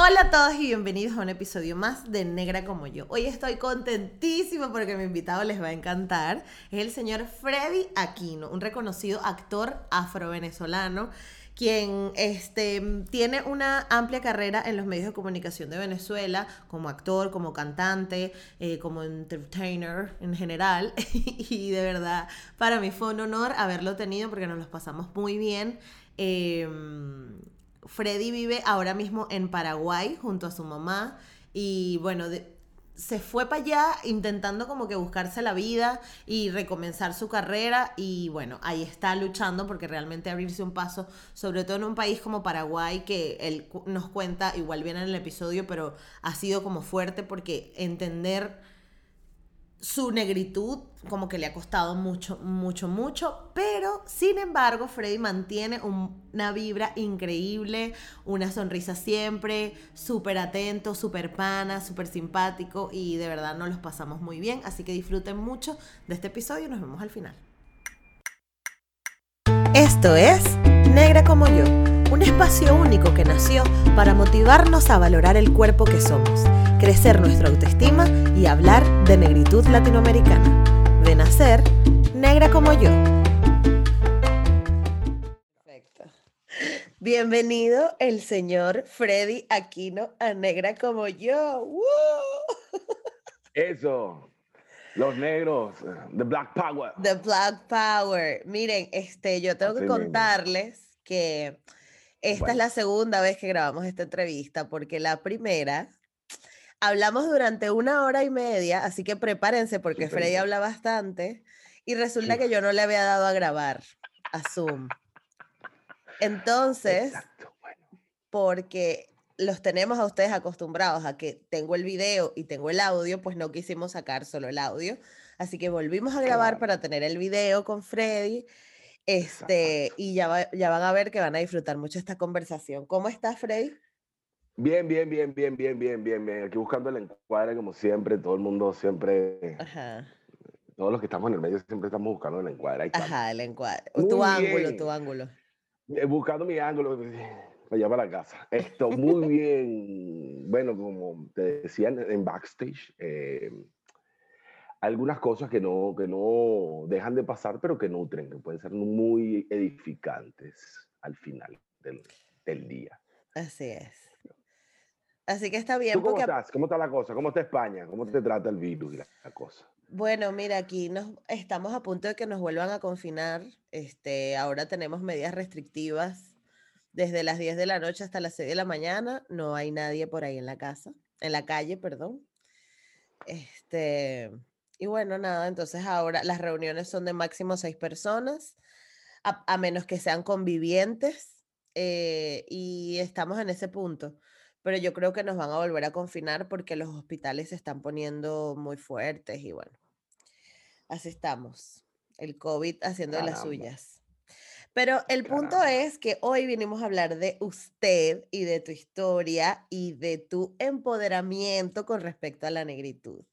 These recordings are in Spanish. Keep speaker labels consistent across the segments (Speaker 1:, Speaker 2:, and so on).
Speaker 1: Hola a todos y bienvenidos a un episodio más de Negra como yo. Hoy estoy contentísima porque mi invitado les va a encantar. Es el señor Freddy Aquino, un reconocido actor afro-venezolano quien este, tiene una amplia carrera en los medios de comunicación de Venezuela, como actor, como cantante, eh, como entertainer en general. y de verdad, para mí fue un honor haberlo tenido porque nos los pasamos muy bien. Em, Freddy vive ahora mismo en Paraguay junto a su mamá y bueno, se fue para allá intentando como que buscarse la vida y recomenzar su carrera y bueno, ahí está luchando porque realmente abrirse un paso, sobre todo en un país como Paraguay que él nos cuenta, igual viene en el episodio, pero ha sido como fuerte porque entender su negritud como que le ha costado mucho, mucho, mucho, pero sin embargo Freddy mantiene una vibra increíble, una sonrisa siempre, súper atento, súper pana, súper simpático y de verdad nos los pasamos muy bien, así que disfruten mucho de este episodio y nos vemos al final. Esto es Negra como yo, un espacio único que nació para motivarnos a valorar el cuerpo que somos crecer nuestra autoestima y hablar de negritud latinoamericana. De nacer, negra como yo. Perfecto. Bienvenido el señor Freddy Aquino a Negra como yo.
Speaker 2: Eso. Los negros, the Black Power.
Speaker 1: The Black Power. Miren, este, yo tengo que contarles que esta es la segunda vez que grabamos esta entrevista, porque la primera Hablamos durante una hora y media, así que prepárense porque Freddy habla bastante y resulta que yo no le había dado a grabar a Zoom. Entonces, porque los tenemos a ustedes acostumbrados a que tengo el video y tengo el audio, pues no quisimos sacar solo el audio. Así que volvimos a grabar para tener el video con Freddy. Este, y ya, ya van a ver que van a disfrutar mucho esta conversación. ¿Cómo estás, Freddy?
Speaker 2: Bien, bien, bien, bien, bien, bien, bien, bien. Aquí buscando el encuadre, como siempre, todo el mundo siempre. Ajá. Todos los que estamos en el medio siempre estamos buscando el encuadre.
Speaker 1: Ajá, el encuadre. tu ángulo, tu ángulo.
Speaker 2: Eh, buscando mi ángulo allá para la casa. Esto, muy bien. Bueno, como te decían en backstage, eh, algunas cosas que no, que no dejan de pasar, pero que nutren, que pueden ser muy edificantes al final del, del día.
Speaker 1: Así es. Así que está bien.
Speaker 2: cómo estás? ¿Cómo está la cosa? ¿Cómo está España? ¿Cómo te trata el virus y la, cosa?
Speaker 1: Bueno, mira, aquí nos, estamos a punto de que nos vuelvan a confinar. Este, ahora tenemos medidas restrictivas desde las 10 de la noche hasta las 6 de la mañana. No hay nadie por ahí en la casa, en la calle, perdón. Este, y bueno, nada, entonces ahora las reuniones son de máximo seis personas, a, menos que sean convivientes, eh, y estamos en ese punto pero yo creo que nos van a volver a confinar porque los hospitales se están poniendo muy fuertes y bueno, así estamos. El COVID haciendo de las suyas. Pero el punto es que hoy vinimos a hablar de usted y de tu historia y de tu empoderamiento con respecto a la negritud.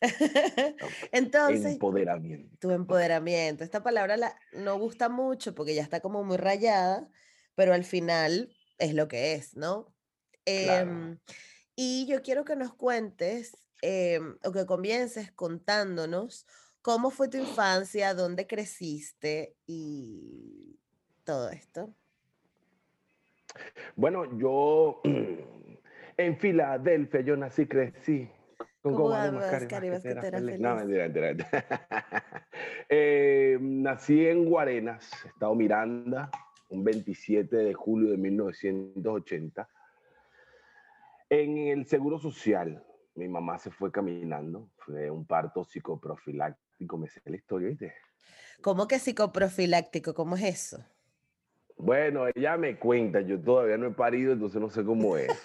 Speaker 1: Entonces,
Speaker 2: empoderamiento.
Speaker 1: Tu empoderamiento. Esta palabra la, no gusta mucho porque ya está como muy rayada, pero al final es lo que es, ¿no? Em, y yo quiero que nos cuentes em, o que comiences contándonos cómo fue tu infancia, dónde creciste y todo esto.
Speaker 2: Bueno, yo en Filadelfia, yo nací, crecí.
Speaker 1: Con ¿Cómo No,
Speaker 2: eh, nací en Guarenas, Estado Miranda, un 27 de julio de 1980 en el Seguro Social, mi mamá se fue caminando, fue un parto psicoprofiláctico, me sé la historia, ¿viste?
Speaker 1: ¿Cómo que psicoprofiláctico? ¿Cómo es eso?
Speaker 2: Bueno, ella me cuenta, yo todavía no he parido, entonces no sé cómo es.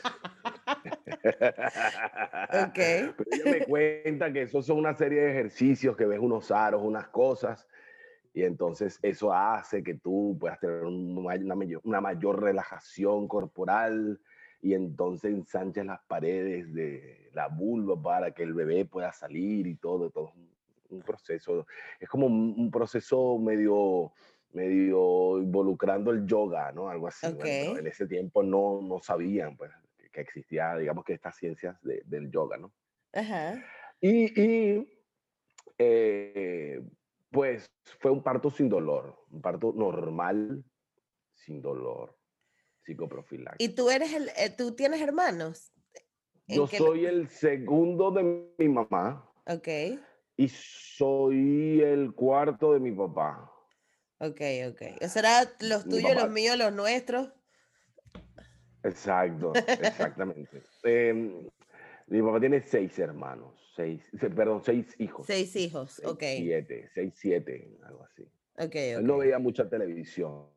Speaker 1: ok.
Speaker 2: Pero ella me cuenta que eso son una serie de ejercicios, que ves unos aros, unas cosas, y entonces eso hace que tú puedas tener una, mayor, una mayor relajación corporal y entonces ensanchas las paredes de la vulva para que el bebé pueda salir y todo, todo un proceso, es como un, proceso medio, medio involucrando el yoga, ¿no? Algo así. en ese tiempo no, no sabían, pues, que existía, digamos que estas ciencias del yoga, ¿no? Ajá. Y, y eh, pues fue un parto sin dolor, un parto normal, sin dolor, psicoprofiláctico.
Speaker 1: ¿Y tú eres el, eh, tú tienes hermanos?
Speaker 2: Yo soy el segundo de mi mamá.
Speaker 1: Ok.
Speaker 2: Y soy el cuarto de mi papá.
Speaker 1: Ok, ok. ¿Será los tuyos, los míos, los nuestros?
Speaker 2: Exacto, exactamente. Em, mi papá tiene seis hermanos, seis, perdón, seis hijos.
Speaker 1: Seis hijos, ok.
Speaker 2: Siete, seis, siete, algo así.
Speaker 1: Ok, ok.
Speaker 2: Él no veía mucha televisión.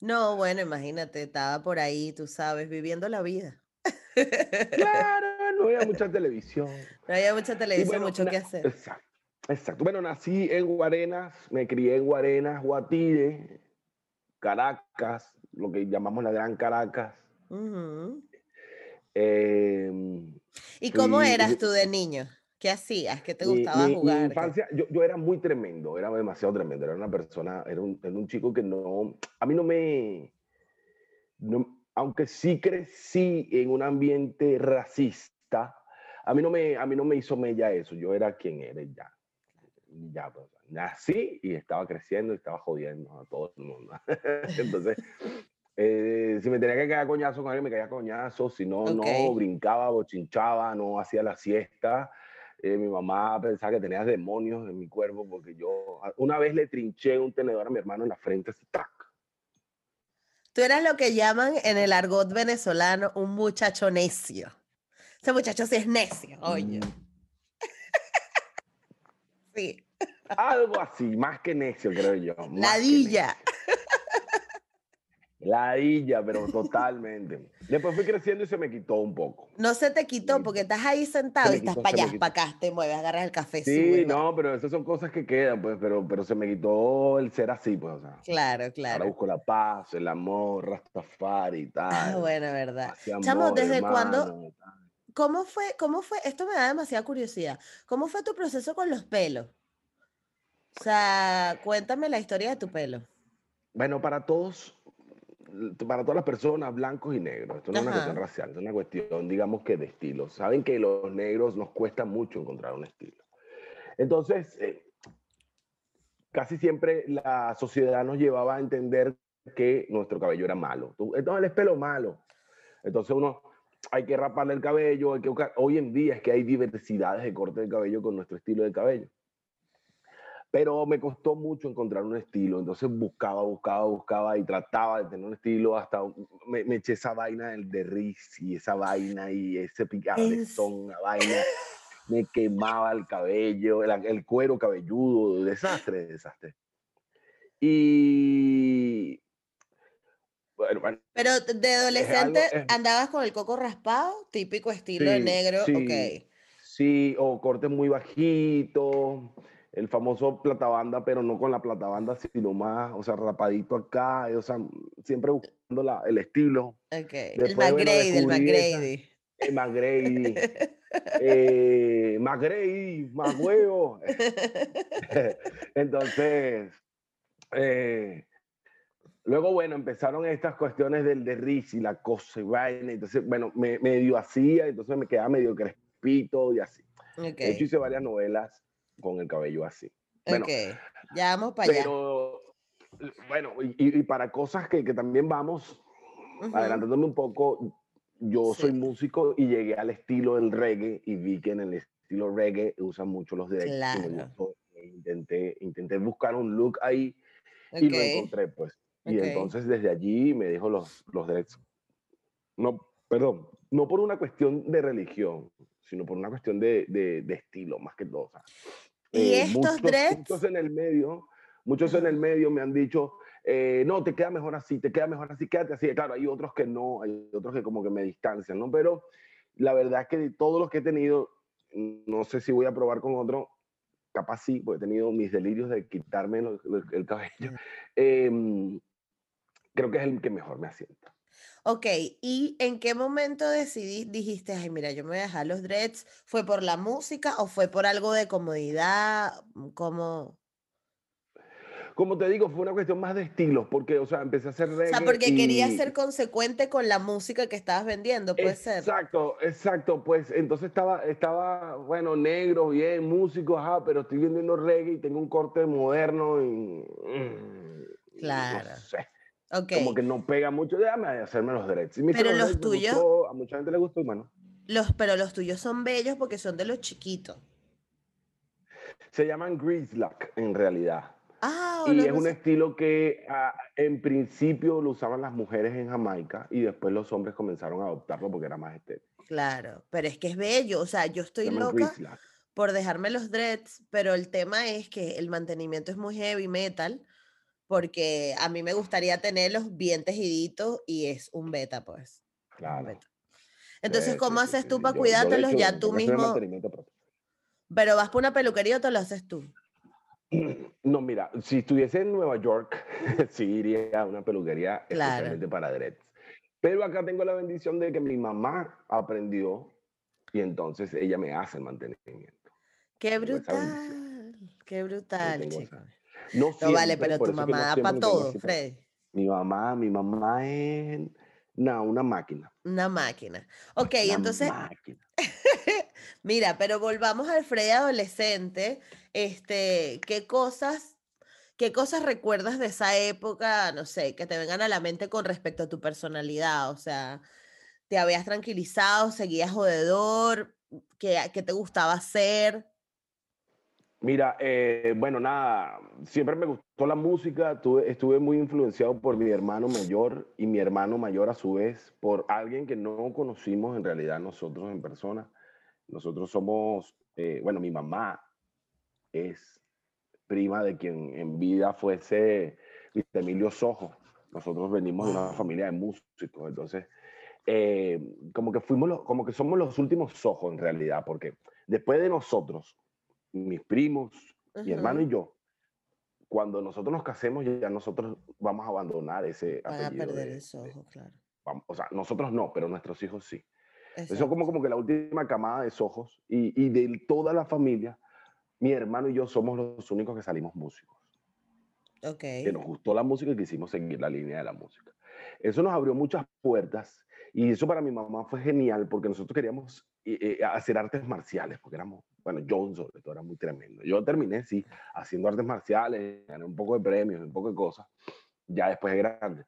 Speaker 1: No, bueno, imagínate, estaba por ahí, tú sabes, viviendo la vida.
Speaker 2: Claro, no había mucha televisión.
Speaker 1: No había mucha televisión, mucho que hacer.
Speaker 2: Exacto, exacto. Bueno, nací en Guarenas, me crié en Guarenas, Guatire, Caracas, lo que llamamos la Gran Caracas.
Speaker 1: Em, ¿Y cómo eras tú de niño? ¿Qué hacías? ¿Qué te gustaba jugar?
Speaker 2: Mi infancia, yo, yo, era muy tremendo, era demasiado tremendo. Era una persona, era un, era un chico que no, a mí no me, no, aunque sí crecí en un ambiente racista, a mí no me, a mí no me hizo mella eso. Yo era quien era ya. Ya, pues, nací y estaba creciendo y estaba jodiendo a todo el mundo. Entonces, eh, si me tenía que caer coñazo con alguien, me caía coñazo. Si no, no brincaba, bochinchaba, no hacía la siesta. Eh, mi mamá pensaba que tenía demonios en mi cuerpo porque yo una vez le trinché un tenedor a mi hermano en la frente, así, ¡tac!
Speaker 1: Tú eras lo que llaman en el argot venezolano un muchacho necio. Ese muchacho sí es necio, oye. Mm. sí.
Speaker 2: Algo así, más que necio, creo yo.
Speaker 1: Ladilla.
Speaker 2: Ladilla, pero totalmente. Después fui creciendo y se me quitó un poco.
Speaker 1: No se te quitó porque estás ahí sentado y estás para allá, para acá, te mueves, agarras el café.
Speaker 2: Sí, no, pero esas son cosas que quedan, pues, pero, pero se me quitó el ser así, pues, o sea.
Speaker 1: Claro, claro.
Speaker 2: Ahora busco la paz, el amor, Rastafari y tal. Ah,
Speaker 1: bueno, verdad. Chamo, ¿desde cuándo? ¿Cómo fue, cómo fue? Esto me da demasiada curiosidad. ¿Cómo fue tu proceso con los pelos? O sea, cuéntame la historia de tu pelo.
Speaker 2: Bueno, para todos para todas las personas, blancos y negros. Esto no es una cuestión racial, es una cuestión, digamos que de estilo. Saben que los negros nos cuesta mucho encontrar un estilo. Entonces, eh, casi siempre la sociedad nos llevaba a entender que nuestro cabello era malo. Entonces, el pelo malo. Entonces, uno hay que raparle el cabello. Hay que Hoy en día es que hay diversidades de corte de cabello con nuestro estilo de cabello pero me costó mucho encontrar un estilo, entonces buscaba, buscaba, buscaba y trataba de tener un estilo, hasta me, eché esa vaina del de Riz y esa vaina y ese picabezón, una vaina, me quemaba el cabello, el, cuero cabelludo, desastre, desastre. Y
Speaker 1: bueno, Pero de adolescente andabas con el coco raspado, típico estilo de negro,
Speaker 2: sí,
Speaker 1: ok.
Speaker 2: Sí, o corte muy bajito el famoso platabanda, pero no con la platabanda, sino más, o sea, rapadito acá, o sea, siempre buscando la, el estilo.
Speaker 1: Ok, el McGrady, el McGrady.
Speaker 2: El McGrady. eh, McGrady, más huevo. Entonces, eh, luego, bueno, empezaron estas cuestiones del de Riz y la cosa y vaina. Entonces, bueno, me, medio hacía, entonces me quedaba medio crespito y así. Okay. De hecho, hice varias novelas con el cabello así.
Speaker 1: Bueno, ok, ya vamos para
Speaker 2: pero, Bueno, y, para cosas que, que también vamos, adelantándome un poco, yo soy músico y llegué al estilo del reggae y vi que en el estilo reggae usan mucho los derechos. Claro. E intenté, intenté buscar un look ahí y lo encontré, pues. Y entonces desde allí me dijo los, los derechos. No, perdón, no por una cuestión de religión, sino por una cuestión de, de, estilo, más que todo. O sea,
Speaker 1: ¿Y eh, estos dreads?
Speaker 2: Muchos en el medio, muchos en el medio me han dicho, eh, no, te queda mejor así, te queda mejor así, quédate así. Claro, hay otros que no, hay otros que como que me distancian, ¿no? Pero la verdad es que de todos los que he tenido, no sé si voy a probar con otro, capaz sí, porque he tenido mis delirios de quitarme el cabello. Em, creo que es el que mejor me asienta.
Speaker 1: Ok, ¿y en qué momento decidí, dijiste, ay, mira, yo me voy a dejar los dreads? ¿Fue por la música o fue por algo de comodidad? ¿Cómo?
Speaker 2: Como te digo, fue una cuestión más de estilos, porque, o sea, empecé a hacer reggae.
Speaker 1: O sea, porque querías ser consecuente con la música que estabas vendiendo, puede ser.
Speaker 2: Exacto, exacto. Pues entonces estaba, estaba, bueno, negro, bien, músico, ajá, pero estoy vendiendo reggae y tengo un corte moderno y.
Speaker 1: Mm, claro.
Speaker 2: No sé. Como que no pega mucho, déjame hacerme los dreads.
Speaker 1: pero los tuyos.
Speaker 2: a mucha gente le gustó y bueno.
Speaker 1: Los, pero los tuyos son bellos porque son de los chiquitos.
Speaker 2: Se llaman Greaselock en realidad.
Speaker 1: Ah,
Speaker 2: y es un estilo que ah, en principio lo usaban las mujeres en Jamaica y después los hombres comenzaron a adoptarlo porque era más estético.
Speaker 1: Claro, pero es que es bello. O sea, yo estoy loca por dejarme los dreads, pero el tema es que el mantenimiento es muy heavy metal porque a mí me gustaría tenerlos bien tejiditos y es un beta, pues.
Speaker 2: Claro.
Speaker 1: Entonces, ¿cómo haces tú para cuidártelos ya tú mismo? Pero vas por una peluquería o te lo haces tú.
Speaker 2: No, mira, si estuviese en Nueva York, sí iría a una peluquería especialmente para dreads. Pero acá tengo la bendición de que mi mamá aprendió y entonces ella me hace el mantenimiento.
Speaker 1: Qué brutal, qué brutal, chicos.
Speaker 2: No,
Speaker 1: vale, pero tu mamá da para todo, Freddy.
Speaker 2: Mi mamá, mi mamá es no, una máquina.
Speaker 1: Una máquina. Ok, entonces. Mira, pero volvamos al Freddy adolescente. Este, ¿qué cosas, qué cosas recuerdas de esa época? No sé, que te vengan a la mente con respecto a tu personalidad. O sea, ¿te habías tranquilizado? ¿Seguías jodedor? ¿Qué, qué te gustaba hacer?
Speaker 2: Mira, eh, bueno, nada, siempre me gustó la música, estuve muy influenciado por mi hermano mayor y mi hermano mayor a su vez por alguien que no conocimos en realidad nosotros en persona. Nosotros somos, eh, bueno, mi mamá es prima de quien en vida fuese Emilio Sojo. Nosotros venimos de una familia de músicos, entonces, eh, como que fuimos, como que somos los últimos Sojo en realidad, porque después de nosotros, mis primos, mi hermano y yo, cuando nosotros nos casemos, ya nosotros vamos a abandonar ese
Speaker 1: Van a perder ese ojo, claro.
Speaker 2: o sea, nosotros no, pero nuestros hijos sí. Eso es como, como que la última camada de ojos y, y de toda la familia, mi hermano y yo somos los únicos que salimos músicos.
Speaker 1: Okay.
Speaker 2: Que nos gustó la música y quisimos seguir la línea de la música. Eso nos abrió muchas puertas y eso para mi mamá fue genial porque nosotros queríamos eh, hacer artes marciales, porque éramos bueno, John sobre todo era muy tremendo. Yo terminé, sí, haciendo artes marciales, gané un poco de premios, un poco de cosas, ya después de grande.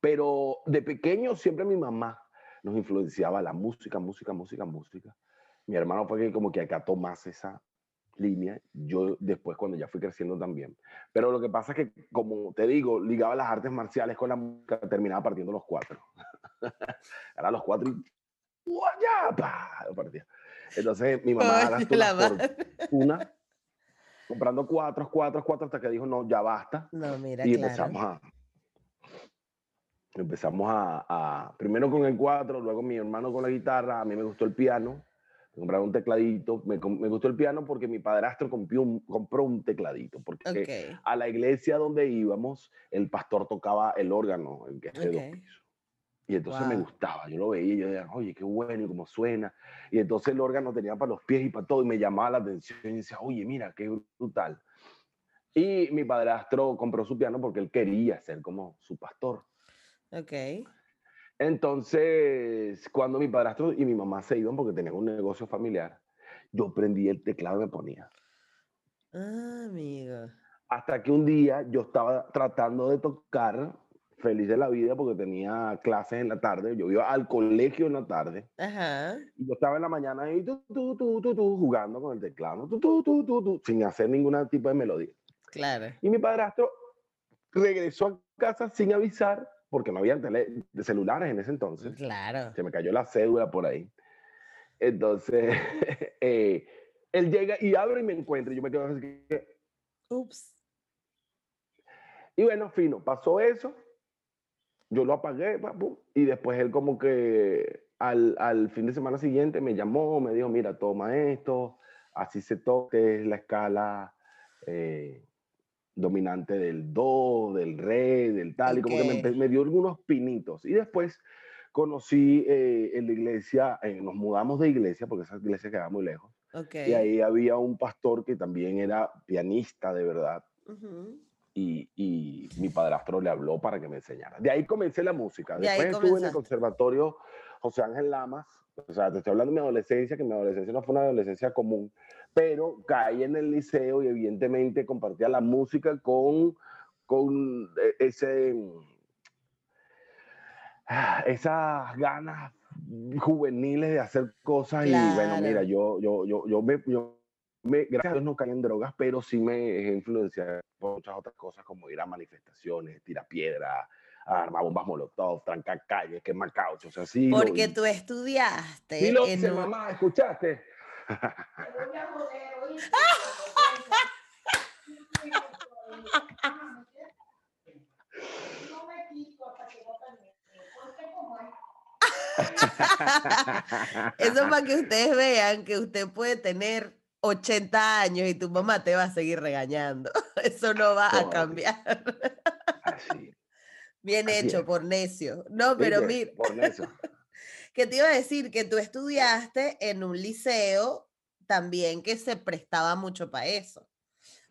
Speaker 2: Pero de pequeño siempre mi mamá nos influenciaba la música, música, música, música. Mi hermano fue que como que acató más esa línea, yo después cuando ya fui creciendo también. Pero lo que pasa es que, como te digo, ligaba las artes marciales con la música, terminaba partiendo los cuatro. Era los cuatro y... ¡Guayapa! Partía. Entonces mi mamá gastó una una, comprando cuatro, cuatro, cuatro, hasta que dijo, no, ya basta.
Speaker 1: No, mira,
Speaker 2: y empezamos a... Empezamos a, primero con el cuatro, luego mi hermano con la guitarra, a mí me gustó el piano, me compraron un tecladito, me, me, gustó el piano porque mi padrastro compró un, compró un tecladito, porque a la iglesia donde íbamos, el pastor tocaba el órgano, el que es de dos pisos. Y entonces me gustaba, yo lo veía yo decía, oye, qué bueno y cómo suena. Y entonces el órgano tenía para los pies y para todo y me llamaba la atención y decía, oye, mira, qué brutal. Y mi padrastro compró su piano porque él quería ser como su pastor.
Speaker 1: Ok.
Speaker 2: Entonces, cuando mi padrastro y mi mamá se iban porque tenían un negocio familiar, yo prendí el teclado y me ponía.
Speaker 1: Ah, amigo.
Speaker 2: Hasta que un día yo estaba tratando de tocar feliz de la vida porque tenía clases en la tarde. Yo iba al colegio en la tarde.
Speaker 1: Ajá.
Speaker 2: Y yo estaba en la mañana ahí tú, tú, tú, tú, jugando con el teclado, tú, tú, tú, tú, sin hacer ningún tipo de melodía.
Speaker 1: Claro.
Speaker 2: Y mi padrastro regresó a casa sin avisar porque no había tele celulares en ese entonces.
Speaker 1: Claro.
Speaker 2: Se me cayó la cédula por ahí. Entonces, eh, él llega y abre y me encuentra. Y yo me quedo así que...
Speaker 1: Ups.
Speaker 2: Y bueno, fino, pasó eso yo lo apagué, y después él como que al, al, fin de semana siguiente me llamó, me dijo, mira, toma esto, así se toque la escala eh, dominante del do, del re, del tal, y como que me, me, dio algunos pinitos. Y después conocí eh, en la iglesia, eh, nos mudamos de iglesia, porque esa iglesia quedaba muy lejos. Y ahí había un pastor que también era pianista de verdad. Y, y, mi padrastro le habló para que me enseñara. De ahí comencé la música. Después estuve en el conservatorio José Ángel Lamas. O sea, te estoy hablando de mi adolescencia, que mi adolescencia no fue una adolescencia común, pero caí en el liceo y evidentemente compartía la música con, con eh, ese, ah, esas ganas juveniles de hacer cosas y bueno, mira, yo, yo, yo, yo me, yo me, gracias a Dios no caí en drogas, pero sí me he influenciado por muchas otras cosas como ir a manifestaciones, tirar piedra, armar bombas molotov, trancar calles, quemar cauchos, así.
Speaker 1: Porque tú estudiaste.
Speaker 2: Sí lo hice, mamá, ¿escuchaste?
Speaker 1: Eso para que ustedes vean que usted puede tener 80 años y tu mamá te va a seguir regañando. Eso no va a cambiar. Bien hecho, por necio. No, pero mira. Por necio. que te iba a decir que tú estudiaste en un liceo también que se prestaba mucho para eso.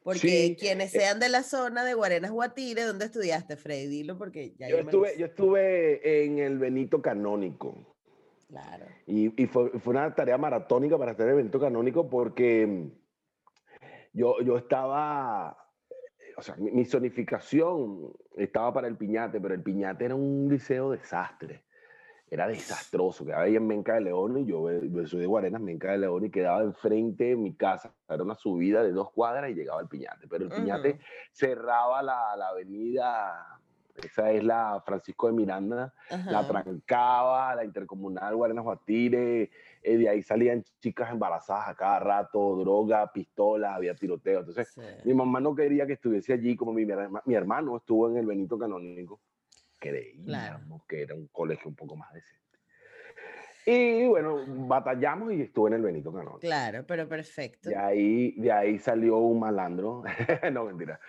Speaker 1: Porque quienes eh sean de la zona de Guarenas Guatire, ¿dónde estudiaste, Freddy? Dilo porque ya
Speaker 2: yo, estuve, yo estuve en el Benito Canónico.
Speaker 1: Claro.
Speaker 2: Y, y fue, fue, una tarea maratónica para en el Benito Canónico porque yo, yo estaba, o sea, mi, mi, zonificación estaba para el Piñate, pero el Piñate era un liceo desastre era desastroso. Quedaba ahí en Menca de León y yo, soy de Guarenas, Menca de León, y quedaba enfrente de mi casa. Era una subida de dos cuadras y llegaba al Piñate. Pero el Piñate cerraba la, la, avenida, esa es la Francisco de Miranda, la trancaba, la intercomunal Guarenas Guatire. Eh, de ahí salían chicas embarazadas a cada rato, droga, pistola, había tiroteo. Entonces, mi mamá no quería que estuviese allí, como mi, mi hermano estuvo en el Benito Canónico creíamos que era un colegio un poco más decente. Y bueno, batallamos y estuve en el Benito Canón.
Speaker 1: Claro, pero perfecto.
Speaker 2: De ahí, de ahí salió un malandro. no, mentira.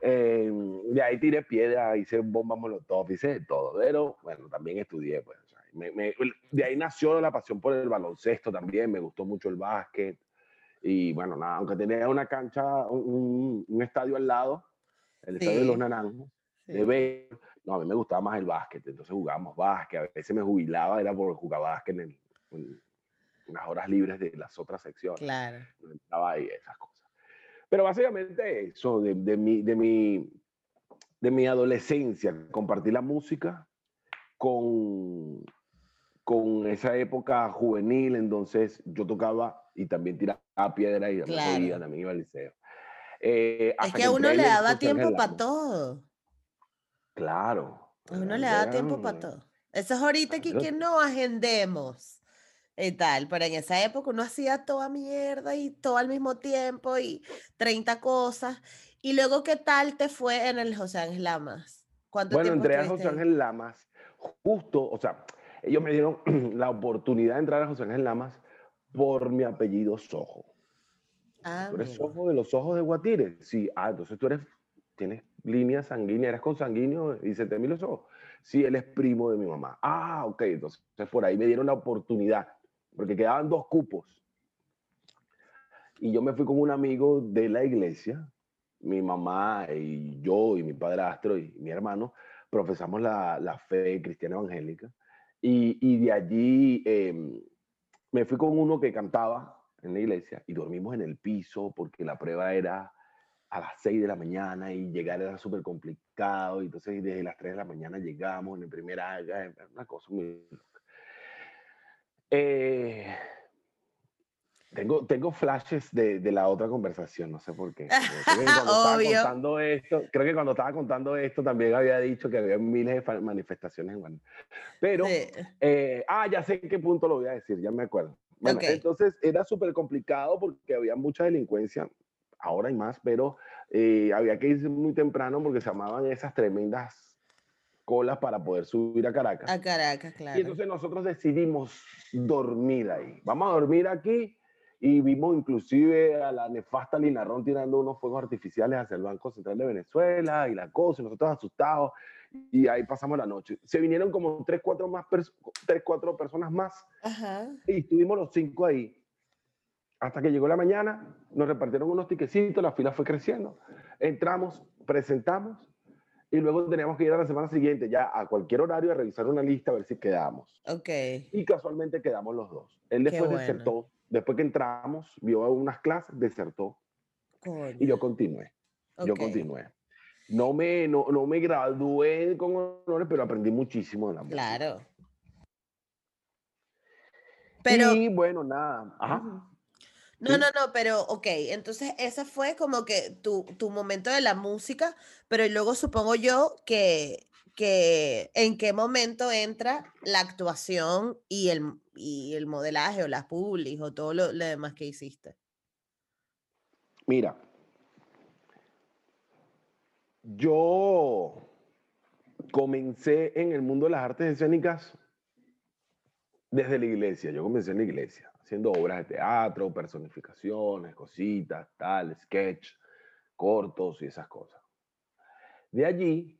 Speaker 2: Em, de ahí tiré piedra, hice bombas molotov, hice todo. Pero bueno, también estudié. Pues, de ahí nació la pasión por el baloncesto también. Me gustó mucho el básquet. Y bueno, nada, aunque tenía una cancha, un, un estadio al lado, el estadio de los Naranjos, de béisbol no, a mí me gustaba más el básquet, entonces jugábamos básquet, a veces me jubilaba, era por jugar básquet en, en, las horas libres de las otras secciones.
Speaker 1: Claro.
Speaker 2: Estaba ahí, esas cosas. Pero básicamente eso, de, de, mi, de, mi, de mi adolescencia, compartí la música con, con esa época juvenil, entonces yo tocaba y también tiraba piedra y también, también iba al liceo.
Speaker 1: Eh, es que a uno le daba tiempo para todo.
Speaker 2: Claro.
Speaker 1: Uno le da tiempo para todo. Eso es ahorita que, que no agendemos y tal, pero en esa época uno hacía toda mierda y todo al mismo tiempo y 30 cosas. Y luego, ¿qué tal te fue en el José Ángel Lamas?
Speaker 2: ¿Cuánto bueno, entré a José Ángel Lamas justo, o sea, ellos me dieron la oportunidad de entrar a José Ángel Lamas por mi apellido Sojo.
Speaker 1: Ah,
Speaker 2: tú eres Sojo de los ojos de Guatire. Sí, ah, entonces tú eres, tienes línea sanguínea, eres consanguíneo y se te los ojos. Sí, él es primo de mi mamá. Ah, ok, entonces por ahí me dieron la oportunidad, porque quedaban dos cupos. Y yo me fui con un amigo de la iglesia, mi mamá y yo y mi padrastro y mi hermano, profesamos la, la fe cristiana evangélica. Y, y de allí em, me fui con uno que cantaba en la iglesia y dormimos en el piso porque la prueba era a las 6 de la mañana y llegar era súper complicado. Y entonces desde las 3 de la mañana llegamos en el primer año, una cosa muy loca. Eh, tengo, tengo flashes de, de, la otra conversación, no sé por qué. Creo que cuando estaba contando esto, creo que cuando estaba contando esto también había dicho que había miles de manifestaciones en Guanajuato. Pero, eh, ah, ya sé en qué punto lo voy a decir, ya me acuerdo. Bueno, entonces era súper complicado porque había mucha delincuencia ahora hay más, pero eh, había que irse muy temprano porque se llamaban esas tremendas colas para poder subir a Caracas.
Speaker 1: A Caracas, claro.
Speaker 2: Y entonces nosotros decidimos dormir ahí. Vamos a dormir aquí y vimos inclusive a la nefasta Linarrón tirando unos fuegos artificiales hacia el Banco Central de Venezuela y la cosa, y nosotros asustados, y ahí pasamos la noche. Se vinieron como tres, cuatro, más tres, cuatro personas más,
Speaker 1: Ajá.
Speaker 2: y estuvimos los cinco ahí. Hasta que llegó la mañana, nos repartieron unos tiquecitos, la fila fue creciendo. Entramos, presentamos, y luego teníamos que ir a la semana siguiente ya a cualquier horario a revisar una lista a ver si quedamos.
Speaker 1: Ok.
Speaker 2: Y casualmente quedamos los dos. Él después
Speaker 1: bueno.
Speaker 2: desertó, después que entramos, vio unas clases, desertó y yo continué. Yo
Speaker 1: Ok.
Speaker 2: continué. No me, no, no me gradué con honores, pero aprendí muchísimo de la música.
Speaker 1: Claro. Pero.
Speaker 2: Y bueno, nada. Ajá.
Speaker 1: No, no, no, pero ok, entonces ese fue como que tu, tu momento de la música, pero luego supongo yo que, que en qué momento entra la actuación y el, y el modelaje o las publis o todo lo, lo demás que hiciste.
Speaker 2: Mira, yo comencé en el mundo de las artes escénicas desde la iglesia. Yo comencé en la iglesia, haciendo obras de teatro, personificaciones, cositas, tal, sketch, cortos y esas cosas. De allí,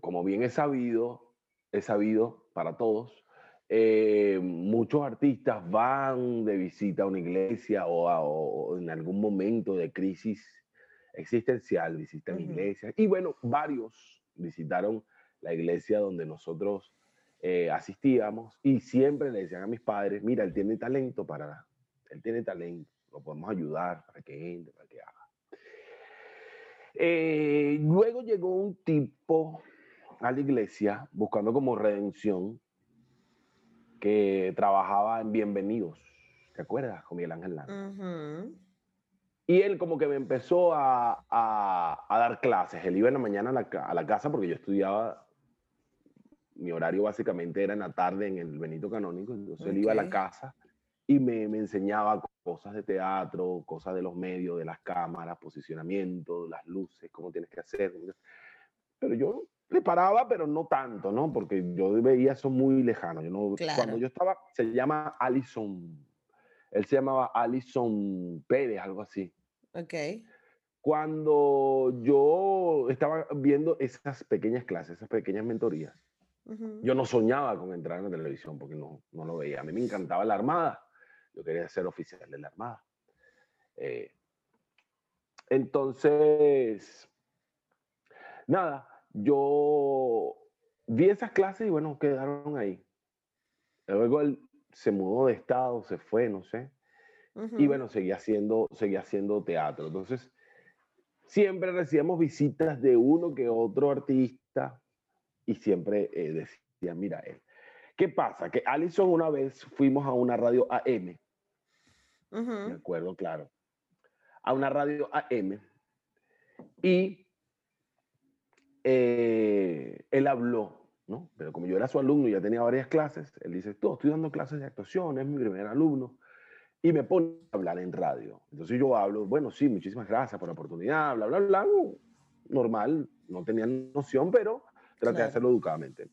Speaker 2: como bien he sabido, he sabido para todos, eh, muchos artistas van de visita a una iglesia o, a- o en algún momento de crisis existencial visitan
Speaker 1: Ujú.
Speaker 2: iglesias. Y bueno, varios visitaron la iglesia donde nosotros eh, asistíamos y siempre le decían a mis padres, mira, él tiene talento para, él tiene talento, lo podemos ayudar para que entre, para que haga. Eh, luego llegó un tipo a la iglesia buscando como redención que trabajaba en Bienvenidos, ¿te acuerdas? Con Miguel Ángel Landa. Y él como que me empezó a, a- a dar clases. Él iba en la mañana a la, a la casa porque yo estudiaba, mi horario básicamente era en la tarde en el Benito Canónico, entonces él iba a la casa y me, me enseñaba cosas de teatro, cosas de los medios, de las cámaras, posicionamiento, las luces, cómo tienes que hacer. Pero yo le paraba, pero no tanto, ¿no? Porque yo veía eso muy lejano. Yo no,
Speaker 1: Claro.
Speaker 2: Cuando yo estaba, se llama Alison, él se llamaba Alison Pérez, algo así
Speaker 1: Ok.
Speaker 2: cuando yo estaba viendo esas pequeñas clases, esas pequeñas mentorías, Yo no soñaba con entrar en la televisión porque no, no lo veía. A mí me encantaba la Armada. Yo quería ser oficial de la Armada. Eh, entonces, nada, yo vi esas clases y bueno, quedaron ahí. Luego él se mudó de estado, se fue, no sé. Y
Speaker 1: Ujú.
Speaker 2: bueno, seguía haciendo, seguía haciendo teatro. Entonces, siempre recibíamos visitas de uno que otro artista y siempre eh, decían, mira él. ¿Qué pasa? Que Alison una vez fuimos a una radio AM, me
Speaker 1: Ujú.
Speaker 2: acuerdo, claro, a una radio AM y eh, él habló, ¿no? Pero como yo era su alumno y ya tenía varias clases, él dice, tú, estoy dando clases de actuación, es mi primer alumno, y me pone a hablar en radio. Entonces yo hablo, bueno, sí, muchísimas gracias por la oportunidad, bla, bla, bla, normal, no tenía noción, pero traté de hacerlo educadamente.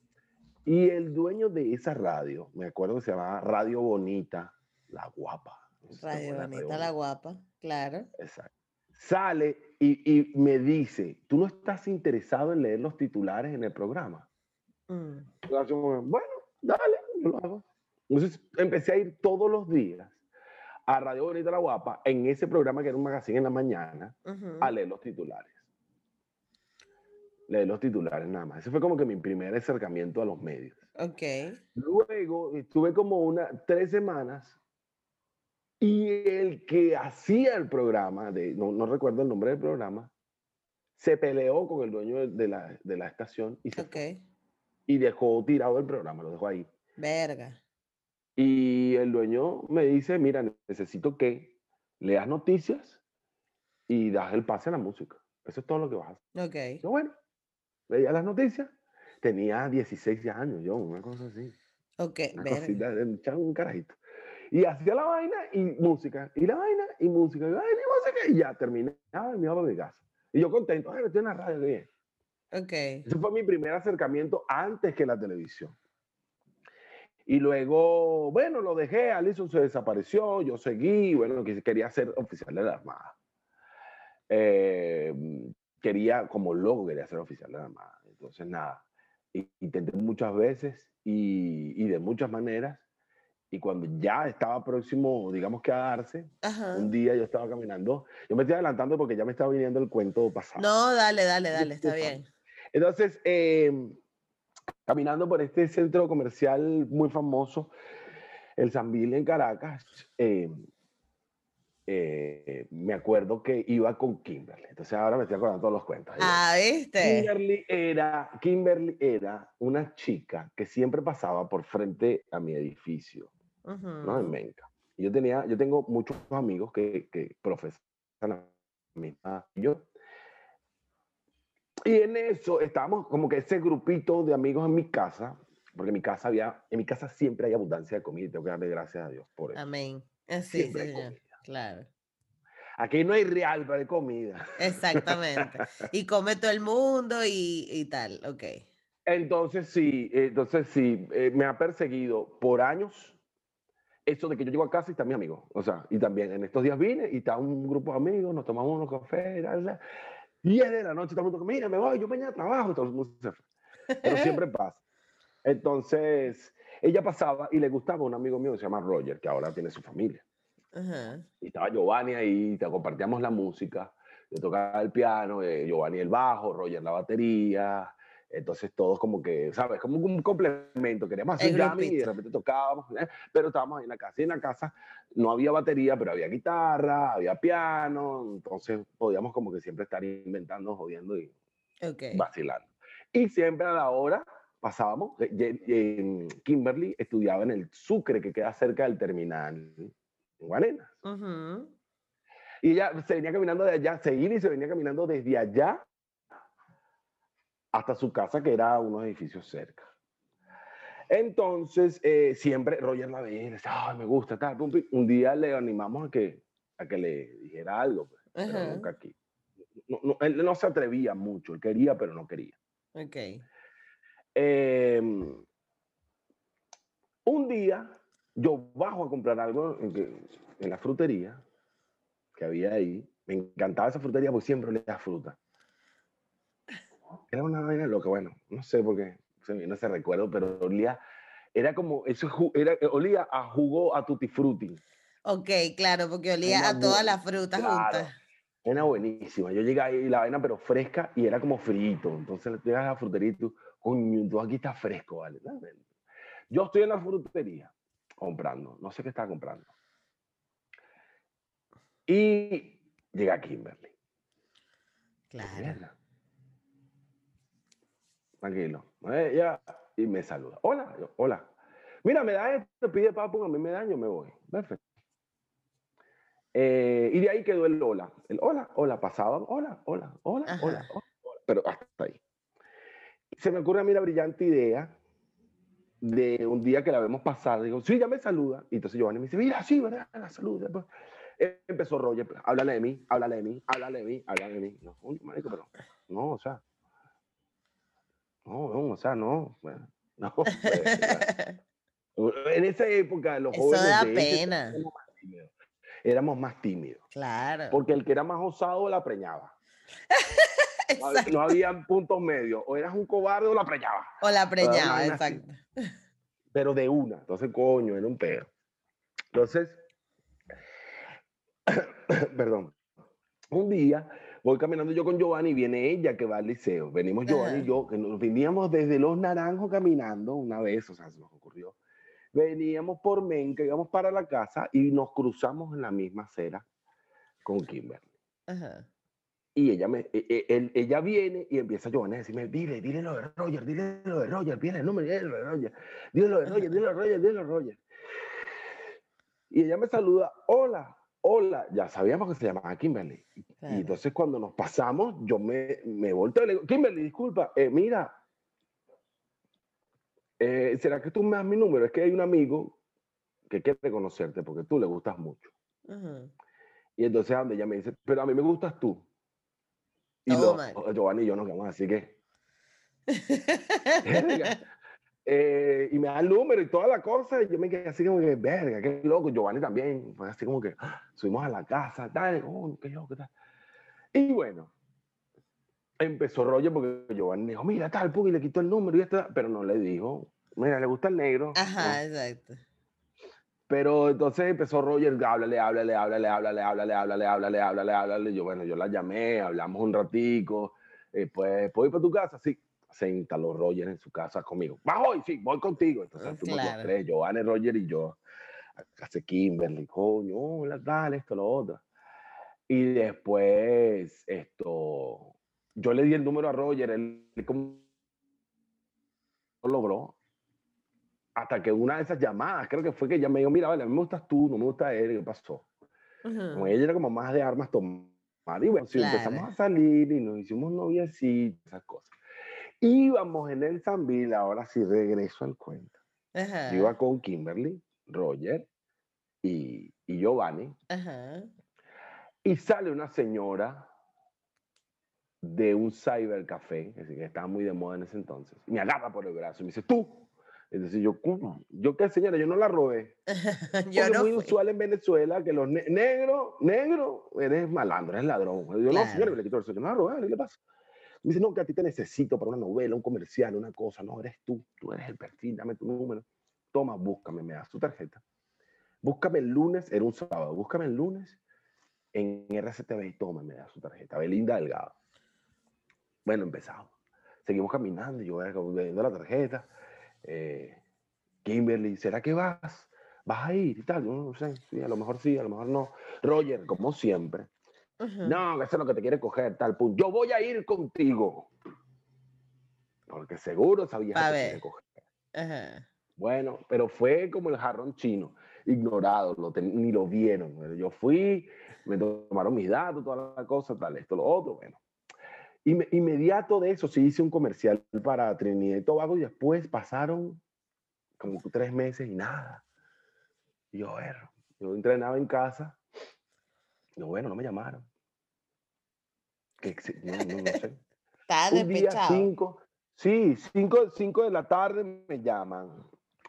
Speaker 2: Y el dueño de esa radio, me acuerdo que se llamaba Radio Bonita, La Guapa.
Speaker 1: Radio Bonita, la guapa, claro.
Speaker 2: Exacto. Sale y, y me dice, ¿tú no estás interesado en leer los titulares en el programa?
Speaker 1: Mm.
Speaker 2: Bueno, dale, yo lo hago. Entonces empecé a ir todos los días a Radio Bonita La Guapa, en ese programa que era un magazine en la mañana, a leer los titulares. Leer los titulares nada más. Ese fue como que mi primer acercamiento a los medios.
Speaker 1: Ok.
Speaker 2: Luego estuve como una, tres semanas y el que hacía el programa, de, no, no recuerdo el nombre del programa, se peleó con el dueño de, la, de la estación y, se
Speaker 1: Ok.
Speaker 2: fue. y dejó tirado el programa, lo dejó ahí.
Speaker 1: Verga.
Speaker 2: Y el dueño me dice, mira, necesito que leas noticias y das el pase a la música. Eso es todo lo que vas a hacer.
Speaker 1: Ok.
Speaker 2: Yo, bueno, leía las noticias. Tenía 16 años yo, una cosa así.
Speaker 1: Ok.
Speaker 2: Una cosita, un carajito. Y hacía la vaina y música, y la vaina y música, y vaina y música, y ya terminaba y me iba a mi casa. Y yo contento, ay, estoy en la radio, bien.
Speaker 1: Ok.
Speaker 2: Ese fue mi primer acercamiento antes que la televisión. Y luego, bueno, lo dejé, Alison se desapareció, yo seguí, bueno, quería ser oficial de la Armada. Eh, quería, como loco, quería ser oficial de la Armada. Entonces, nada, intenté muchas veces y, y de muchas maneras y cuando ya estaba próximo, digamos que a darse, un día yo estaba caminando, yo me estoy adelantando porque ya me estaba viniendo el cuento pasado.
Speaker 1: No, dale, dale, dale, está bien.
Speaker 2: Entonces, em, caminando por este centro comercial muy famoso, el Sambil en Caracas, em, eh, me acuerdo que iba con Kimberly. Entonces ahora me estoy acordando todos los cuentos.
Speaker 1: Ah, ¿viste?
Speaker 2: Kimberly era, Kimberly era una chica que siempre pasaba por frente a mi edificio. ¿no? En Menca. yo, tenía, yo tengo muchos amigos que, que profesan a yo. Y en eso estábamos como que ese grupito de amigos en mi casa, porque en mi casa había, en mi casa siempre hay abundancia de comida y tengo que darle gracias a Dios por eso.
Speaker 1: Amén. Así, sí, claro.
Speaker 2: Aquí no hay real, pero hay comida.
Speaker 1: Exactamente. y come todo el mundo y, y tal, ok.
Speaker 2: Entonces sí, entonces sí, eh, me ha perseguido por años eso de que yo llego a casa y está mi amigo. O sea, y también en estos días vine y está un grupo de amigos, nos tomamos unos cafés, y es de la noche, todo el mundo, mira, me voy, yo mañana trabajo, todo el mundo se fue. Pero siempre pasa. Entonces, ella pasaba y le gustaba un amigo mío que se llama Roger, que ahora tiene su familia. Y estaba Giovanni ahí, te compartíamos la música. Yo tocaba el piano, eh, Giovanni el bajo, Roger la batería, entonces todos como que, ¿sabes? Como un complemento. Queríamos hacer jamming y de repente tocábamos, ¿eh? pero estábamos ahí en la casa. Y en la casa no había batería, pero había guitarra, había piano. Entonces podíamos como que siempre estar inventando, jodiendo y vacilando. Y siempre a la hora pasábamos. Eh, Kimberly estudiaba en el Sucre, que queda cerca del terminal en Guarenas. Y ella se venía caminando de allá, se iba y se venía caminando desde allá hasta su casa, que era unos edificios cerca. Entonces, eh, siempre Roger la veía y decía, me gusta, tal, Un día le animamos a que, a que le dijera algo, pues, pero nunca aquí. No, él no se atrevía mucho, él quería, pero no quería.
Speaker 1: Ok.
Speaker 2: Em, un día, yo bajo a comprar algo en, en la frutería que había ahí. Me encantaba esa frutería porque siempre le da fruta. Era una vaina loca, bueno, no sé por qué se me ese recuerdo, pero olía, era como, eso era, olía a jugo a tutti frutti.
Speaker 1: Ok, claro, porque olía a todas las frutas juntas.
Speaker 2: Era buenísima. Yo llegué ahí la vaina, pero fresca y era como frito. Entonces le llegas a la frutería y tú, coño, tú aquí está fresco, ¿vale? Yo estoy en la frutería comprando, no sé qué estaba comprando. Y llega Kimberly.
Speaker 1: Claro
Speaker 2: tranquilo. Ella, y me saluda. Hola, hola. Mira, me da esto, pide a mí me da, yo me voy. Perfecto. Eh, y de ahí quedó el hola. El hola, hola, pasaba, hola, hola, hola, hola, hola, pero hasta ahí. Se me ocurre a mí la brillante idea de un día que la vemos pasar, digo, sí, ya me saluda. Y entonces Giovanni me dice, mira, sí, ¿verdad? La saluda. Pues, empezó Roger, háblale de mí, háblale de mí, háblale de mí, háblale de mí. No, pero, no, o sea, no, no, o sea, no. no en esa época los jóvenes...
Speaker 1: Eso da pena.
Speaker 2: Éramos más, tímidos,
Speaker 1: Claro.
Speaker 2: Porque el que era más osado la preñaba. no había puntos medios. O eras un cobarde o la preñaba.
Speaker 1: O la preñaba, exacto.
Speaker 2: Pero de una. Entonces, coño, era un pedo. Entonces, perdón. Un día voy caminando yo con Giovanni, viene ella que va al liceo. Venimos Giovanni y yo, que nos veníamos desde Los Naranjos caminando una vez, o sea, se nos ocurrió. Veníamos por Menca, íbamos para la casa y nos cruzamos en la misma acera con Kimberly. Y ella, me, e, e, ella viene y empieza Giovanni a decirme, dile, dile lo de Roger, dile lo de Roger, dile el nombre, dile lo de Roger, dile lo de Roger, dile lo de Roger, dile lo de Roger. Y ella me saluda, hola, hola, ya sabíamos que se llamaba Kimberly. Y entonces cuando nos pasamos, yo me, me volteo y le digo, Kimberly, disculpa, eh, mira, eh, ¿será que tú me das mi número? Es que hay un amigo que quiere conocerte porque tú le gustas mucho. Y entonces ella me dice, pero a mí me gustas tú. Y oh, Giovanni y yo nos quedamos así que... Eh, y me da el número y toda la cosa, y yo me quedé así como que, verga, qué loco, Giovanni también, fue así como que, ¡ah! subimos a la casa, tal, oh, qué loco, tal. Y bueno, empezó rollo porque Giovanni dijo, mira, tal, y le quitó el número y está, pero no le dijo, mira, le gusta el negro.
Speaker 1: Ajá, exacto.
Speaker 2: Pero entonces empezó Roger, háblale, háblale, háblale, háblale, háblale, háblale, háblale, háblale, háblale. Yo, bueno, yo la llamé, hablamos un ratico, eh, pues, ¿puedo ir para tu casa? Sí se instaló Roger en su casa conmigo. Bajo y sí, voy contigo. Entonces fuimos los tres, Joanne, Roger y yo. Hace Kimberly, coño, hola, dale, esto, lo otro. Y después, esto, yo le di el número a Roger, él como lo logró. Hasta que una de esas llamadas, creo que fue que ella me dijo, mira, vale, a mí me gustas tú, no me gusta él, ¿qué pasó? Como ella era como más de armas tomar. Y bueno, si empezamos a salir y nos hicimos novias y esas cosas. Íbamos en el Sanville, ahora sí regreso al cuento. Iba con Kimberly, Roger y, y Giovanni. Y sale una señora de un cybercafé, que estaba muy de moda en ese entonces. Me agarra por el brazo y me dice, tú. Es decir, yo, ¿Yo qué señora? Yo no la robé. yo no es muy usual en Venezuela que los negros, negro, eres malandro, eres ladrón. Yo no, señora, le quito el yo no la robé, ¿qué le pasa? Me dice, no, que a ti te necesito para una novela, un comercial, una cosa. No, eres tú, tú eres el perfil, dame tu número. Toma, búscame, me das tu tarjeta. Búscame el lunes, era un sábado, búscame el lunes en RCTV y toma, me da su tarjeta. Belinda Delgado. Bueno, empezamos. Seguimos caminando, yo voy viendo la tarjeta. Eh, Kimberly, ¿será que vas? ¿Vas a ir y tal? no sé, sí, a lo mejor sí, a lo mejor no. Roger, como siempre, no, eso es lo que te quiere coger, tal punto. Yo voy a ir contigo. Porque seguro sabía que te quiere coger. Bueno, pero fue como el jarrón chino, ignorado, ni lo vieron. Yo fui, me tomaron mis datos, toda la cosa, tal, esto, lo otro, bueno. Inmediato de eso sí hice un comercial para Trinidad y Tobago y después pasaron como tres meses y nada. Y yo, bueno, yo entrenaba en casa. Y bueno, no me llamaron que no, no, sé.
Speaker 1: Está Un día,
Speaker 2: cinco, sí, cinco, cinco de la tarde me llaman.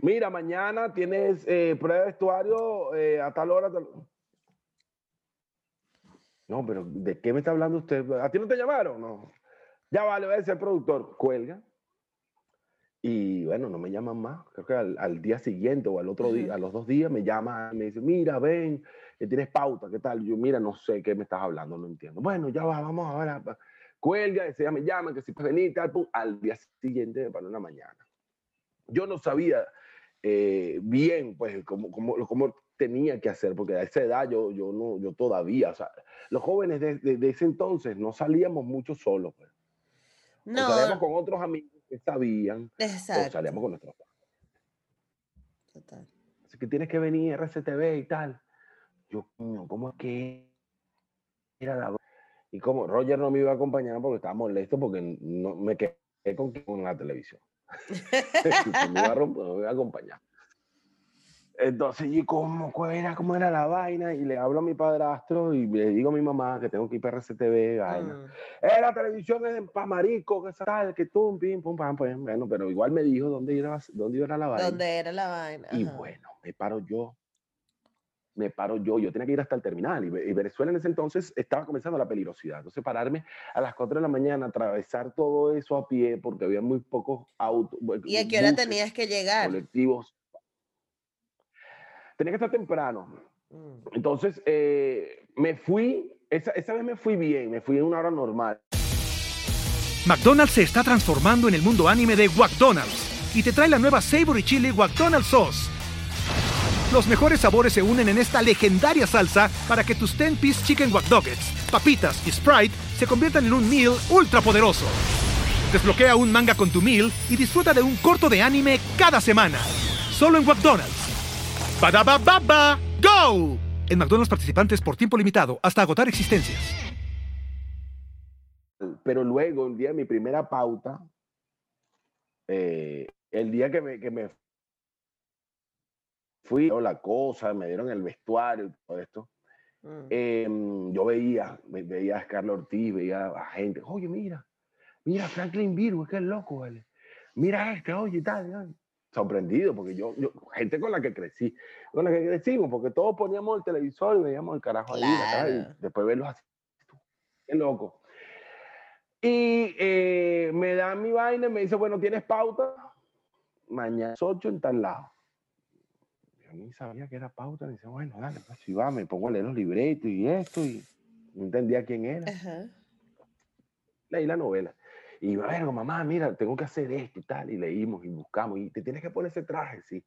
Speaker 2: Mira, mañana tienes eh, prueba de vestuario eh, a tal hora. No, pero ¿de qué me está hablando usted? ¿A ti no te llamaron? No. Ya vale, voy a decir el productor. Cuelga. Y bueno, no me llaman más. Creo que al, día siguiente o al otro día, a los dos días me llama y me dice, mira, ven, tienes pauta, ¿qué tal? Yo, mira, no sé qué me estás hablando, no entiendo. Bueno, ya va, vamos a ver. Cuelga, ese día me llama, que si puedes venir, tal, al día siguiente para una mañana. Yo no sabía eh, bien, pues, cómo, cómo, cómo, tenía que hacer, porque a esa edad yo, yo, no, yo todavía, o sea, los jóvenes de, de, ese entonces no salíamos mucho solos, pues. No. salíamos con otros amigos que sabían, Exacto. o salíamos con nuestros Total. Así que tienes que venir RCTV y tal. Yo, ¿cómo es que era la... Y como Roger no me iba a acompañar porque estaba molesto porque no me quedé con, con la televisión. me iba a romper, no me iba a acompañar. Entonces, ¿y cómo, era, cómo era la vaina? Y le hablo a mi padrastro y le digo a mi mamá que tengo que ir para RCTV, vaina. Mm. Eh, la televisión es en Pamarico, que tal, que tú, pim, pum, pam, pues, bueno, pero igual me dijo dónde iba, dónde era la vaina.
Speaker 1: ¿Dónde era la vaina?
Speaker 2: Y bueno, me paro yo me paro yo, yo tenía que ir hasta el terminal y, Venezuela en ese entonces estaba comenzando la peligrosidad. Entonces pararme a las 4 de la mañana, atravesar todo eso a pie porque había muy pocos autos.
Speaker 1: ¿Y a qué hora tenías que llegar?
Speaker 2: Colectivos. Tenía que estar temprano. Mm. Entonces eh, me fui, esa, esa vez me fui bien, me fui en una hora normal.
Speaker 3: McDonald's se está transformando en el mundo anime de McDonald's y te trae la nueva Savory Chili McDonald's Sauce los mejores sabores se unen en esta legendaria salsa para que tus 10-piece chicken wack papitas y Sprite se conviertan en un meal ultra poderoso. Desbloquea un manga con tu meal y disfruta de un corto de anime cada semana. Solo en McDonald's. Ba baba go! En McDonald's participantes por tiempo limitado hasta agotar existencias.
Speaker 2: Pero luego, el día de mi primera pauta, eh, el día que me, que me fui, la cosa, me dieron el vestuario y todo esto. Mm. Em, yo veía, veía a Scarlett Ortiz, veía a gente, oye, mira, Mira, Franklin Virgo, es que es loco, ¿vale? Mira este, oye, tal, sorprendido, porque yo, yo, gente con la que crecí, con la que crecimos, porque todos poníamos el televisor y veíamos el carajo ahí, y después verlos así, qué loco. Y eh, me da mi vaina y me dice, bueno, ¿tienes pauta? Mañana es 8 en tal lado. Yo ni sabía que era pauta, y dice, bueno, dale, pues si va, me pongo a leer los libretos y esto, y no entendía quién era. Leí la novela. Y a ver, mamá, mira, tengo que hacer esto y tal. Y leímos y buscamos. Y te tienes que poner ese traje, sí.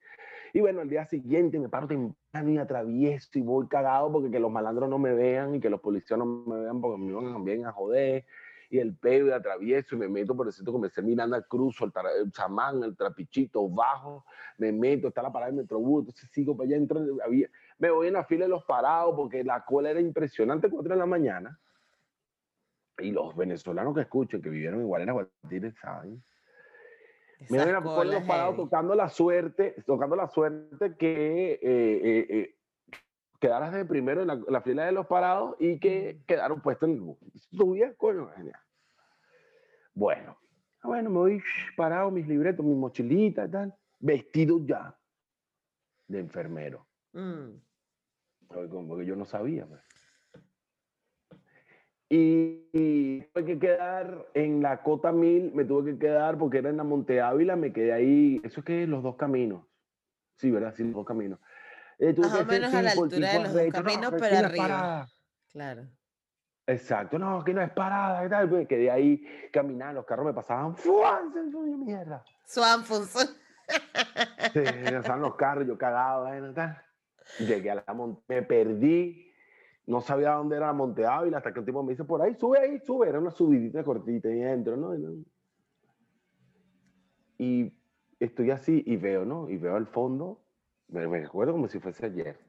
Speaker 2: Y bueno, al día siguiente me paro temprano y atravieso y voy cagado porque que los malandros no me vean y que los policías no me vean porque me van también a joder. Y el pelo y atravieso y me meto por el sitio que me mirando al cruzo, el, el, chamán, el trapichito, bajo, me meto, está la parada del metrobús, entonces sigo para allá, entro, había, me voy en la fila de los parados porque la cola era impresionante, 4 de la mañana y los venezolanos que escuchen, que vivieron en Guarena, Guatire, saben. Me ven a los parados tocando la suerte, tocando la suerte que eh, eh, eh, quedaras de primero en la, fila de los parados y que quedaron puestos en el bus. Subía, coño, genial. Bueno, ah, bueno, me voy parado, mis libretos, mis mochilitas y tal, vestido ya de enfermero. Mm. Porque yo no sabía. Pues. Y, tuve que quedar en la Cota 1000, me tuve que quedar porque era en la Monte Ávila, me quedé ahí. ¿Eso es que Los dos caminos. Sí, ¿verdad? Sí, los dos caminos.
Speaker 1: Eh, Más o menos a la altura de los dos caminos, pero arriba. Claro.
Speaker 2: Exacto, no, aquí no es parada y tal. Pues quedé ahí caminando, los carros me pasaban. ¡Fuan! mierda!
Speaker 1: Suanfus.
Speaker 2: sí, pasaban los carros, yo cagado, ¿eh? tal. Llegué a la monte, me perdí no sabía dónde era Monte Ávila hasta que el tipo me dice, por ahí, sube ahí, sube. Era una subidita cortita y entro, ¿no? Y estoy así y veo, ¿no? Y veo al fondo, me, recuerdo como si fuese ayer,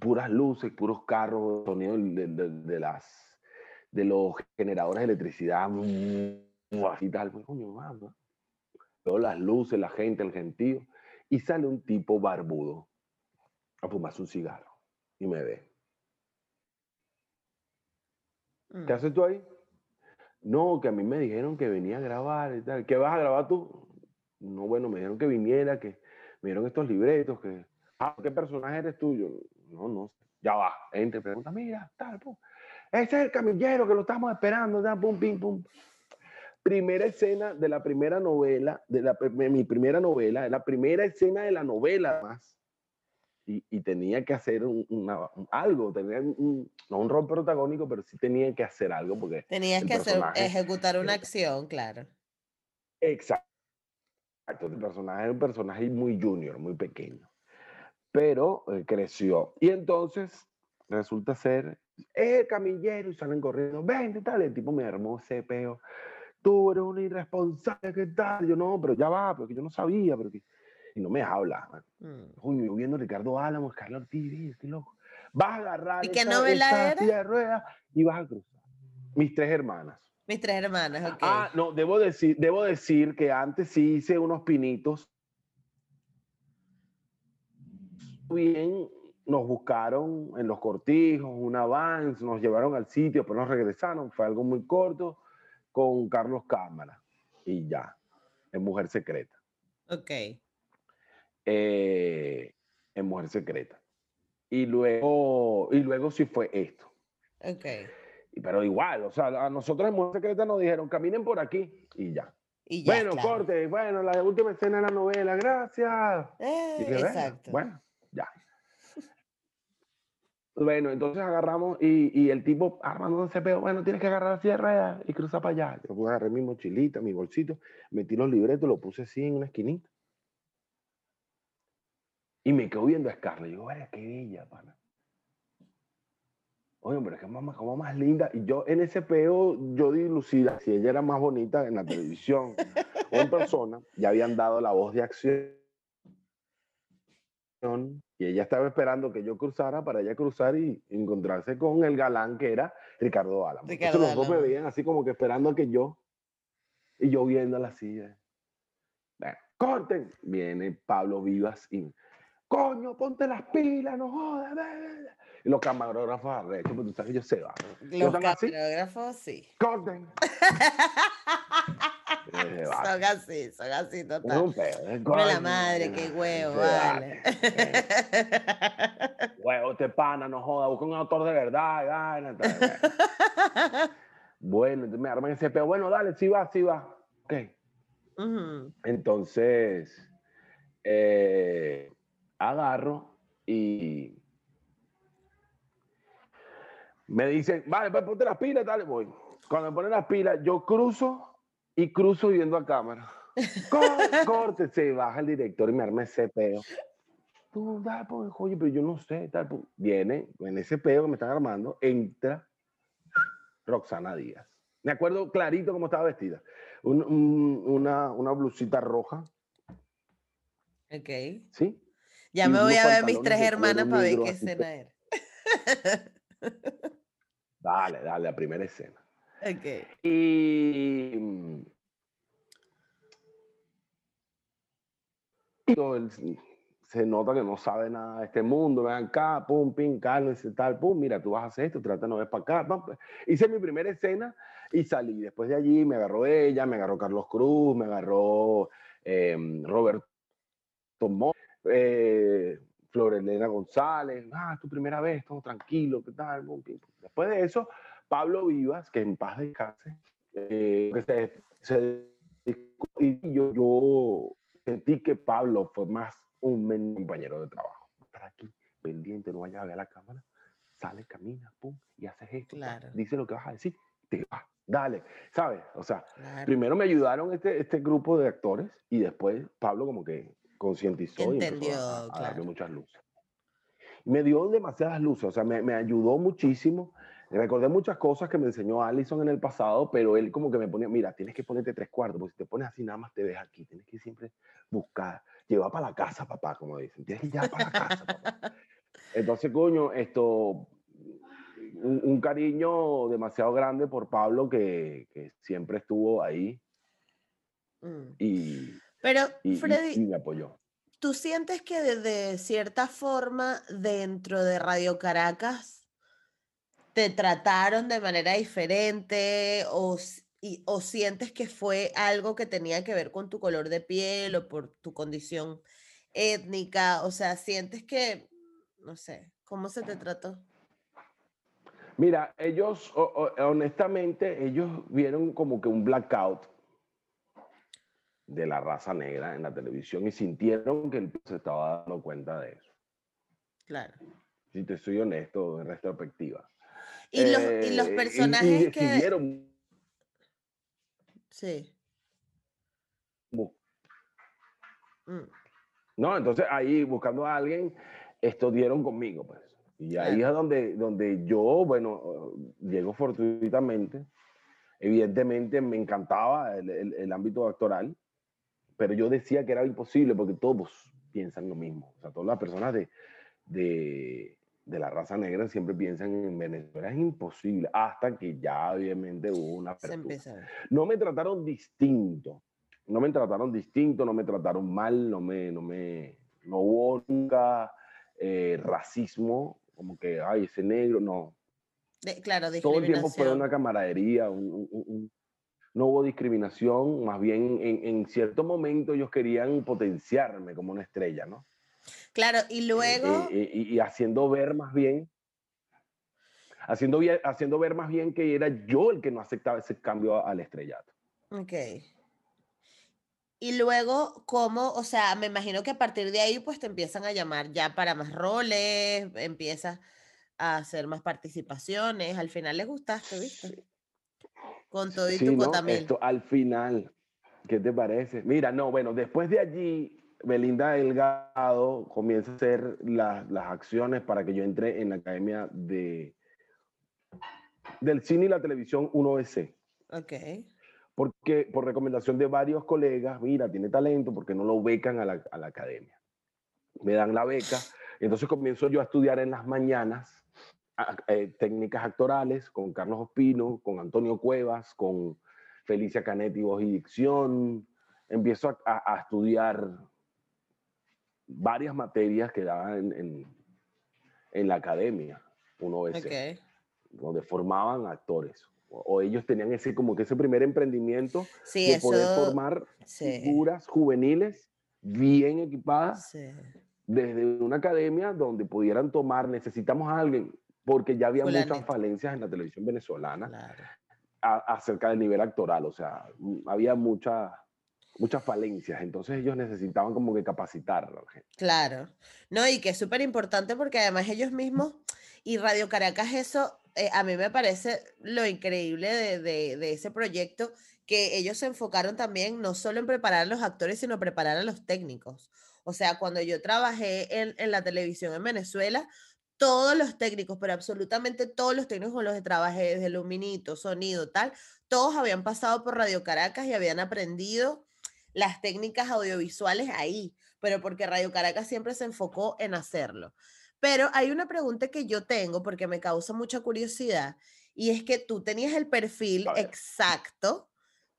Speaker 2: puras luces, puros carros, sonido de, de, las, de los generadores de electricidad, y tal. Pues, coño, mamá. Veo las luces, la gente, el gentío, y sale un tipo barbudo a fumarse un cigarro y me ve. ¿Qué mm. haces tú ahí? No, que a mí me dijeron que venía a grabar y tal. ¿Qué vas a grabar tú? No, bueno, me dijeron que viniera, que me dieron estos libretos, que... Ah, ¿qué personaje eres tú? Yo, no, no, ya va. Entre, pregunta, mira, tal, pum. Ese es el camillero que lo estamos esperando, pum, pim, pum. Primera escena de la primera novela, de, la, mi primera novela, la primera escena de la novela más y, tenía que hacer algo, tenía un, no un rol protagónico, pero sí tenía que hacer algo porque...
Speaker 1: Tenías que hacer, ejecutar una acción, claro.
Speaker 2: Exacto. El personaje es un personaje muy junior, muy pequeño, pero eh, creció. Y entonces resulta ser el camillero y salen corriendo, ven, tal, el tipo me armó ese peo. Tú eres un irresponsable, ¿qué tal? Yo no, pero ya va, porque yo no sabía, pero que y no me habla. Mm. viendo Ricardo Álamo, Carlos Ortiz, qué loco. Vas a agarrar
Speaker 1: ¿Y qué novela era?
Speaker 2: de ruedas y vas a cruzar. Mis tres hermanas.
Speaker 1: Mis tres hermanas, ok.
Speaker 2: Ah, no, debo decir, debo decir que antes sí hice unos pinitos. Bien, nos buscaron en los cortijos, un avance, nos llevaron al sitio, pero nos regresaron. Fue algo muy corto con Carlos Cámara y ya, en Mujer Secreta.
Speaker 1: Ok.
Speaker 2: Eh, en Mujer Secreta. Y luego, y luego sí fue esto.
Speaker 1: Ok.
Speaker 2: Pero igual, o sea, a nosotros en Mujer Secreta nos dijeron, caminen por aquí y ya. Y bueno, corte, bueno, la última escena de la novela, gracias.
Speaker 1: Eh, exacto.
Speaker 2: Bueno, ya. Bueno, entonces agarramos y, y el tipo armando ese pedo, bueno, tienes que agarrar la sierra y cruzar para allá. Yo agarré mi mochilita, mi bolsito, metí los libretos, lo puse así en una esquinita. Y me quedo viendo a Scarlett. Y digo, vaya, qué bella, pana. Oye, pero es que mamá como más linda. Y yo en ese peo, yo di lucida, si ella era más bonita en la televisión o en persona, ya habían dado la voz de acción. Y ella estaba esperando que yo cruzara para ella cruzar y encontrarse con el galán que era Ricardo Álamo. Entonces los dos me veían así como que esperando que yo, y yo viéndola así. Bueno, corten. Viene Pablo Vivas y coño, ponte las pilas, no jodas. Y los camarógrafos arrechos, porque tú sabes que ellos se van.
Speaker 1: Los
Speaker 2: están así?
Speaker 1: camarógrafos, sí.
Speaker 2: ¡Corten! Eh.
Speaker 1: Son así, son así,
Speaker 2: Es
Speaker 1: total.
Speaker 2: un pedo. es
Speaker 1: Por la madre, qué huevo, vale.
Speaker 2: eh, Huevo, este pana, no joda, busca un autor de verdad. tal, bueno. Me arman ese pedo. Bueno, dale, sí va, sí va. Ok. Entonces, eh, agarro y me dicen, vale, pues ponte las pilas, dale, voy. Cuando me ponen las pilas, yo cruzo y cruzo viendo a cámara. Corte, se baja el director y me arma ese peo. Tú, dale, pues, oye, pero yo no sé, tal. pues. Viene, en ese peo que me están armando, entra Roxana Díaz. Me acuerdo clarito cómo estaba vestida. Un- un- una, una blusita roja,
Speaker 1: Ok.
Speaker 2: ¿sí?
Speaker 1: Ya me voy a ver mis tres hermanas para ver qué escena era.
Speaker 2: Dale, dale, la primera escena.
Speaker 1: Ok.
Speaker 2: Y. mm, el- se nota que no sabe nada de este mundo. Ven acá, pum, pim, cálmense, tal, pum. Mira, tú vas a hacer esto, trata de no ver para acá. pam, pam. Hice mi primera escena y salí. Después de allí me agarró ella, me agarró Carlos Cruz, me agarró eh, Roberto Mo, eh, Florelena González. Ah, es tu primera vez, todo tranquilo, ¿qué tal? Después de eso, Pablo Vivas, que en paz descanse, eh, se, se- y yo, yo sentí que Pablo fue más un compañero de trabajo. Estar aquí, pendiente, no vayas a ver la cámara, sale, camina, pum, y haces esto,
Speaker 1: Claro.
Speaker 2: dice lo que vas a decir, te vas, dale, ¿sabes? O sea,
Speaker 1: Claro.
Speaker 2: primero me ayudaron este, este grupo de actores y después Pablo como que concientizó y empezó a, a darme
Speaker 1: claro.
Speaker 2: muchas luces. Y me dio demasiadas luces, o sea, me, me ayudó muchísimo. Recordé muchas cosas que me enseñó Allison en el pasado, pero él como que me ponía, mira, tienes que ponerte tres cuartos, porque si te pones así nada más te ves aquí, tienes que siempre buscar, llevar para la casa, papá, como dicen, tienes que llevar para la casa, papá. Entonces, coño, esto, un, un cariño demasiado grande por Pablo que, que siempre estuvo ahí
Speaker 1: Mm.
Speaker 2: y,
Speaker 1: Pero,
Speaker 2: y-
Speaker 1: Freddy,
Speaker 2: y me apoyó.
Speaker 1: ¿tú sientes que de, de cierta forma dentro de Radio Caracas te trataron de manera diferente o, y- o sientes que fue algo que tenía que ver con tu color de piel o por tu condición étnica? O sea, sientes que, no sé, ¿cómo se te trató?
Speaker 2: Mira, ellos, honestamente, ellos vieron como que un blackout de la raza negra en la televisión y sintieron que él se estaba dando cuenta de eso.
Speaker 1: Claro.
Speaker 2: Si te soy honesto, en retrospectiva.
Speaker 1: Y los, y los
Speaker 2: Eh,
Speaker 1: personajes que...
Speaker 2: decidieron
Speaker 1: Sí. mm,
Speaker 2: No, entonces ahí buscando a alguien, esto dieron conmigo, pues. Y ahí
Speaker 1: Claro.
Speaker 2: es donde, donde yo, bueno, llego fortuitamente. Evidentemente me encantaba el, el- el ámbito actoral, pero yo decía que era imposible porque todos piensan lo mismo. O sea, todas las personas de, de, de la raza negra siempre piensan en Venezuela. Es imposible, hasta que ya obviamente hubo una apertura. no me trataron distinto. No me trataron distinto, no me trataron mal, no me, no me, no hubo nunca eh, racismo, como que, ay, ese negro, no.
Speaker 1: De- claro,
Speaker 2: Todo el tiempo fue una camaradería, un- un- un- un- no hubo discriminación, más bien en, en cierto momento ellos querían potenciarme como una estrella, ¿no?
Speaker 1: Claro, y
Speaker 2: Eh,
Speaker 1: luego,
Speaker 2: eh, y, y haciendo ver más bien, haciendo, haciendo ver más bien que era yo el que no aceptaba ese cambio al estrellato.
Speaker 1: ok. Y luego, ¿cómo? O sea, me imagino que a partir de ahí, pues te empiezan a llamar ya para más roles, empiezas a hacer más participaciones. Al final les gustaste, ¿viste? Con todo y
Speaker 2: Sí,
Speaker 1: tu
Speaker 2: ¿no? Esto al final, ¿qué te parece? Mira, no, bueno, después de allí, Belinda Delgado comienza a hacer la- las acciones para que yo entre en la academia de, del cine y la televisión 1S.
Speaker 1: Ok.
Speaker 2: Porque por recomendación de varios colegas, mira, tiene talento, porque no lo becan a la, a la academia? Me dan la beca, entonces comienzo yo a estudiar en las mañanas eh, técnicas actorales con Carlos Ospino, con Antonio Cuevas, con Felicia Canetti, voz y dicción. Empiezo a, a- a estudiar varias materias que daban en, en- en la academia. uno veces, donde formaban actores. O, ellos tenían ese como que ese primer emprendimiento de poder formar figuras juveniles bien equipadas desde una academia donde pudieran tomar, necesitamos a alguien, porque ya había muchas falencias en la televisión venezolana acerca del nivel actoral, o sea, había muchas muchas falencias, entonces ellos necesitaban como que capacitar a la gente.
Speaker 1: Claro, no, y que es súper importante porque además ellos mismos, y Radio Caracas eso, eh, a mí me parece lo increíble de, de, de, ese proyecto, que ellos se enfocaron también no solo en preparar a los actores, sino preparar a los técnicos. O sea, cuando yo trabajé en, en la televisión en Venezuela, todos los técnicos, pero absolutamente todos los técnicos con los que trabajé, desde Luminito, sonido, tal, todos habían pasado por Radio Caracas y habían aprendido las técnicas audiovisuales ahí, pero porque Radio Caracas siempre se enfocó en hacerlo. Pero hay una pregunta que yo tengo porque me causa mucha curiosidad y es que tú tenías el perfil exacto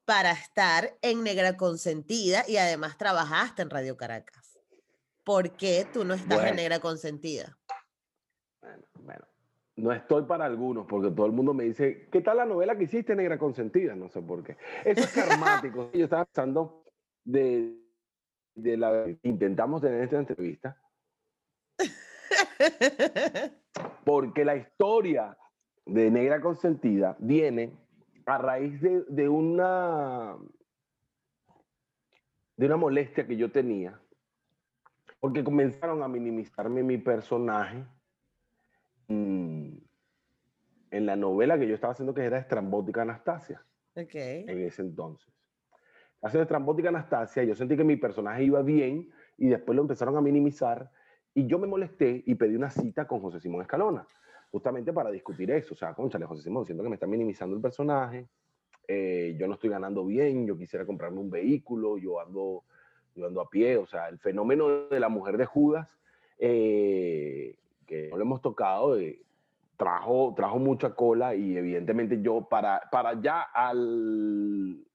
Speaker 1: para estar en Negra Consentida y además trabajaste en Radio Caracas. ¿Por qué tú no estás en Negra Consentida?
Speaker 2: No estoy para algunos porque todo el mundo me dice, ¿qué tal la novela que hiciste Negra Consentida? No sé por qué. Eso es karmático. yo estaba pensando de, la intentamos tener esta entrevista. Porque la historia de Negra Consentida viene a raíz de, de, una de una molestia que yo tenía, porque comenzaron a minimizarme mi personaje en la novela que yo estaba haciendo que era Estrambótica Anastasia.
Speaker 1: En
Speaker 2: ese entonces hace de Trambótica Anastasia, yo sentí que mi personaje iba bien y después lo empezaron a minimizar y yo me molesté y pedí una cita con José Simón Escalona, justamente para discutir eso. O sea, conchale, José Simón, siento que me está minimizando el personaje, eh, yo no estoy ganando bien, yo quisiera comprarme un vehículo, yo ando, yo ando a pie, o sea, el fenómeno de la mujer de Judas, eh, que no lo hemos tocado, eh, trajo, trajo mucha cola y evidentemente yo para, para ya al,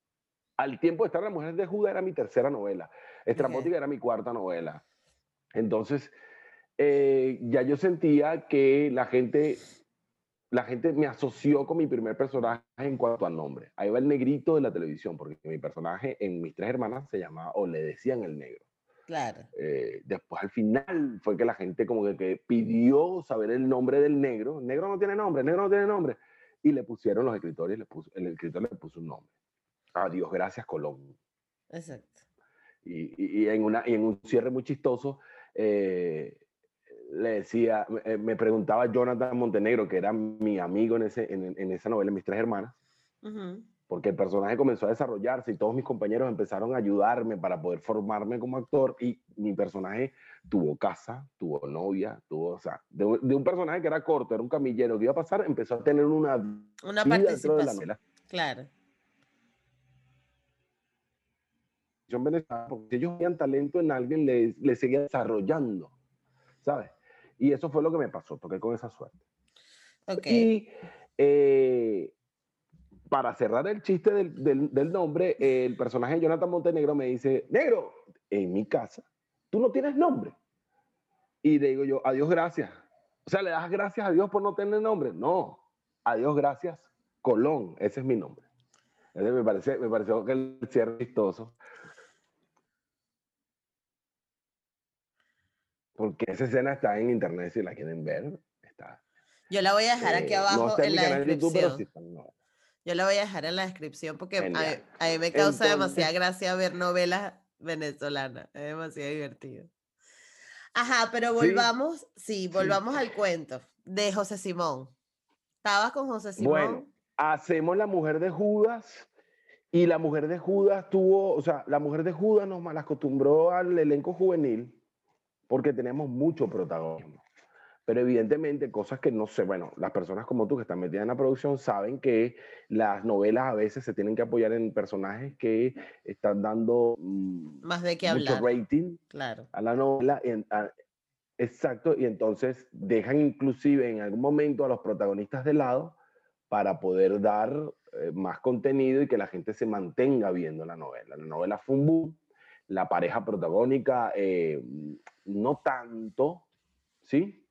Speaker 2: al tiempo de estar La Mujer de Judá era mi tercera novela. Estrambótica era mi cuarta novela. Entonces, eh, ya yo sentía que la gente, la gente me asoció con mi primer personaje en cuanto al nombre. Ahí va el negrito de la televisión, porque mi personaje en Mis Tres Hermanas se llamaba, o le decían el negro.
Speaker 1: Claro.
Speaker 2: Eh, después al final fue que la gente como que, pidió saber el nombre del negro. Negro no tiene nombre, negro no tiene nombre. Y le pusieron los escritores, le puso, el escritor le puso un nombre. Adiós, gracias Colón.
Speaker 1: Exacto.
Speaker 2: Y, y, en, una, y en un cierre muy chistoso, eh, le decía, eh, me preguntaba Jonathan Montenegro, que era mi amigo en, ese, en, en esa novela, Mis Tres Hermanas, porque el personaje comenzó a desarrollarse y todos mis compañeros empezaron a ayudarme para poder formarme como actor y mi personaje tuvo casa, tuvo novia, tuvo, o sea, de, un personaje que era corto, era un camillero que iba a pasar, empezó a tener una,
Speaker 1: una vida dentro de la novela. Claro.
Speaker 2: porque ellos veían talento en alguien, le, le seguía desarrollando, ¿sabes? Y eso fue lo que me pasó, toqué con esa suerte.
Speaker 1: Okay.
Speaker 2: Y eh, para cerrar el chiste del, del, del, nombre, el personaje de Jonathan Montenegro me dice, negro, en mi casa, tú no tienes nombre. Y le digo yo, adiós, gracias. O sea, ¿le das gracias a Dios por no tener nombre? No, adiós, gracias, Colón, ese es mi nombre. me, parece, me pareció que el cierre vistoso. porque esa escena está en internet si la quieren ver. Está,
Speaker 1: Yo la voy a dejar aquí abajo en, la descripción. Yo la voy a dejar en la descripción porque a, mí me causa demasiada gracia ver novelas venezolanas. Es demasiado divertido. Ajá, pero volvamos, sí, volvamos al cuento de José Simón. ¿Estabas con José Simón? Bueno,
Speaker 2: hacemos La Mujer de Judas y La Mujer de Judas tuvo, o sea, La Mujer de Judas nos malacostumbró al elenco juvenil porque tenemos mucho protagonismo. Pero evidentemente cosas que no sé, bueno, las personas como tú que están metidas en la producción saben que las novelas a veces se tienen que apoyar en personajes que están dando
Speaker 1: mm, más de que
Speaker 2: mucho rating
Speaker 1: claro.
Speaker 2: a la novela. exacto, y entonces dejan inclusive en algún momento a los protagonistas de lado para poder dar eh, más contenido y que la gente se mantenga viendo la novela. La novela fue un boom, la pareja protagónica eh, no tanto, ¿sí?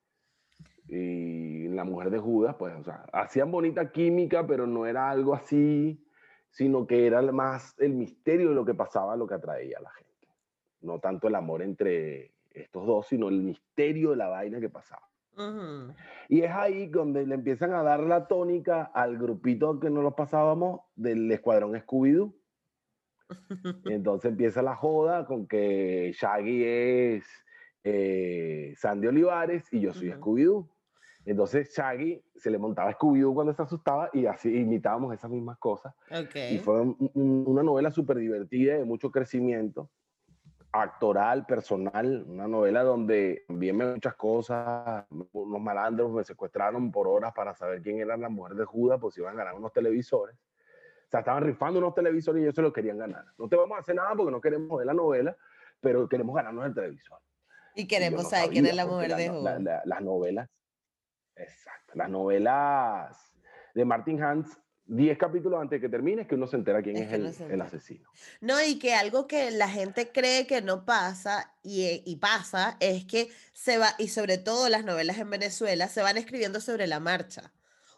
Speaker 2: Y La Mujer de Judas, pues, o sea, hacían bonita química, pero no era algo así, sino que era más el misterio de lo que pasaba, lo que atraía a la gente. No tanto el amor entre estos dos, sino el misterio de la vaina que pasaba. Y es ahí donde le empiezan a dar la tónica al grupito que nos lo pasábamos del escuadrón Scooby-Doo. Entonces empieza la joda con que Shaggy es eh, Sandy Olivares y yo soy Scooby-Doo. Entonces Shaggy se le montaba Scooby-Doo cuando se asustaba y así imitábamos esas mismas cosas. Y fue una novela súper divertida de mucho crecimiento actoral, personal, una novela donde vi muchas cosas, unos malandros me secuestraron por horas para saber quién era la mujer de Judas, pues iban a ganar unos televisores. O sea, estaban rifando unos televisores y ellos se lo querían ganar. No te vamos a hacer nada porque no queremos ver la novela, pero queremos ganarnos el televisor.
Speaker 1: Y queremos saber quién es la mujer de Judas.
Speaker 2: las novelas, exacto, las novelas de Martin Hans 10 capítulos antes de que termine, que uno se entera quién es, el, asesino.
Speaker 1: No, y que algo que la gente cree que no pasa y, eh, y, pasa es que se va, y sobre todo las novelas en Venezuela, se van escribiendo sobre la marcha.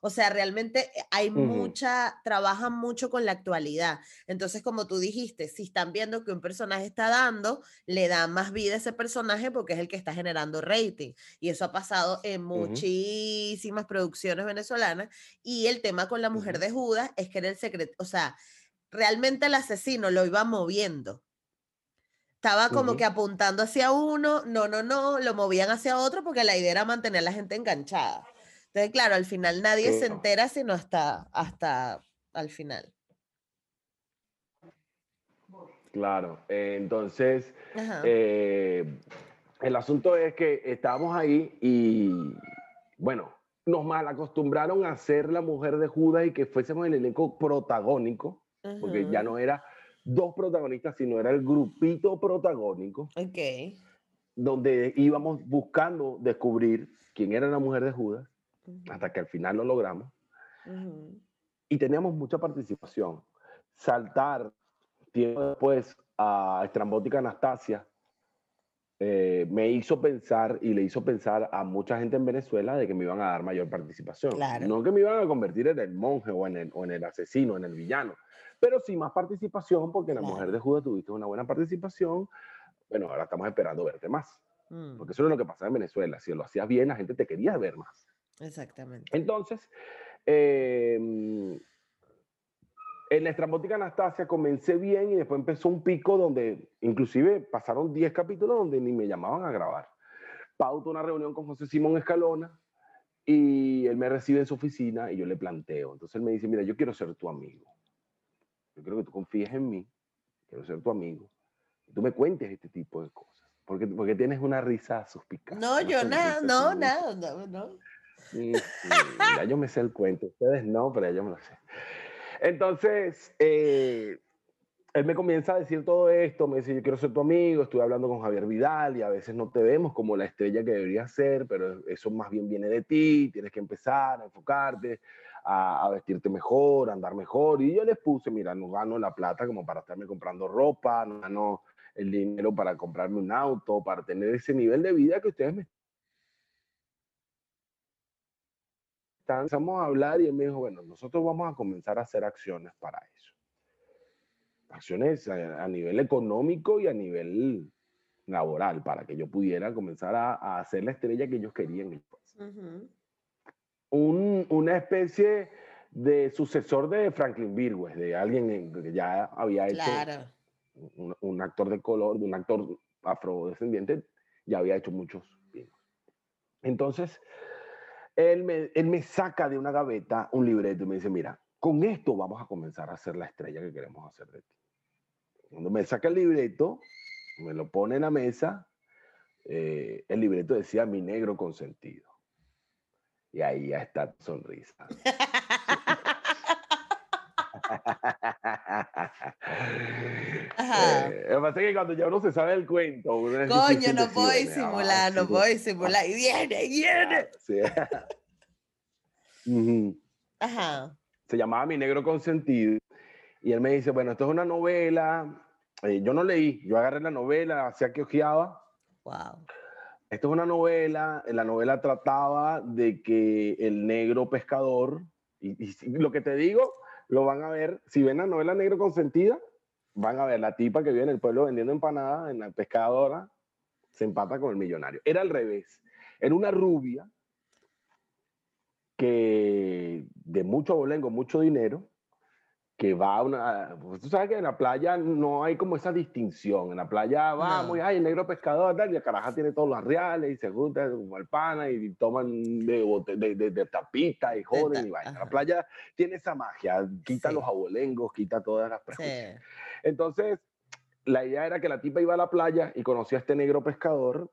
Speaker 1: O sea, realmente eh, hay mucha, trabajan mucho con la actualidad. Entonces, como tú dijiste, si están viendo que un personaje está dando, le da más vida a ese personaje porque es el que está generando rating. Y eso ha pasado en muchísimas producciones venezolanas. Y el tema con la mujer de Judas es que era el secreto, o sea, realmente el asesino lo iba moviendo estaba como que apuntando hacia uno, no, no, no, lo movían hacia otro porque la idea era mantener a la gente enganchada. Entonces, claro, al final nadie se entera sino hasta, hasta al final.
Speaker 2: Claro, eh, entonces, eh, el asunto es que estábamos ahí y, bueno, nos mal acostumbraron a ser la mujer de Judas y que fuésemos el elenco protagónico, porque ya no era dos protagonistas, sino era el grupito protagónico.
Speaker 1: Ok.
Speaker 2: Donde íbamos buscando descubrir quién era la mujer de Judas hasta que al final lo logramos. Y teníamos mucha participación. Saltar tiempo después a Estrambótica Anastasia eh, me hizo pensar y le hizo pensar a mucha gente en Venezuela de que me iban a dar mayor participación. No que me iban a convertir en el monje o en el, o en el asesino, en el villano, pero sí más participación porque la mujer de Judas tuviste una buena participación. Bueno, ahora estamos esperando verte más. Mm. Porque eso es lo que pasa en Venezuela. Si lo hacías bien, la gente te quería ver más.
Speaker 1: Exactamente.
Speaker 2: Entonces, em, en la estrambótica Anastasia comencé bien y después empezó un pico donde inclusive pasaron 10 capítulos donde ni me llamaban a grabar. Pauto una reunión con José Simón Escalona y él me recibe en su oficina y yo le planteo. Entonces él me dice, mira, yo quiero ser tu amigo. Yo quiero que tú confíes en mí. Quiero ser tu amigo. Y tú me cuentes este tipo de cosas. Porque, porque tienes una risa suspicaz.
Speaker 1: No, yo nada, no, nada, no, no.
Speaker 2: Ya yo me sé el cuento. Ustedes no, pero yo me lo sé. Entonces, eh, él me comienza a decir todo esto, me dice, yo quiero ser tu amigo, estuve hablando con Javier Vidal y a veces no te vemos como la estrella que deberías ser, pero eso más bien viene de ti, tienes que empezar a enfocarte, a, a, vestirte mejor, a andar mejor. Y yo les puse, mira, no gano la plata como para estarme comprando ropa, no gano el dinero para comprarme un auto, para tener ese nivel de vida que ustedes me empezamos a hablar y él me dijo, bueno, nosotros vamos a comenzar a hacer acciones para eso. Acciones a, nivel económico y a nivel laboral, para que yo pudiera comenzar a, hacer la estrella que ellos querían. un, una especie de sucesor de Franklin Virgües, de alguien que ya había hecho un, un, actor de color, de un actor afrodescendiente, ya había hecho muchos Entonces, él me, él me saca de una gaveta un libreto y me dice, mira, con esto vamos a comenzar a hacer la estrella que queremos hacer de ti. Cuando me saca el libreto, me lo pone en la mesa, eh, el libreto decía mi negro consentido. Y ahí ya está sonrisa. Ajá. Eh, lo que pasa es que cuando ya uno se sabe el cuento,
Speaker 1: coño, no puedo disimular, no puedo disimular. Y viene, viene. Sí.
Speaker 2: Ajá. Se llamaba Mi Negro Consentido. Y él me dice, bueno, esto es una novela. Eh, yo no leí, yo agarré la novela, hacía que ojeaba.
Speaker 1: Wow.
Speaker 2: Esto es una novela, la novela trataba de que el negro pescador, y, y lo que te digo, lo van a ver, si ven la novela Negro Consentida, van a ver la tipa que vive en el pueblo vendiendo empanadas en la pescadora, se empata con el millonario. Era al revés, era una rubia que de mucho bolengo, mucho dinero, que va a una... Pues tú sabes que en la playa no hay como esa distinción. En la playa vamos, y hay el negro pescador, tal, y el caraja tiene todos los reales, y se junta como el pana, y toman de, de, de, tapita, y joden, y vaina. La playa tiene esa magia, quita los abolengos, quita todas las prejuicios. Entonces, la idea era que la tipa iba a la playa y conocía a este negro pescador,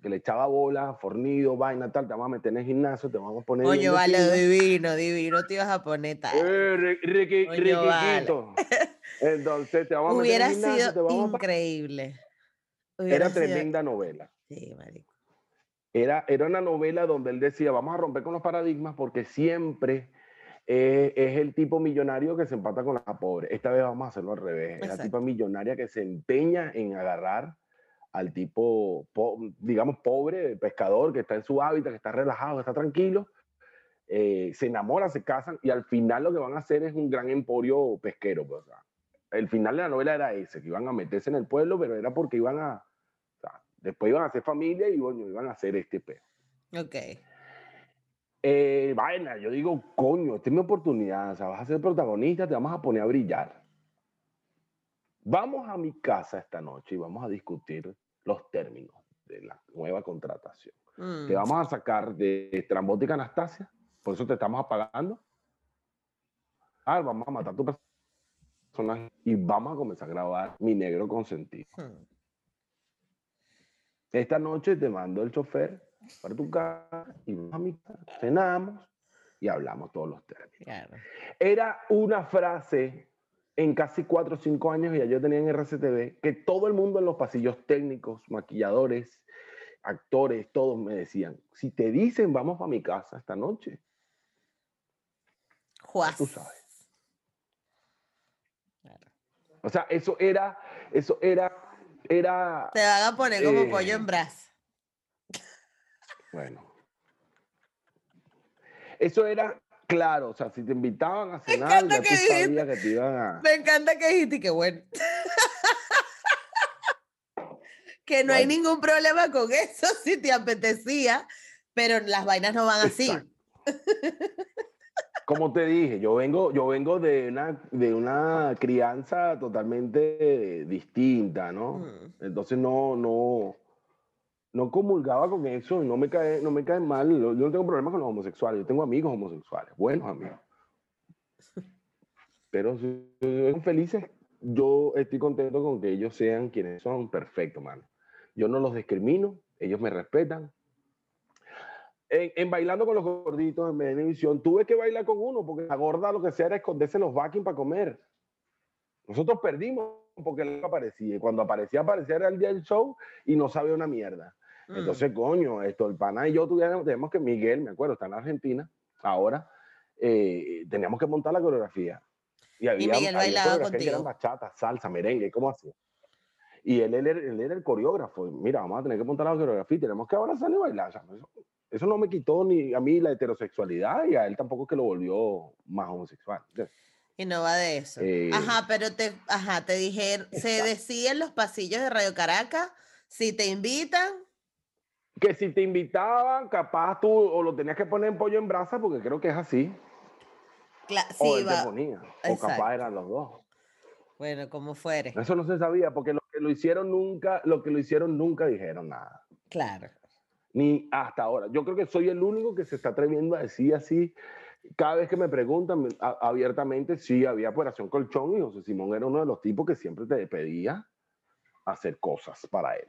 Speaker 2: que le echaba bola, fornido, vaina, tal, te vamos a meter en el gimnasio, te vamos a poner...
Speaker 1: Coño, vale, divino, divino, te ibas a poner tal.
Speaker 2: Eh, riquiquito. Entonces, te vamos a meter en el gimnasio,
Speaker 1: sido increíble.
Speaker 2: Era tremenda novela.
Speaker 1: Sí, marico.
Speaker 2: Era, era una novela donde él decía, vamos a romper con los paradigmas porque siempre es, es el tipo millonario que se empata con la pobre. Esta vez vamos a hacerlo al revés. Es la tipa millonaria que se empeña en agarrar al tipo, digamos, pobre, pescador, que está en su hábitat, que está relajado, que está tranquilo, eh, se enamoran, se casan y al final lo que van a hacer es un gran emporio pesquero. Pues, el final de la novela era ese, que iban a meterse en el pueblo, pero era porque iban a, después iban a hacer familia y bueno, iban a hacer este peo.
Speaker 1: Ok.
Speaker 2: Eh, vaina, yo digo, coño, esta es mi oportunidad, o sea, vas a ser protagonista, te vamos a poner a brillar. Vamos a mi casa esta noche y vamos a discutir los términos de la nueva contratación. Te mm. vamos a sacar de Estrambótica Anastasia, por eso te estamos apagando. Ah, vamos a matar tu personaje y vamos a comenzar a grabar Mi Negro Consentido. Hmm. Esta noche te mando el chofer para tu casa y vamos a mi casa, cenamos y hablamos todos los términos. Era una frase en casi cuatro o cinco años, ya yo tenía en RCTV, que todo el mundo en los pasillos técnicos, maquilladores, actores, todos me decían, si te dicen vamos a mi casa esta noche,
Speaker 1: Juaz.
Speaker 2: tú sabes. O sea, eso era, eso era, era...
Speaker 1: Te van a poner como pollo en eh, brazo.
Speaker 2: Bueno. Eso era Claro, o sea, si te invitaban a cenar, ya tú sabías que te iban a...
Speaker 1: Me encanta que dijiste que bueno. que no hay ningún problema con eso si te apetecía, pero las vainas no van así.
Speaker 2: Como te dije, yo vengo, yo vengo de una, de una crianza totalmente distinta, ¿no? Mm. Entonces no, no, no comulgaba con eso y no me cae, no me cae mal. Yo no tengo problemas con los homosexuales, yo tengo amigos homosexuales, buenos amigos. Pero si son felices, yo estoy contento con que ellos sean quienes son, perfecto, mano. Yo no los discrimino, ellos me respetan. En, Bailando con los Gorditos en Venevisión, tuve que bailar con uno, porque la gorda lo que sea era esconderse los backing para comer. Nosotros perdimos porque él aparecía. Y cuando aparecía, aparecía era el día del show y no sabía una mierda. Entonces, mm. coño, esto, el pana y yo tuvimos, tenemos que, Miguel, me acuerdo, está en Argentina, ahora, eh, teníamos que montar la coreografía.
Speaker 1: Y, había, y Miguel bailaba contigo. Que
Speaker 2: eran bachata, salsa, merengue, ¿cómo hacía? Y él, él, él, era el coreógrafo. Mira, vamos a tener que montar la coreografía y tenemos que ahora salir a bailar. eso, no me quitó ni a mí la heterosexualidad y a él tampoco que lo volvió más homosexual.
Speaker 1: Y no va de eso. Eh, ajá, pero te, ajá, te dije, se decía en los pasillos de Radio Caracas, si te invitan,
Speaker 2: que si te invitaban, capaz tú o lo tenías que poner en pollo en brasa, porque creo que es así. o él te ponía, o capaz eran los dos.
Speaker 1: Bueno, como fuere.
Speaker 2: Eso no se sabía, porque los que lo hicieron nunca, lo que lo hicieron nunca dijeron nada.
Speaker 1: Claro.
Speaker 2: Ni hasta ahora. Yo creo que soy el único que se está atreviendo a decir así. Cada vez que me preguntan abiertamente, sí, había operación colchón y José Simón era uno de los tipos que siempre te pedía hacer cosas para él.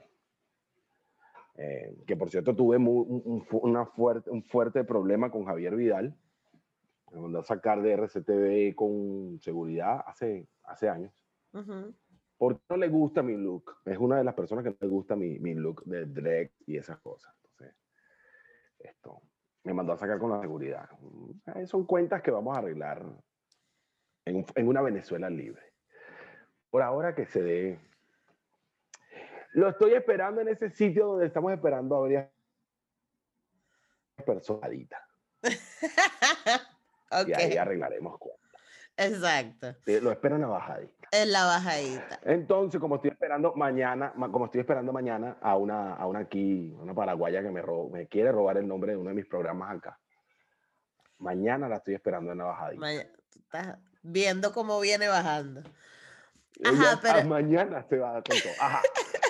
Speaker 2: Eh, que por cierto tuve un, una fuerte, un fuerte problema con Javier Vidal. Me mandó a sacar de RCTV con seguridad hace, hace años. Porque no le gusta mi look. Es una de las personas que no le gusta mi, mi look de drag y esas cosas. Entonces, esto me mandó a sacar con la seguridad. Eh, son cuentas que vamos a arreglar en, en una Venezuela libre. Por ahora que se dé Lo estoy esperando en ese sitio donde estamos esperando a varias personaditas. Y ahí arreglaremos cuentas.
Speaker 1: Exacto.
Speaker 2: Lo espero en la bajadita.
Speaker 1: En la bajadita.
Speaker 2: Entonces, como estoy esperando mañana, como estoy esperando mañana a una, a una aquí, una paraguaya que me, me quiere robar el nombre de uno de mis programas acá. Mañana la estoy esperando en la bajadita.
Speaker 1: estás viendo cómo viene bajando.
Speaker 2: Ajá, pero... Mañana se va a dar con todo. Ajá.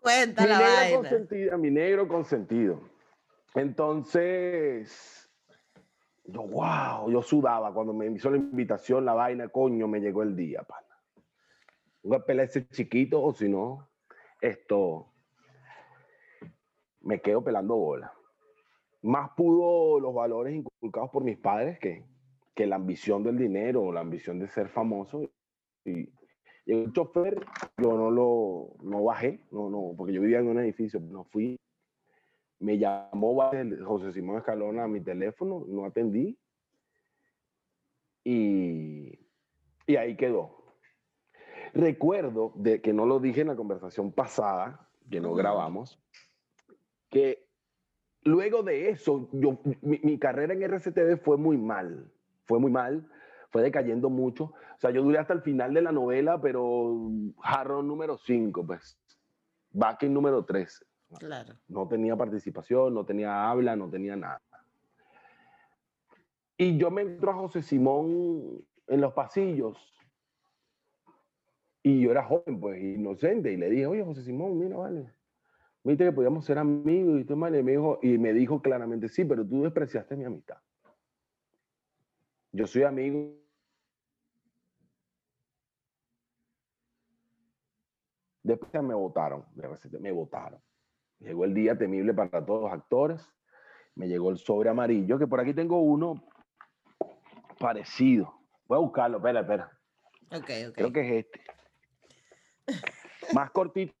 Speaker 1: Cuenta
Speaker 2: mi negro consentido, mi negro consentido. Entonces, yo, wow, yo sudaba cuando me hizo la invitación, la vaina, coño, me llegó el día, pana. Voy a pelar ese chiquito o si no, esto, me quedo pelando bola. Más pudo los valores inculcados por mis padres que, que la ambición del dinero o la ambición de ser famoso. Y, el chofer, yo no lo no bajé, no, no, porque yo vivía en un edificio, no fui me llamó José Simón Escalona a mi teléfono, no atendí. Y, y ahí quedó. Recuerdo de que no lo dije en la conversación pasada, que no grabamos, que luego de eso, yo, mi, carrera en RCTV fue muy mal, fue muy mal, fue decayendo mucho. O sea, yo duré hasta el final de la novela, pero jarrón número 5, pues, en número 3.
Speaker 1: Claro.
Speaker 2: No tenía participación, no tenía habla, no tenía nada. Y yo me entró a José Simón en los pasillos. Y yo era joven, pues, inocente. Y le dije, oye, José Simón, mira, vale. Viste que podíamos ser amigos y todo mal. Y me, dijo, y me dijo claramente, sí, pero tú despreciaste mi amistad. Yo soy amigo Después me votaron, me votaron. Llegó el día temible para todos los actores. Me llegó el sobre amarillo, que por aquí tengo uno parecido. Voy a buscarlo, espera, espera.
Speaker 1: Ok, ok.
Speaker 2: Creo que es este. Más cortito.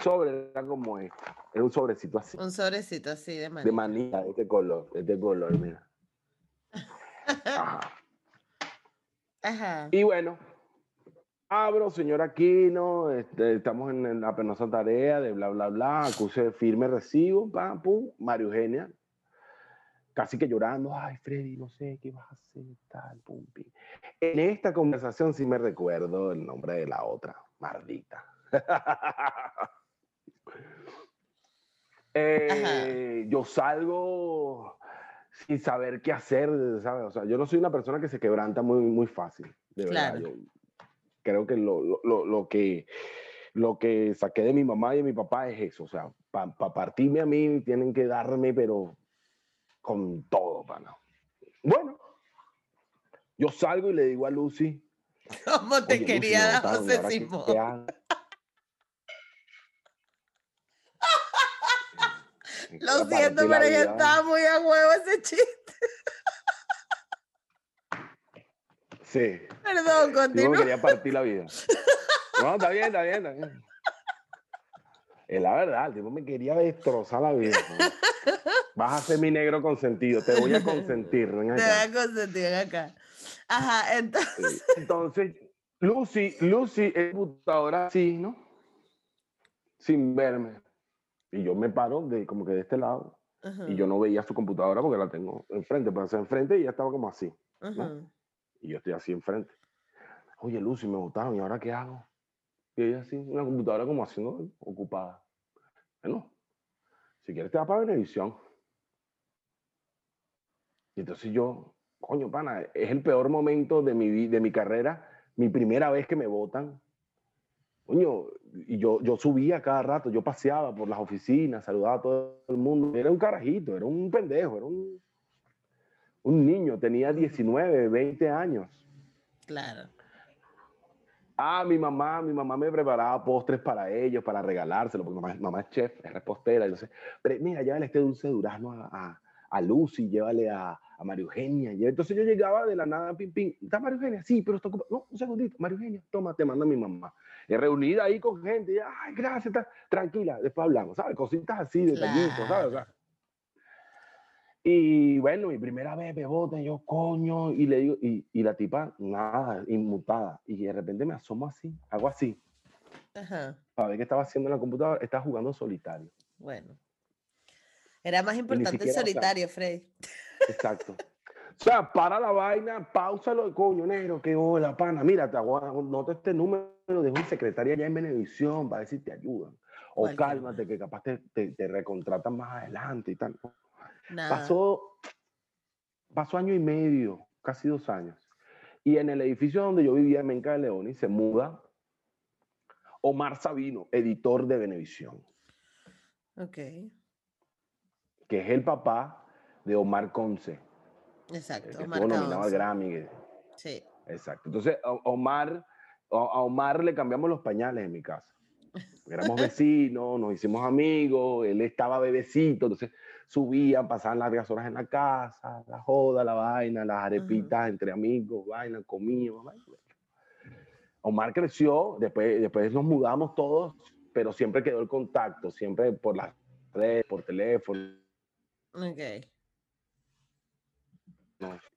Speaker 2: Sobre era como este. Es un sobrecito así.
Speaker 1: Un sobrecito así de manita.
Speaker 2: De manita, este color, este color, mira. Ajá.
Speaker 1: Ajá.
Speaker 2: Y bueno, abro, señor Aquino, este, estamos en la penosa tarea de bla, bla, bla, acuse firme recibo, pam, pum, Mario Eugenia, casi que llorando, ay, Freddy, no sé qué vas a hacer, tal, pum, pim. En esta conversación sí me recuerdo el nombre de la otra, Mardita. Eh, yo salgo sin saber qué hacer, ¿sabes? O sea, yo no soy una persona que se quebranta muy, muy fácil, de verdad. Yo, creo que lo, lo, lo, que lo que saqué de mi mamá y de mi papá es eso. O sea, para partirme a mí tienen que darme, pero con todo, pana. Bueno, yo salgo y le digo a Lucy.
Speaker 1: ¿Cómo te quería José Simón? Lo siento, pero ya estaba muy a huevo ese chiste.
Speaker 2: Sí.
Speaker 1: Perdón, continúa.
Speaker 2: me quería partir la vida. No, está bien, está bien, está bien. Es la verdad, el tipo me quería destrozar la vida. Vas a ser mi negro consentido, te voy a consentir.
Speaker 1: Te voy a consentir acá. Ajá, entonces.
Speaker 2: Entonces, Lucy, Lucy es computadora así, ¿no? Sin verme. Y yo me paro de, como que de este lado. Y yo no veía su computadora porque la tengo enfrente, pero hacer enfrente y ya estaba como así. ¿no? Y yo estoy así enfrente. Oye, Lucy, me gustaron, ¿y ahora qué hago? Y ella así, una computadora como haciendo ocupada. Bueno, si quieres te va para Venevisión. Y entonces yo, coño, pana, es el peor momento de mi, de mi carrera, mi primera vez que me votan. Coño, y yo, yo subía cada rato, yo paseaba por las oficinas, saludaba a todo el mundo. Era un carajito, era un pendejo, era un, un niño, tenía 19, 20 años.
Speaker 1: Claro.
Speaker 2: Ah, mi mamá, mi mamá me preparaba postres para ellos, para regalárselo, porque mamá, mamá es chef, es repostera. Y sé, pero mira, llévale este dulce de durazno a, a, Lucy, llévale a, a María Eugenia. Entonces yo llegaba de la nada, pim, pim. ¿Está María Eugenia? Sí, pero está ocupado. No, un segundito. María Eugenia, toma, te manda mi mamá. Y reunida ahí con gente, y, ay, gracias, tranquila, después hablamos, ¿sabes? Cositas así, detallitos, ¿sabes? Y bueno, mi primera vez me botan, yo coño, y le digo, y, y la tipa, nada, inmutada. Y de repente me asomo así, hago así,
Speaker 1: Ajá.
Speaker 2: para ver qué estaba haciendo en la computadora, estaba jugando solitario.
Speaker 1: Bueno. Era más importante el
Speaker 2: siquiera, o sea,
Speaker 1: solitario, Freddy.
Speaker 2: Exacto. O sea, para la vaina, pausalo, coño, negro, que hola, pana. Mira, te aguanto, nota este número de un secretaria ya en Venevisión para ver si te ayudan. O
Speaker 1: Cualquier
Speaker 2: cálmate, que capaz te, te, te recontratan más adelante y tal.
Speaker 1: Nada.
Speaker 2: Pasó, pasó año y medio, casi dos años. Y en el edificio donde yo vivía, en Menca de León, se muda Omar Sabino, editor de Venevisión,
Speaker 1: Ok.
Speaker 2: que es el papá de Omar Conce,
Speaker 1: Exacto.
Speaker 2: que
Speaker 1: Omar
Speaker 2: nominado al. Grammy.
Speaker 1: Sí.
Speaker 2: Exacto. Entonces, a Omar, a Omar le cambiamos los pañales en mi casa. Éramos vecinos, nos hicimos amigos, él estaba bebecito, entonces subían, pasaban largas horas en la casa, la joda, la vaina, las arepitas entre amigos, vaina, comíamos. vaina. Omar creció, después, después nos mudamos todos, pero siempre quedó el contacto, siempre por las redes, por teléfono.
Speaker 1: Ok.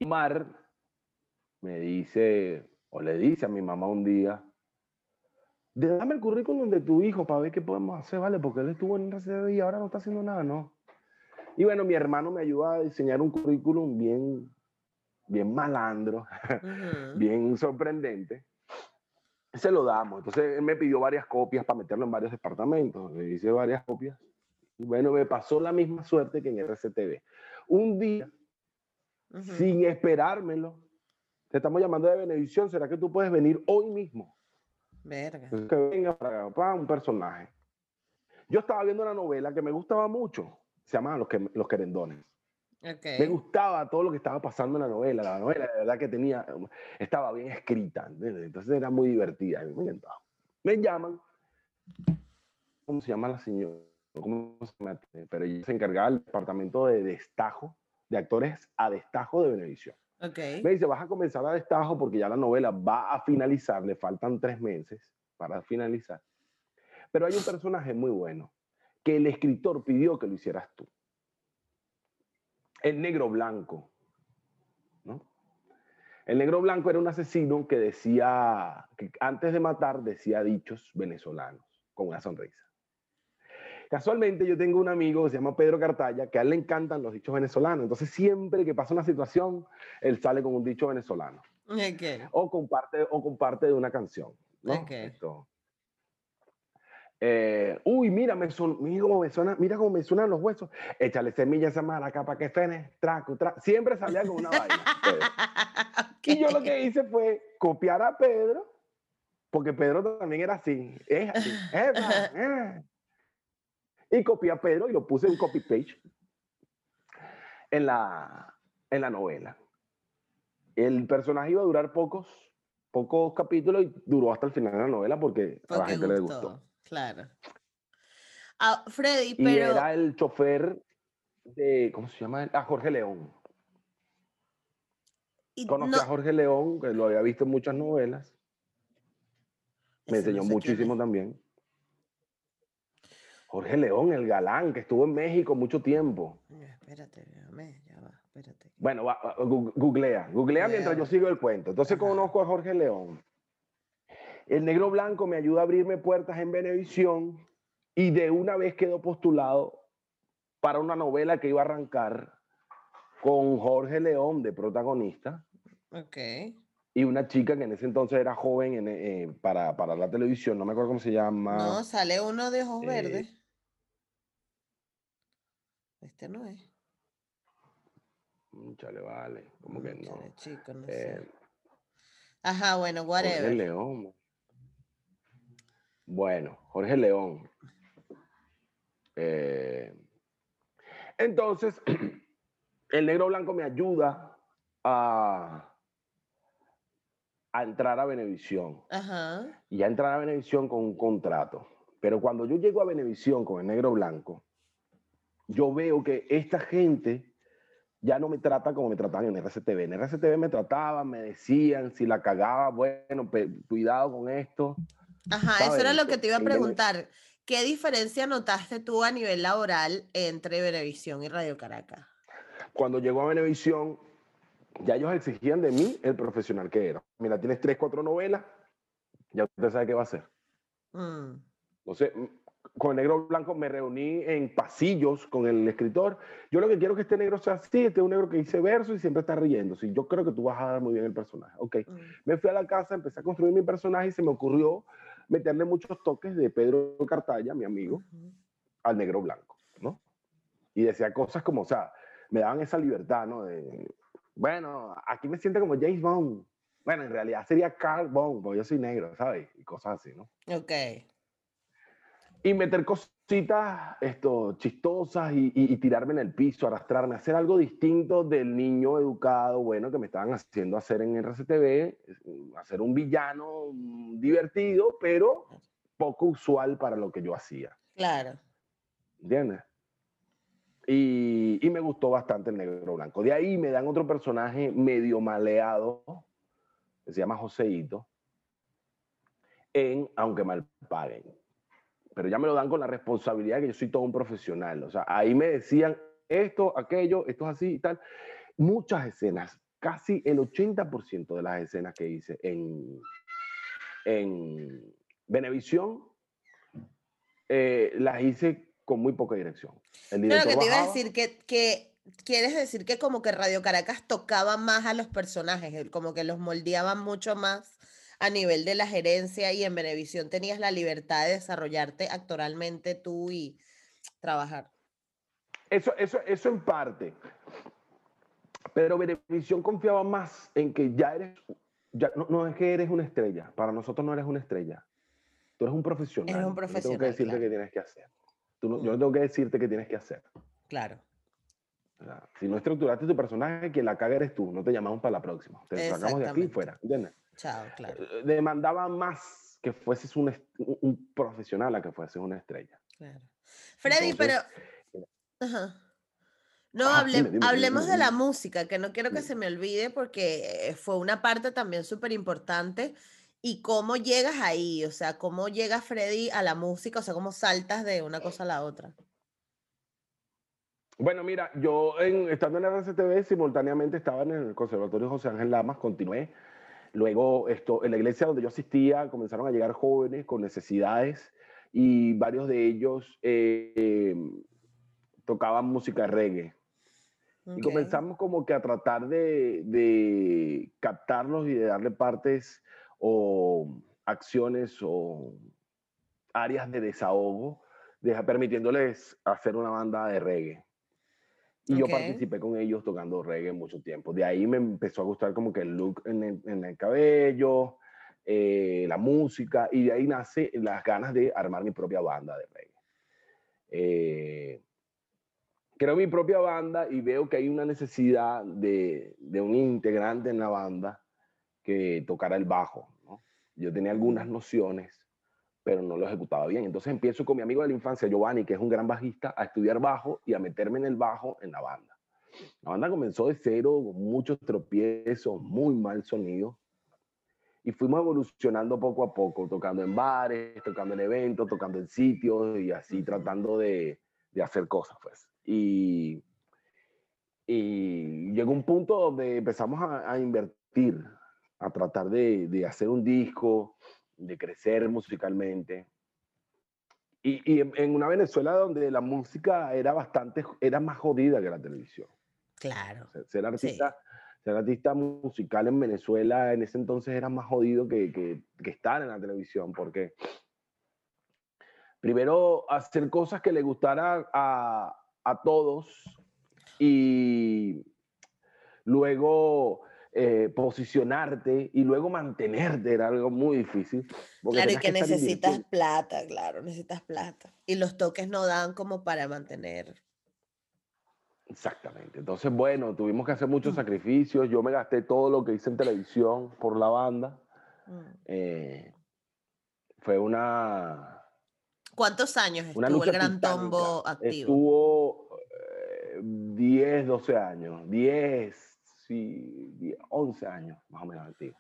Speaker 2: Omar me dice, o le dice a mi mamá un día, "De- dame el currículum de tu hijo para ver qué podemos hacer, ¿vale? Porque él estuvo en RCD y ahora no está haciendo nada, ¿no? Y bueno, mi hermano me ayuda a diseñar un currículum bien, bien malandro,
Speaker 1: Ujú.
Speaker 2: bien sorprendente. Se lo damos. Entonces él me pidió varias copias para meterlo en varios departamentos. Le hice varias copias. Y bueno, me pasó la misma suerte que en RCTV. Un día
Speaker 1: Ujú.
Speaker 2: sin esperármelo. Te estamos llamando de Benevisión, ¿será que tú puedes venir hoy mismo?
Speaker 1: Verga.
Speaker 2: Que venga para, para un personaje. Yo estaba viendo una novela que me gustaba mucho, se llamaba Los, que, Los Querendones.
Speaker 1: Ok.
Speaker 2: Me gustaba todo lo que estaba pasando en la novela, la novela de verdad que tenía, estaba bien escrita, ¿entiendes? entonces era muy divertida, me encantaba. Me llaman, ¿cómo se llama la señora? ¿Cómo se llama? Pero ella se encargaba del departamento de destajo, de actores a destajo de Benevisión.
Speaker 1: Ok.
Speaker 2: Me dice, vas a comenzar a destajo porque ya la novela va a finalizar, le faltan tres meses para finalizar. Pero hay un personaje muy bueno que el escritor pidió que lo hicieras tú. El negro blanco. ¿no? El negro blanco era un asesino que decía, que antes de matar decía dichos venezolanos con una sonrisa. Casualmente yo tengo un amigo que se llama Pedro Cartaya, que a él le encantan los dichos venezolanos. Entonces siempre que pasa una situación, él sale con un dicho venezolano. O comparte, o comparte de una canción. ¿no? Esto. Eh, uy, mira, me son, mira, cómo me suena, mira cómo me suenan los huesos. Échale semilla a maraca para que fene, traco, tra. Siempre salía con una vaina. Y yo lo que hice fue copiar a Pedro, porque Pedro también era así. Es así. eh. Y copié a Pedro y lo puse en copy page en la, en la novela. El personaje iba a durar pocos, pocos capítulos y duró hasta el final de la novela porque, a la gente le
Speaker 1: gustó. Claro. Ah, Freddy,
Speaker 2: Y
Speaker 1: pero.
Speaker 2: era el chofer de, ¿cómo se llama? él? A Jorge León.
Speaker 1: y
Speaker 2: Conocí
Speaker 1: no-
Speaker 2: a Jorge León, que lo había visto en muchas novelas. Me
Speaker 1: no
Speaker 2: enseñó
Speaker 1: sé
Speaker 2: muchísimo también. Jorge León, el galán, que estuvo en México mucho tiempo.
Speaker 1: Espérate, ya va, espérate.
Speaker 2: Bueno, va- va- gu- googlea, googlea mientras yo sigo el cuento. Entonces
Speaker 1: Ajá.
Speaker 2: conozco a Jorge León. El negro blanco me ayuda a abrirme puertas en Venevisión y de una vez quedó postulado para una novela que iba a arrancar con Jorge León de protagonista
Speaker 1: Ok.
Speaker 2: y una chica que en ese entonces era joven en, eh, para, para la televisión, no me acuerdo cómo se llama.
Speaker 1: No, sale uno de ojos
Speaker 2: eh,
Speaker 1: verdes. Este no es.
Speaker 2: Chale, vale, como que no.
Speaker 1: Chale, chico, no
Speaker 2: Eh,
Speaker 1: sé. Ajá, bueno,
Speaker 2: Jorge
Speaker 1: whatever.
Speaker 2: León. Bueno, Jorge León. Eh, entonces, el negro blanco me ayuda a, a entrar a Venevisión
Speaker 1: Ajá.
Speaker 2: y a entrar a Venevisión con un contrato. Pero cuando yo llego a Venevisión con el negro blanco, yo veo que esta gente ya no me trata como me trataban en RCTV. En RCTV me trataban, me decían si la cagaba, bueno, cuidado con esto.
Speaker 1: Ajá, eso
Speaker 2: ¿sabes?
Speaker 1: era lo que te iba a preguntar. ¿Qué diferencia notaste tú a nivel laboral entre Venevisión y Radio Caracas?
Speaker 2: Cuando llegó a Venevisión, ya ellos exigían de mí el profesional que era. Mira, tienes tres, cuatro novelas, ya usted sabe qué va a hacer.
Speaker 1: Mm.
Speaker 2: Entonces, mm, con el negro blanco me reuní en pasillos con el escritor. Yo lo que quiero es que este negro sea así, este es un negro que dice verso y siempre está riendo. Sí, yo creo que tú vas a dar muy bien el personaje. Ok,
Speaker 1: Mm.
Speaker 2: me fui a la casa, empecé a construir mi personaje y se me ocurrió meterle muchos toques de Pedro Cartaya, mi amigo, al negro blanco, ¿no? Y decía cosas como, o sea, me daban esa libertad, ¿no? De, bueno, aquí me siento como James Bond. Bueno, en realidad sería Carl Bond, porque yo soy negro, ¿sabes? Y cosas así, ¿no?
Speaker 1: Ok.
Speaker 2: Y meter cositas esto, chistosas y, y- y tirarme en el piso, arrastrarme, hacer algo distinto del niño educado, bueno, que me estaban haciendo hacer en RCTV, hacer un villano divertido, pero poco usual para lo que yo hacía.
Speaker 1: Claro.
Speaker 2: ¿Entiendes? Y, y me gustó bastante el negro blanco. De ahí me dan otro personaje medio maleado, que se llama Joseito, en Aunque mal paguen. Pero ya me lo dan con la responsabilidad de que yo soy todo un profesional. O sea, ahí me decían esto, aquello, esto es así y tal. Muchas escenas, casi el 80% de las escenas que hice en, en Venevisión, eh, las hice con muy poca dirección. El director
Speaker 1: que te iba a decir que, que quieres decir que como que Radio Caracas tocaba más a los personajes, como que los moldeaba mucho más a nivel de la gerencia y en Venevisión tenías la libertad de desarrollarte actoralmente tú y trabajar.
Speaker 2: Eso, eso, eso en parte. Pero Venevisión confiaba más en que ya eres, ya, no, no es que eres una estrella, para nosotros no eres una estrella. Tú eres un profesional.
Speaker 1: Eres un
Speaker 2: Yo no tengo
Speaker 1: profesional,
Speaker 2: que decirte
Speaker 1: claro.
Speaker 2: qué tienes que hacer. Tú no- yo
Speaker 1: Mm.
Speaker 2: no tengo que decirte qué tienes que hacer.
Speaker 1: Claro.
Speaker 2: Si no estructuraste tu personaje, quien la caga eres tú. No te llamamos para la próxima. Te sacamos de aquí y fuera. ¿Entiendes?
Speaker 1: Chao, claro.
Speaker 2: Eh, Demandaba más que fueses un, un- profesional a que fueses una estrella.
Speaker 1: claro. Freddy,
Speaker 2: Entonces,
Speaker 1: pero... Ajá. No,
Speaker 2: Ajá,
Speaker 1: hable-
Speaker 2: dime, dime,
Speaker 1: hablemos
Speaker 2: dime,
Speaker 1: de la música, que no quiero que se me olvide porque eh, fue una parte también súper importante. ¿Y cómo llegas ahí? O sea, ¿cómo llega Freddy a la música? O sea, ¿cómo saltas de una cosa a la otra?
Speaker 2: Bueno, mira, yo en- estando en RCTV simultáneamente estaba en el Conservatorio José Ángel Lamas, continué. Luego, esto, en la iglesia donde yo asistía, comenzaron a llegar jóvenes con necesidades y varios de ellos eh, tocaban música reggae. Y comenzamos como que a tratar de, de captarlos y de darle partes o acciones o áreas de desahogo, permitiéndoles hacer una banda de reggae. Y yo
Speaker 1: Ok.
Speaker 2: participé con ellos tocando reggae mucho tiempo. De ahí me empezó a gustar como que el look en el, en el cabello, eh, la música, y de ahí nace las ganas de armar mi propia banda de reggae. Eh, creo mi propia banda y veo que hay una necesidad de, de un integrante en la banda que tocara el bajo. ¿no? Yo tenía algunas nociones, pero no lo ejecutaba bien. Entonces empiezo con mi amigo de la infancia, Giovanni, que es un gran bajista, a estudiar bajo y a meterme en el bajo en la banda. La banda comenzó de cero, con muchos tropiezos, muy mal sonido. Y fuimos evolucionando poco a poco, tocando en bares, tocando en eventos, tocando en sitios y así tratando de, de hacer cosas, pues. Y, y llegó un punto donde empezamos a, a invertir, a tratar de, de hacer un disco, de crecer musicalmente. Y, y en, en una Venezuela donde la música era bastante, era más jodida que la televisión.
Speaker 1: claro.
Speaker 2: Ser artista, ser artista musical en Venezuela en ese entonces era más jodido que, que, que estar en la televisión, porque primero hacer cosas que le gustara a, a todos y luego eh, posicionarte y luego mantenerte era algo muy difícil.
Speaker 1: Claro, y que necesitas plata, claro, necesitas plata. Y los toques no dan como para mantener.
Speaker 2: Exactamente. Entonces, bueno, tuvimos que hacer muchos
Speaker 1: Mm.
Speaker 2: sacrificios. Yo me gasté todo lo que hice en televisión por la banda.
Speaker 1: Mm.
Speaker 2: Eh, fue una,
Speaker 1: ¿Cuántos años estuvo el Gran
Speaker 2: titánica.
Speaker 1: Tombo activo?
Speaker 2: Estuvo eh, 10, 12 años. 10, sí, 10, 11 años más o menos activo.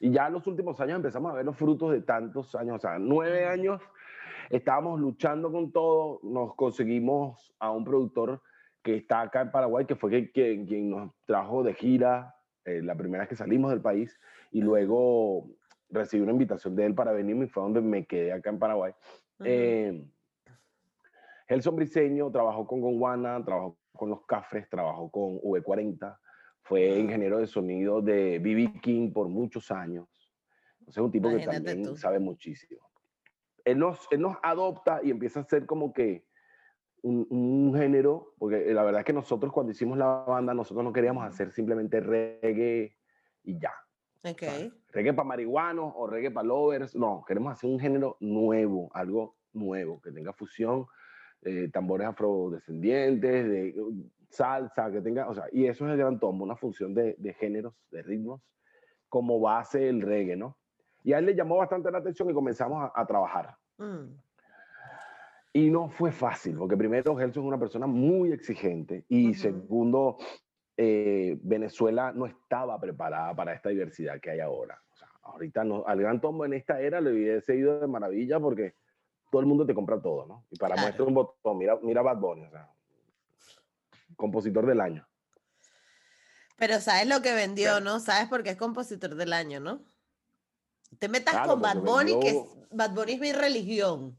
Speaker 2: Y ya en los últimos años empezamos a ver los frutos de tantos años. O sea, nueve años estábamos luchando con todo. Nos conseguimos a un productor que está acá en Paraguay, que fue quien, quien nos trajo de gira eh, la primera vez que salimos del país y luego recibí una invitación de él para venirme y fue donde me quedé acá en Paraguay. Uh Gelson Briseño trabajó con Gonguana, trabajó con los Cafres, trabajó con V40, fue ingeniero de sonido de BB King por muchos años. Entonces es un tipo que también sabe muchísimo. Él nos, él nos adopta y empieza a ser como que un, un, género, porque la verdad es que nosotros cuando hicimos la banda, nosotros no queríamos hacer simplemente reggae y ya.
Speaker 1: Okay.
Speaker 2: reggae para marihuanos o reggae para lovers, no, queremos hacer un género nuevo, algo nuevo, que tenga fusión, eh, tambores afrodescendientes, de salsa, que tenga, o sea, y eso es el gran tombo, una función de, de géneros, de ritmos, como base el reggae, ¿no? Y a él le llamó bastante la atención y comenzamos a, a trabajar. Mm. Y no fue fácil, porque primero Gelson es una persona muy exigente y uh -huh. segundo, eh, Venezuela no estaba preparada para esta diversidad que hay ahora. O sea, ahorita no, al Gran Tombo en esta era le hubiese ido de maravilla porque todo el mundo te compra todo, ¿no? Y para claro. muestra un botón, mira, mira Bad Bunny, o sea, compositor del año.
Speaker 1: Pero sabes lo que vendió, Pero, ¿no? Sabes por qué es compositor del año, ¿no? Te metas claro, con Bad Bunny, vendió... que es, Bad Bunny es mi religión.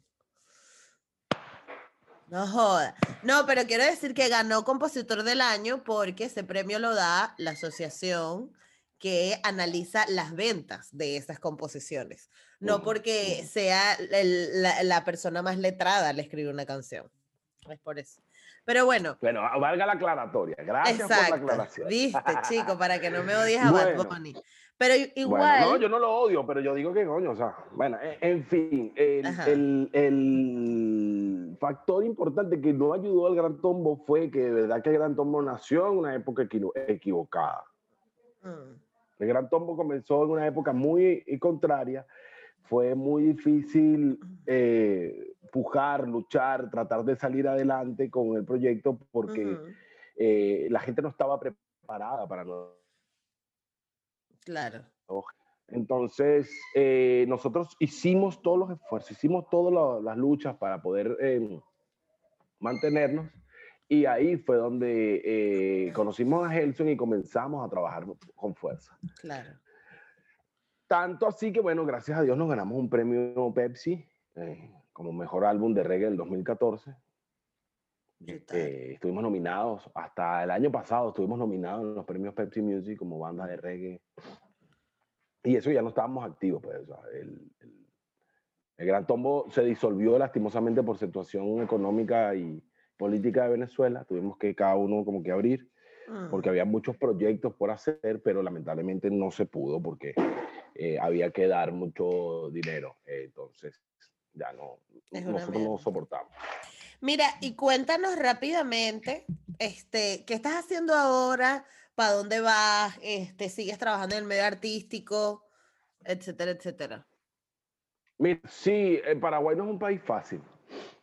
Speaker 1: No joda. No, pero quiero decir que ganó compositor del año porque ese premio lo da la asociación que analiza las ventas de esas composiciones. No porque sea el, la, la, persona más letrada le escribe una canción. Es por eso. Pero bueno.
Speaker 2: Bueno, valga la aclaratoria. Gracias
Speaker 1: exacto.
Speaker 2: por la aclaración.
Speaker 1: Viste, chico, para que no me odies a bueno. Bad Bunny. Pero igual.
Speaker 2: Bueno, no, yo no lo odio, pero yo digo que coño, o sea, bueno, en fin, el, el, el, factor importante que no ayudó al Gran Tombo fue que de verdad que el Gran Tombo nació en una época equivocada. Mm. El Gran Tombo comenzó en una época muy contraria. Fue muy difícil eh, pujar, luchar, tratar de salir adelante con el proyecto porque uh -huh. eh, la gente no estaba preparada para nosotros
Speaker 1: Claro.
Speaker 2: Entonces, eh, nosotros hicimos todos los esfuerzos, hicimos todas las luchas para poder eh, mantenernos. Y ahí fue donde eh, conocimos a Helson y comenzamos a trabajar con fuerza.
Speaker 1: Claro.
Speaker 2: Tanto así que, bueno, gracias a Dios nos ganamos un premio Pepsi eh, como mejor álbum de reggae del 2014. Eh, estuvimos nominados, hasta el año pasado estuvimos nominados en los premios Pepsi Music como banda de reggae. Y eso ya no estábamos activos, pues. el, el, el, Gran Tombo se disolvió lastimosamente por situación económica y política de Venezuela. Tuvimos que cada uno como que abrir, mm. porque había muchos proyectos por hacer, pero lamentablemente no se pudo porque eh, había que dar mucho dinero. Eh, entonces, ya no, nosotros no soportamos.
Speaker 1: Mira, y cuéntanos rápidamente, este, ¿qué estás haciendo ahora? ¿Para dónde vas? Este, ¿Sigues trabajando en el medio artístico? Etcétera, etcétera.
Speaker 2: Mira, sí, Paraguay no es un país fácil.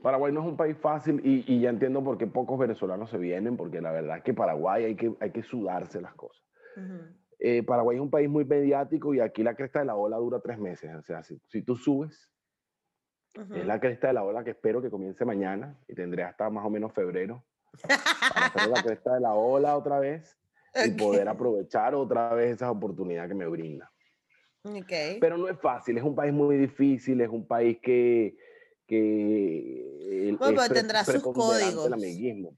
Speaker 2: Paraguay no es un país fácil y, y, ya entiendo por qué pocos venezolanos se vienen, porque la verdad es que Paraguay hay que, hay que sudarse las cosas. Uh -huh. Eh, Paraguay es un país muy mediático y aquí la cresta de la ola dura tres meses. O sea, si, si tú subes, Uh -huh. Es la cresta de la ola que espero que comience mañana y tendré hasta más o menos febrero para hacer la cresta de la ola otra vez okay. y poder aprovechar otra vez esas oportunidades que me brinda.
Speaker 1: Okay.
Speaker 2: Pero no es fácil, es un país muy difícil, es un país que... que
Speaker 1: bueno, es tendrá sus códigos.
Speaker 2: El amiguismo.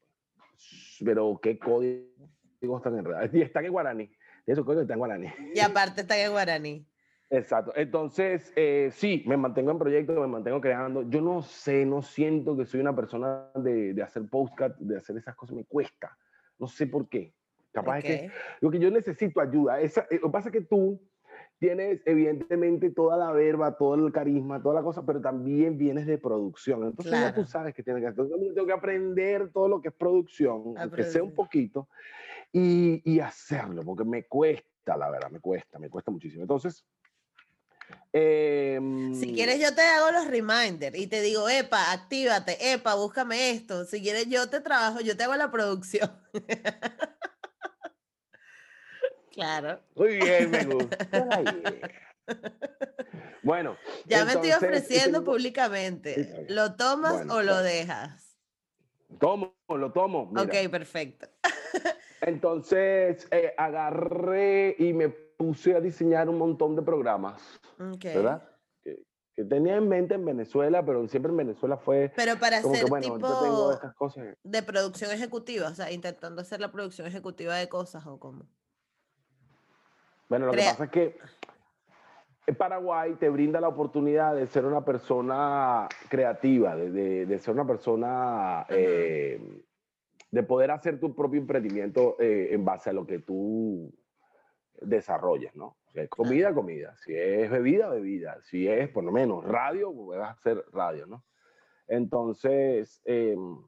Speaker 2: Pero qué códigos están enredados. Y están en guaraní. Esos códigos están en guaraní.
Speaker 1: Y aparte están en guaraní.
Speaker 2: Exacto. Entonces, eh, sí, me mantengo en proyectos, me mantengo creando. Yo no sé, no siento que soy una persona de, de hacer postcat, de hacer esas cosas, me cuesta. No sé por qué. Capaz okay. es que, lo que yo necesito ayuda. Esa, eh, lo que pasa es que tú tienes evidentemente toda la verba, todo el carisma, toda la cosa, pero también vienes de producción. Entonces claro. ya tú sabes que tienes que. Entonces, tengo que aprender todo lo que es producción, aunque sea un poquito, y, y hacerlo, porque me cuesta, la verdad, me cuesta, me cuesta muchísimo. Entonces,
Speaker 1: eh, si quieres yo te hago los reminders y te digo, epa, actívate, epa, búscame esto. Si quieres yo te trabajo, yo te hago la producción. claro.
Speaker 2: Muy bien, me gusta. bueno.
Speaker 1: Ya entonces, me estoy ofreciendo tengo... públicamente. ¿Lo tomas bueno, o lo dejas?
Speaker 2: Tomo, lo tomo.
Speaker 1: Ok, perfecto.
Speaker 2: Entonces eh, agarré y me puse a diseñar un montón de programas, ¿verdad? Que, tenía en mente en Venezuela, pero siempre en Venezuela fue...
Speaker 1: Pero para hacer tipo de producción ejecutiva, o sea, intentando hacer la producción ejecutiva de cosas o cómo.
Speaker 2: Bueno, lo que pasa es que Paraguay te brinda la oportunidad de ser una persona creativa, de, ser una persona de poder hacer tu propio emprendimiento eh, en base a lo que tú desarrolles, ¿no? Si es comida, comida. Si es bebida, bebida. Si es, por lo menos, radio, pues vas a hacer radio, ¿no? Entonces, em,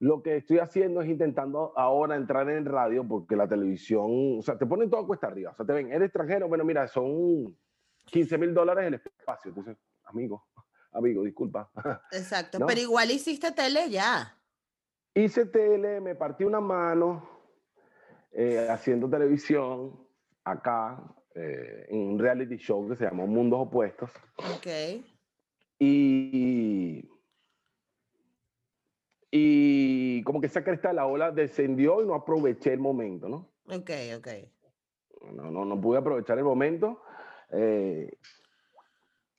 Speaker 2: lo que estoy haciendo es intentando ahora entrar en radio porque la televisión, o sea, te ponen todo cuesta arriba. O sea, te ven, eres extranjero, bueno, mira, son 15 mil dólares el espacio. Entonces, amigo, amigo, disculpa.
Speaker 1: Exacto, pero igual hiciste tele ya.
Speaker 2: Hice tele, me partí una mano eh, haciendo televisión acá eh, en un reality show que se llamó Mundos Opuestos.
Speaker 1: Ok.
Speaker 2: Y, y como que esa cresta de la ola descendió y no aproveché el momento, ¿no?
Speaker 1: Ok, ok.
Speaker 2: No, no, no pude aprovechar el momento. Eh,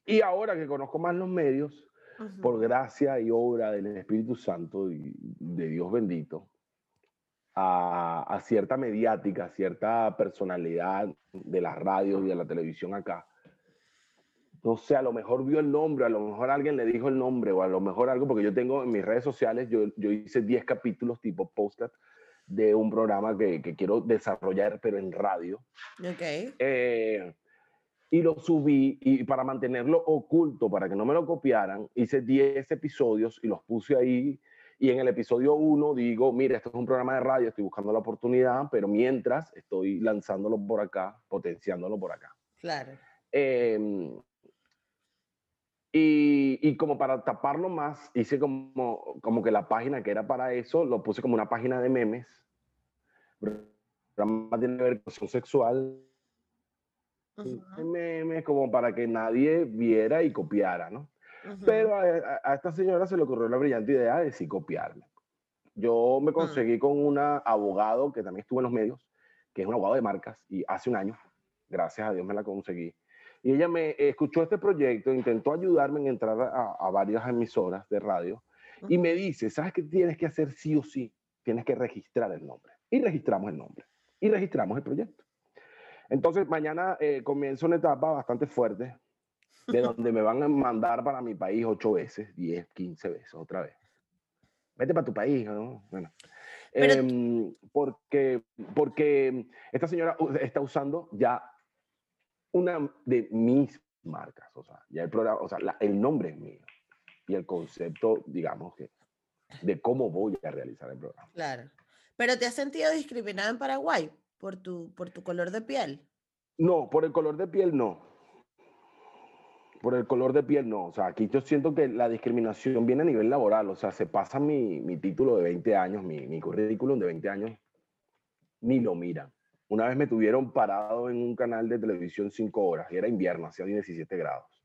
Speaker 2: y ahora que conozco más los medios, por gracia y obra del Espíritu Santo y de Dios bendito, a, cierta mediática, a cierta personalidad de las radios y de la televisión acá. No sé, a lo mejor vio el nombre, a lo mejor alguien le dijo el nombre, o a lo mejor algo, porque yo tengo en mis redes sociales, yo, yo hice 10 capítulos tipo podcast de un programa que, que, quiero desarrollar, pero en radio.
Speaker 1: Ok.
Speaker 2: Eh, y lo subí y para mantenerlo oculto, para que no me lo copiaran, hice 10 episodios y los puse ahí. Y en el episodio 1 digo, mira, esto es un programa de radio, estoy buscando la oportunidad, pero mientras estoy lanzándolo por acá, potenciándolo por acá.
Speaker 1: Claro.
Speaker 2: Em, y, y, como para taparlo más, hice como, como que la página que era para eso, lo puse como una página de memes. Programa tiene que ver con sexual, memes como para que nadie viera y copiara, ¿no? Pero a, esta señora se le ocurrió la brillante idea de sí copiarme. Yo me mm. conseguí con un abogado que también estuvo en los medios, que es un abogado de marcas, y hace un año, gracias a Dios me la conseguí. Y ella me escuchó este proyecto, intentó ayudarme en entrar a, varias emisoras de radio, y me dice, ¿sabes qué tienes que hacer sí o sí? Tienes que registrar el nombre. Y registramos el nombre. Y registramos el proyecto. Entonces, mañana eh, comienza una etapa bastante fuerte, de donde me van a mandar para mi país ocho veces, diez, quince veces, otra vez. Vete para tu país, ¿no? Bueno. Em, porque, porque esta señora está usando ya una de mis marcas, o sea, ya el programa, o sea, el nombre es mío y el concepto, digamos que, de cómo voy a realizar el programa.
Speaker 1: Claro. Pero te has sentido discriminada en Paraguay por tu, por tu color de piel?
Speaker 2: No, por el color de piel no. Por el color de piel no. O sea, aquí yo siento que la discriminación viene a nivel laboral. O sea, se pasa mi, mi título de 20 años, mi, mi currículum de 20 años, ni lo miran. Una vez me tuvieron parado en un canal de televisión 5 horas, y era invierno, hacía 17 grados.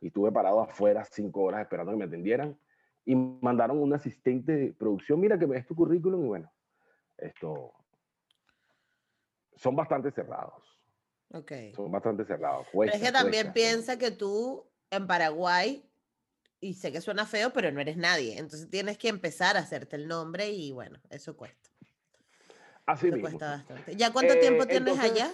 Speaker 2: Y estuve parado afuera 5 horas esperando que me atendieran. Y mandaron un asistente de producción, mira que ves tu currículum, y bueno, esto, son bastante cerrados.
Speaker 1: Ok.
Speaker 2: Son bastante cerrados.
Speaker 1: pero es que también piensa que tú en Paraguay, y sé que suena feo, pero no eres nadie. Entonces tienes que empezar a hacerte el nombre y bueno, eso cuesta.
Speaker 2: Así
Speaker 1: eso cuesta bastante. ¿Ya cuánto eh, tiempo tienes allá?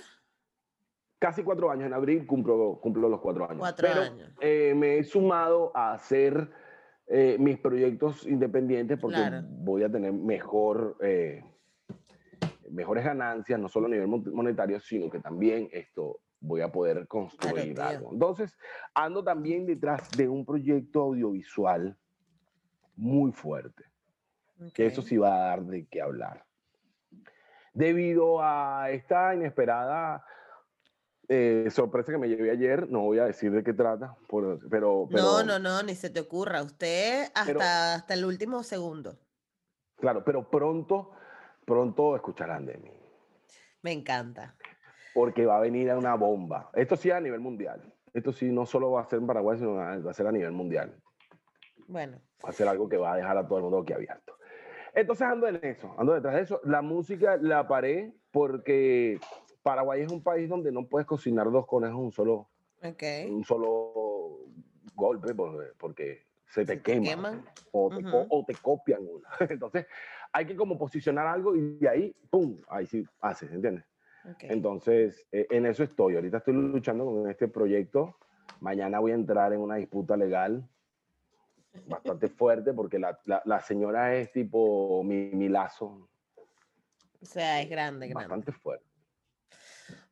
Speaker 2: Casi cuatro años. En abril cumplo, cumplo los cuatro años.
Speaker 1: Cuatro años.
Speaker 2: Eh, me he sumado a hacer eh, mis proyectos independientes porque voy a tener mejor mejores ganancias, no solo a nivel monetario, sino que también esto voy a poder construir algo. Entonces, ando también detrás de un proyecto audiovisual muy fuerte, que eso sí va a dar de qué hablar. Debido a esta inesperada eh, sorpresa que me llevé ayer, no voy a decir de qué trata, pero, pero,
Speaker 1: No, no, no, ni se te ocurra. Usted hasta, hasta el último segundo.
Speaker 2: Claro, pero pronto pronto escucharán de mí.
Speaker 1: Me encanta.
Speaker 2: Porque va a venir una bomba. Esto sí a nivel mundial. Esto sí no solo va a ser en Paraguay, sino va a ser a nivel mundial.
Speaker 1: Bueno.
Speaker 2: Va a ser algo que va a dejar a todo el mundo aquí abierto. Entonces ando en eso, ando detrás de eso. La música la paré porque Paraguay es un país donde no puedes cocinar dos conejos un solo,
Speaker 1: Okay.
Speaker 2: un solo golpe porque, se te
Speaker 1: Se te
Speaker 2: quema
Speaker 1: queman.
Speaker 2: o, te, o te copian una. Entonces hay que como posicionar algo y de ahí, ¡pum! Ahí sí haces, ¿entiendes? Entonces, eh, en eso estoy. Ahorita estoy luchando con este proyecto. Mañana voy a entrar en una disputa legal bastante fuerte porque la, la- la señora es tipo mi, mi lazo,
Speaker 1: O sea, es grande, grande.
Speaker 2: bastante fuerte.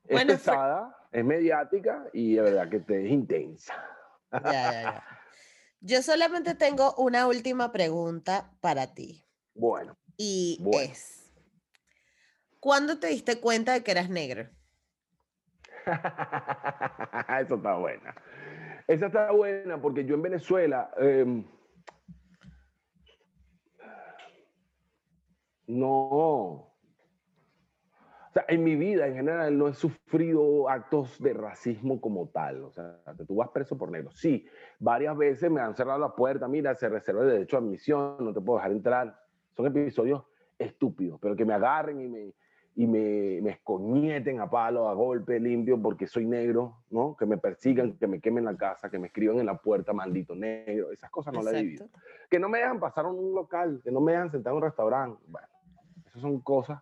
Speaker 1: Bueno,
Speaker 2: es pesada, es mediática y de verdad que te, es intensa.
Speaker 1: Ya, ya, ya. Yo solamente tengo una última pregunta para ti.
Speaker 2: Bueno,
Speaker 1: Y
Speaker 2: Bueno.
Speaker 1: es, ¿cuándo te diste cuenta de que eras negro?
Speaker 2: eso está buena. Esa está buena porque yo en Venezuela em, no. O sea, en mi vida en general no he sufrido actos de racismo como tal. O sea, tú vas preso por negro. Sí, varias veces me han cerrado la puerta. Mira, se reserva el derecho a admisión, no te puedo dejar entrar. Son episodios estúpidos, pero que me agarren y me, y me, me escoñeten a palo, a golpe limpio, porque soy negro, ¿no? Que me persigan, que me quemen la casa, que me escriban en la puerta, maldito negro. Esas cosas no las he vivido.
Speaker 1: Exacto.
Speaker 2: Que no me dejan pasar a un local, que no me dejan sentar en un restaurante. Bueno, esas son cosas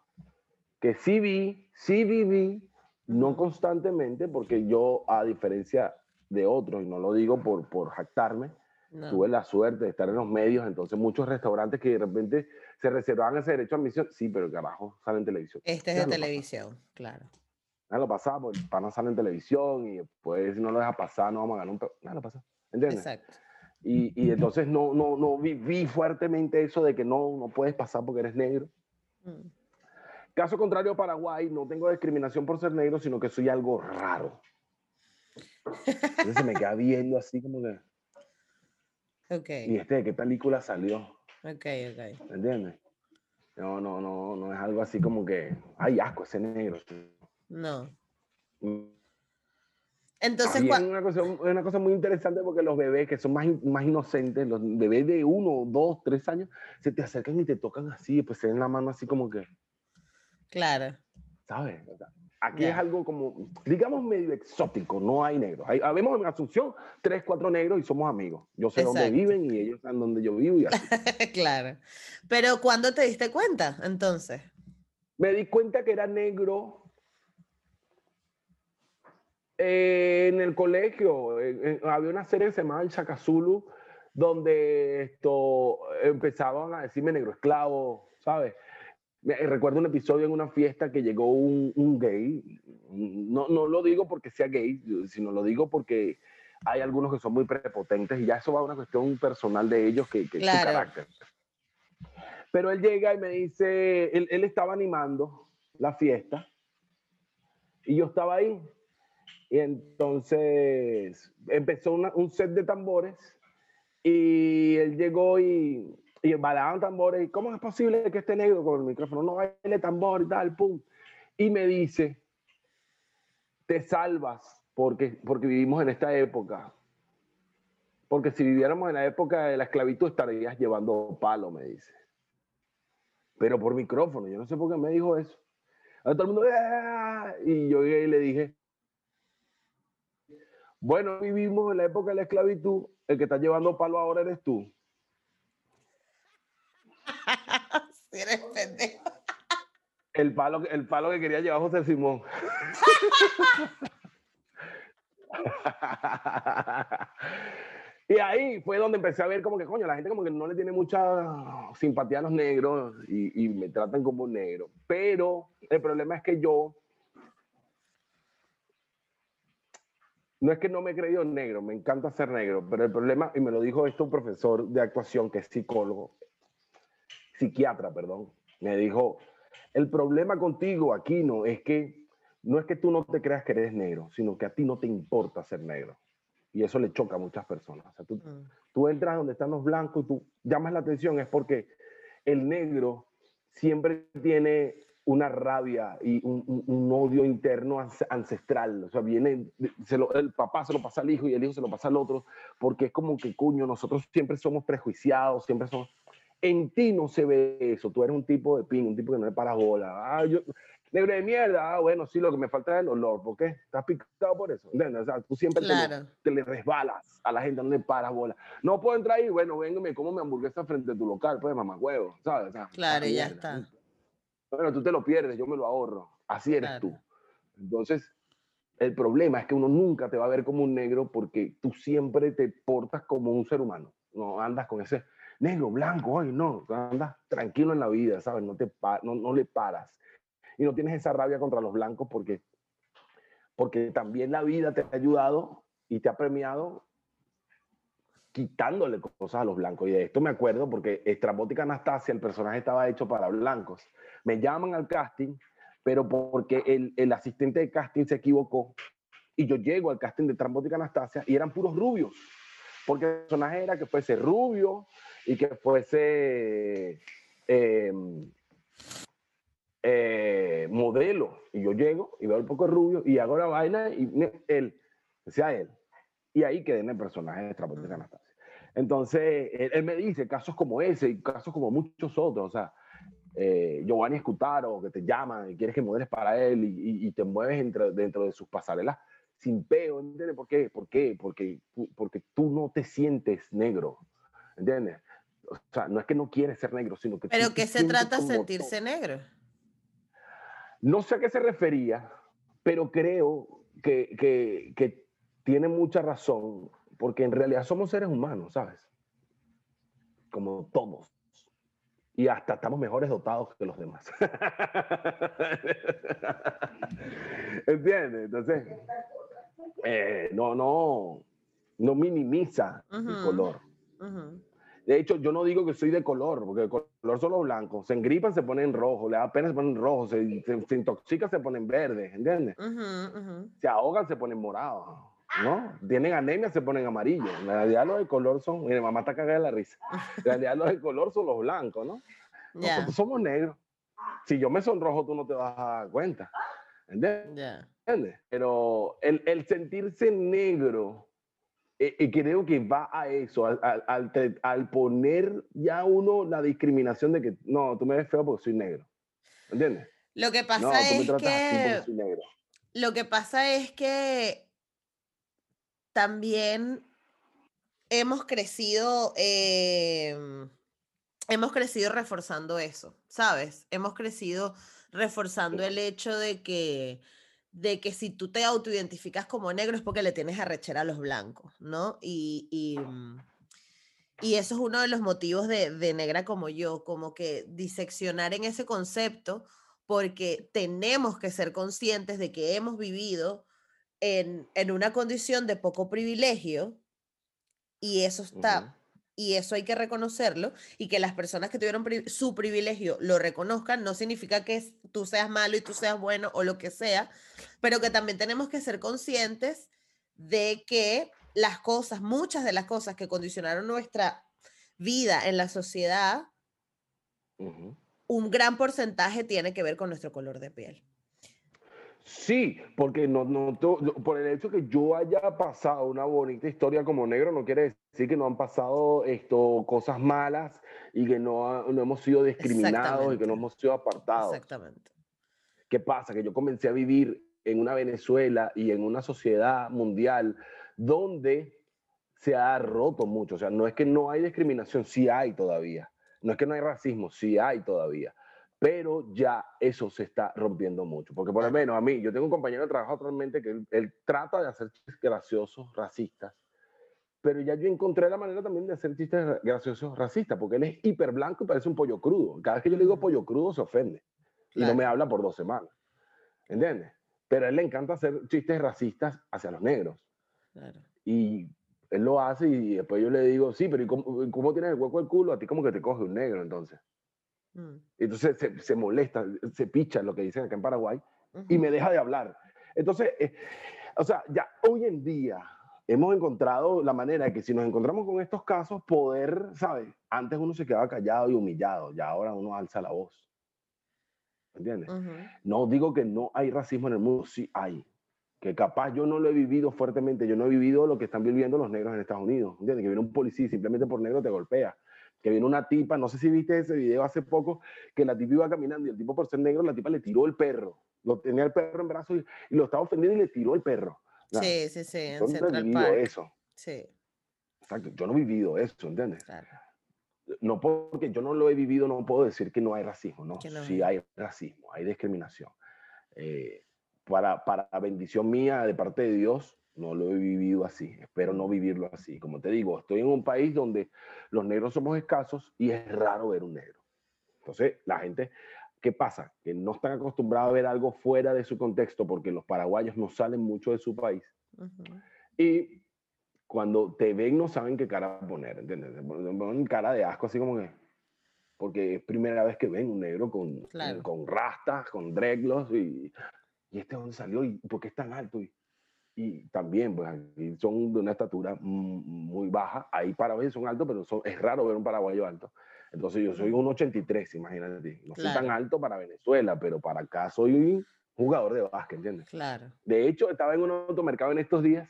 Speaker 2: que sí vi, sí viví, no constantemente, porque yo, a diferencia de otros, y no lo digo por, por jactarme,
Speaker 1: No.
Speaker 2: tuve la suerte de estar en los medios, entonces muchos restaurantes que de repente se reservaban ese derecho a admisión, sí, pero carajo, sale en televisión.
Speaker 1: Este es de
Speaker 2: lo pasa.
Speaker 1: televisión, claro.
Speaker 2: Ya lo pasaba, porque el pana sale en televisión y después si no lo deja pasar, no vamos a ganar un... pe- Ya lo pasa, ¿entiendes?
Speaker 1: Exacto.
Speaker 2: Y, y entonces no, no, no viví fuertemente eso de que no, no puedes pasar porque eres negro.
Speaker 1: Mm.
Speaker 2: Caso contrario Paraguay, no tengo discriminación por ser negro, sino que soy algo raro. Entonces se me queda viendo así como que,
Speaker 1: Ok,
Speaker 2: ¿y este de qué película salió?
Speaker 1: ok, ok.
Speaker 2: ¿Me entiendes? No, no, no, no es algo así como que, ay, asco ese negro.
Speaker 1: No.
Speaker 2: Mm,
Speaker 1: Entonces,
Speaker 2: es una cosa, una cosa muy interesante porque los bebés que son más, más inocentes, los bebés de uno, dos, tres años, se te acercan y te tocan así, y pues se den la mano así como que,
Speaker 1: claro.
Speaker 2: ¿sabes? Aquí es algo como, digamos, medio exótico, no hay negros. Hay, habemos en Asunción tres, cuatro negros y somos amigos. Yo sé dónde viven y ellos saben dónde yo vivo y así.
Speaker 1: claro. Pero ¿cuándo te diste cuenta? Entonces.
Speaker 2: Me di cuenta que era negro eh, en el colegio. eh, eh, había una serie que se llamaba El Chacazulu, donde esto empezaban a decirme negro esclavo, ¿sabes? Eh, recuerdo un episodio en una fiesta que llegó un, un gay. No, no lo digo porque sea gay, sino lo digo porque hay algunos que son muy prepotentes y ya eso va a una cuestión personal de ellos que, que es su
Speaker 1: Claro.
Speaker 2: carácter. Pero él llega y me dice, él, él estaba animando la fiesta y yo estaba ahí. Y entonces empezó una- un set de tambores y él llegó y, y bailaban tambores. ¿Y cómo es posible que esté negro con el micrófono? No baile tambor y tal, pum. Y me dice, te salvas porque, porque vivimos en esta época. Porque si viviéramos en la época de la esclavitud estarías llevando palo, me dice. Pero por micrófono, yo no sé por qué me dijo eso. A todo el mundo, "Ah", y yo y le dije, bueno, vivimos en la época de la esclavitud, el que está llevando palo ahora eres tú.
Speaker 1: Si pendejo.
Speaker 2: El palo, el palo que quería llevar José Simón. y ahí fue donde empecé a ver como que, coño, la gente como que no le tiene mucha simpatía a los negros y, y me tratan como un negro. Pero el problema es que yo, no es que no me he creído negro, me encanta ser negro, pero el problema, y me lo dijo esto un profesor de actuación que es psicólogo, psiquiatra, perdón, me dijo, el problema contigo, Aquino, es que no es que tú no te creas que eres negro, sino que a ti no te importa ser negro. Y eso le choca a muchas personas. O sea, tú,
Speaker 1: Mm,
Speaker 2: tú entras donde están los blancos y tú llamas la atención, es porque el negro siempre tiene una rabia y un, odio interno ancestral. O sea, viene, se lo, el papá se lo pasa al hijo y el hijo se lo pasa al otro, porque es como que, cuño, nosotros siempre somos prejuiciados, siempre somos... En ti no se ve eso, tú eres un tipo de pin, un tipo que no le para bola. Ah, yo, negro de mierda, ah, bueno, sí, lo que me falta es el olor, ¿por qué? Estás picado por eso, ¿entiendes? O sea, tú siempre te, le resbalas a la gente, no le paras bola. No puedo entrar ahí, bueno, vengo y me como mi hamburguesa frente a tu local, pues mamá huevo, ¿sabes?
Speaker 1: claro, ya está.
Speaker 2: Bueno, tú te lo pierdes, yo me lo ahorro. Así eres tú. Entonces, el problema es que uno nunca te va a ver como un negro porque tú siempre te portas como un ser humano. No andas con ese negro, blanco, ay, no, andas tranquilo en la vida, ¿sabes? No, te no, no le paras. Y no tienes esa rabia contra los blancos porque, porque también la vida te ha ayudado y te ha premiado quitándole cosas a los blancos. Y de esto me acuerdo porque Estrambótica Anastasia, el personaje estaba hecho para blancos. Me llaman al casting, pero porque el, el asistente de casting se equivocó y yo llego al casting de Estrambótica Anastasia y eran puros rubios. Porque el personaje era que fuese rubio y que fuese em, eh, modelo. Y yo llego y veo un poco rubio y hago la vaina y él, decía él, y ahí quedé en el personaje de Estrambótica Anastasia. Entonces, él, me dice casos como ese y casos como muchos otros, o sea, eh, Giovanni Escutaro, que te llama y quieres que modeles para él y, te mueves dentro, dentro de sus pasarelas sin peo, ¿entiendes? ¿Por qué? ¿Por qué? Porque, porque tú no te sientes negro, ¿entiendes? O sea, no es que no quieres ser negro, sino que...
Speaker 1: ¿Pero qué se trata sentirse negro?
Speaker 2: No sé a qué se refería, pero creo que, que, que tiene mucha razón porque en realidad somos seres humanos, ¿sabes? Como todos. Y hasta estamos mejores dotados que los demás. ¿Entiendes? Entonces, eh, no, no, no minimiza el color. De hecho, yo no digo que soy de color, porque el color son los blancos. Se engripan, se ponen rojo, le da pena, se ponen rojo, se, se, intoxican, se ponen verdes, ¿entiendes? Se ahogan, se ponen morados. ¿no? Tienen anemia, se ponen amarillos. En realidad los de color son, mi mamá está cagada de la risa. En realidad los de color son los blancos, ¿no? Nosotros somos negros. Si yo me sonrojo, tú no te vas a dar cuenta. ¿Entiendes? Pero el, el, sentirse negro, y eh, creo que va a eso, al, al, al, poner ya uno la discriminación de que, no, tú me ves feo porque soy negro. ¿Entiendes?
Speaker 1: Lo que pasa es que... Lo que pasa es que también hemos crecido, em, hemos crecido reforzando eso, ¿sabes? Hemos crecido reforzando el hecho de que, de que si tú te autoidentificas como negro es porque le tienes arrechera a los blancos, ¿no? Y, y, mm, eso es uno de los motivos de, negra como yo, como que diseccionar en ese concepto, porque tenemos que ser conscientes de que hemos vivido en, una condición de poco privilegio y eso está, y eso hay que reconocerlo y que las personas que tuvieron su privilegio lo reconozcan, no significa que tú seas malo y tú seas bueno o lo que sea, pero que también tenemos que ser conscientes de que las cosas, muchas de las cosas que condicionaron nuestra vida en la sociedad, un gran porcentaje tiene que ver con nuestro color de piel.
Speaker 2: Sí, porque no, no, por el hecho que yo haya pasado una bonita historia como negro, no quiere decir que no han pasado esto, cosas malas y que no, no hemos sido discriminados y que no hemos sido apartados.
Speaker 1: Exactamente.
Speaker 2: ¿Qué pasa? Que yo comencé a vivir en una Venezuela y en una sociedad mundial donde se ha roto mucho. O sea, no es que no hay discriminación, sí hay todavía. No es que no hay racismo, sí hay todavía pero ya eso se está rompiendo mucho. Porque por lo menos a mí, yo tengo un compañero de trabajo actualmente que él, trata de hacer chistes graciosos, racistas, pero ya yo encontré la manera también de hacer chistes graciosos, racistas, porque él es hiper blanco y parece un pollo crudo. Cada vez que yo le digo pollo crudo se ofende y no me habla por dos semanas. ¿Entiendes? Pero a él le encanta hacer chistes racistas hacia los negros. Y él lo hace y después yo le digo, sí, pero cómo, cómo, tienes el hueco del culo? A ti como que te coge un negro entonces. Mm. Entonces se, molesta, se picha lo que dicen acá en Paraguay y me deja de hablar. Entonces, eh, o sea, ya hoy en día hemos encontrado la manera de que si nos encontramos con estos casos, poder, ¿sabes? Antes uno se quedaba callado y humillado, ya ahora uno alza la voz. ¿entiendes? No digo que no hay racismo en el mundo, sí hay. Que capaz yo no lo he vivido fuertemente, yo no he vivido lo que están viviendo los negros en Estados Unidos, ¿entiendes? Que viene un policía y simplemente por negro te golpea. Que viene una tipa, no sé si viste ese video hace poco, que la tipa iba caminando y el tipo por ser negro, la tipa le tiró el perro. Lo tenía el perro en brazos y, lo estaba ofendiendo y le tiró el perro.
Speaker 1: sí, sí, sí.
Speaker 2: En yo no he vivido eso.
Speaker 1: Sí.
Speaker 2: Exacto, yo no he vivido eso, ¿entiendes? Claro no porque yo no lo he vivido, no puedo decir que no hay racismo, ¿no? Sí hay racismo, hay discriminación. Eh, para, para bendición mía de parte de Dios, no lo he vivido así, espero no vivirlo así. Como te digo, estoy en un país donde los negros somos escasos y es raro ver un negro. Entonces, la gente, ¿qué pasa? Que no están acostumbrados a ver algo fuera de su contexto porque los paraguayos no salen mucho de su país. Y cuando te ven no saben qué cara poner, ¿entiendes? ponen cara de asco, así como que... Porque es primera vez que ven un negro con, con rastas, con dreadlocks y... ¿Y este dónde salió? ¿Y por qué es tan alto? Y, y también, pues aquí son de una estatura muy baja. Ahí paraguayos son altos, pero son, es raro ver un paraguayo alto. Entonces yo soy un 83, imagínate. No soy tan alto para Venezuela, pero para acá soy jugador de básquet, ¿entiendes?
Speaker 1: Claro.
Speaker 2: De hecho, estaba en un automercado en estos días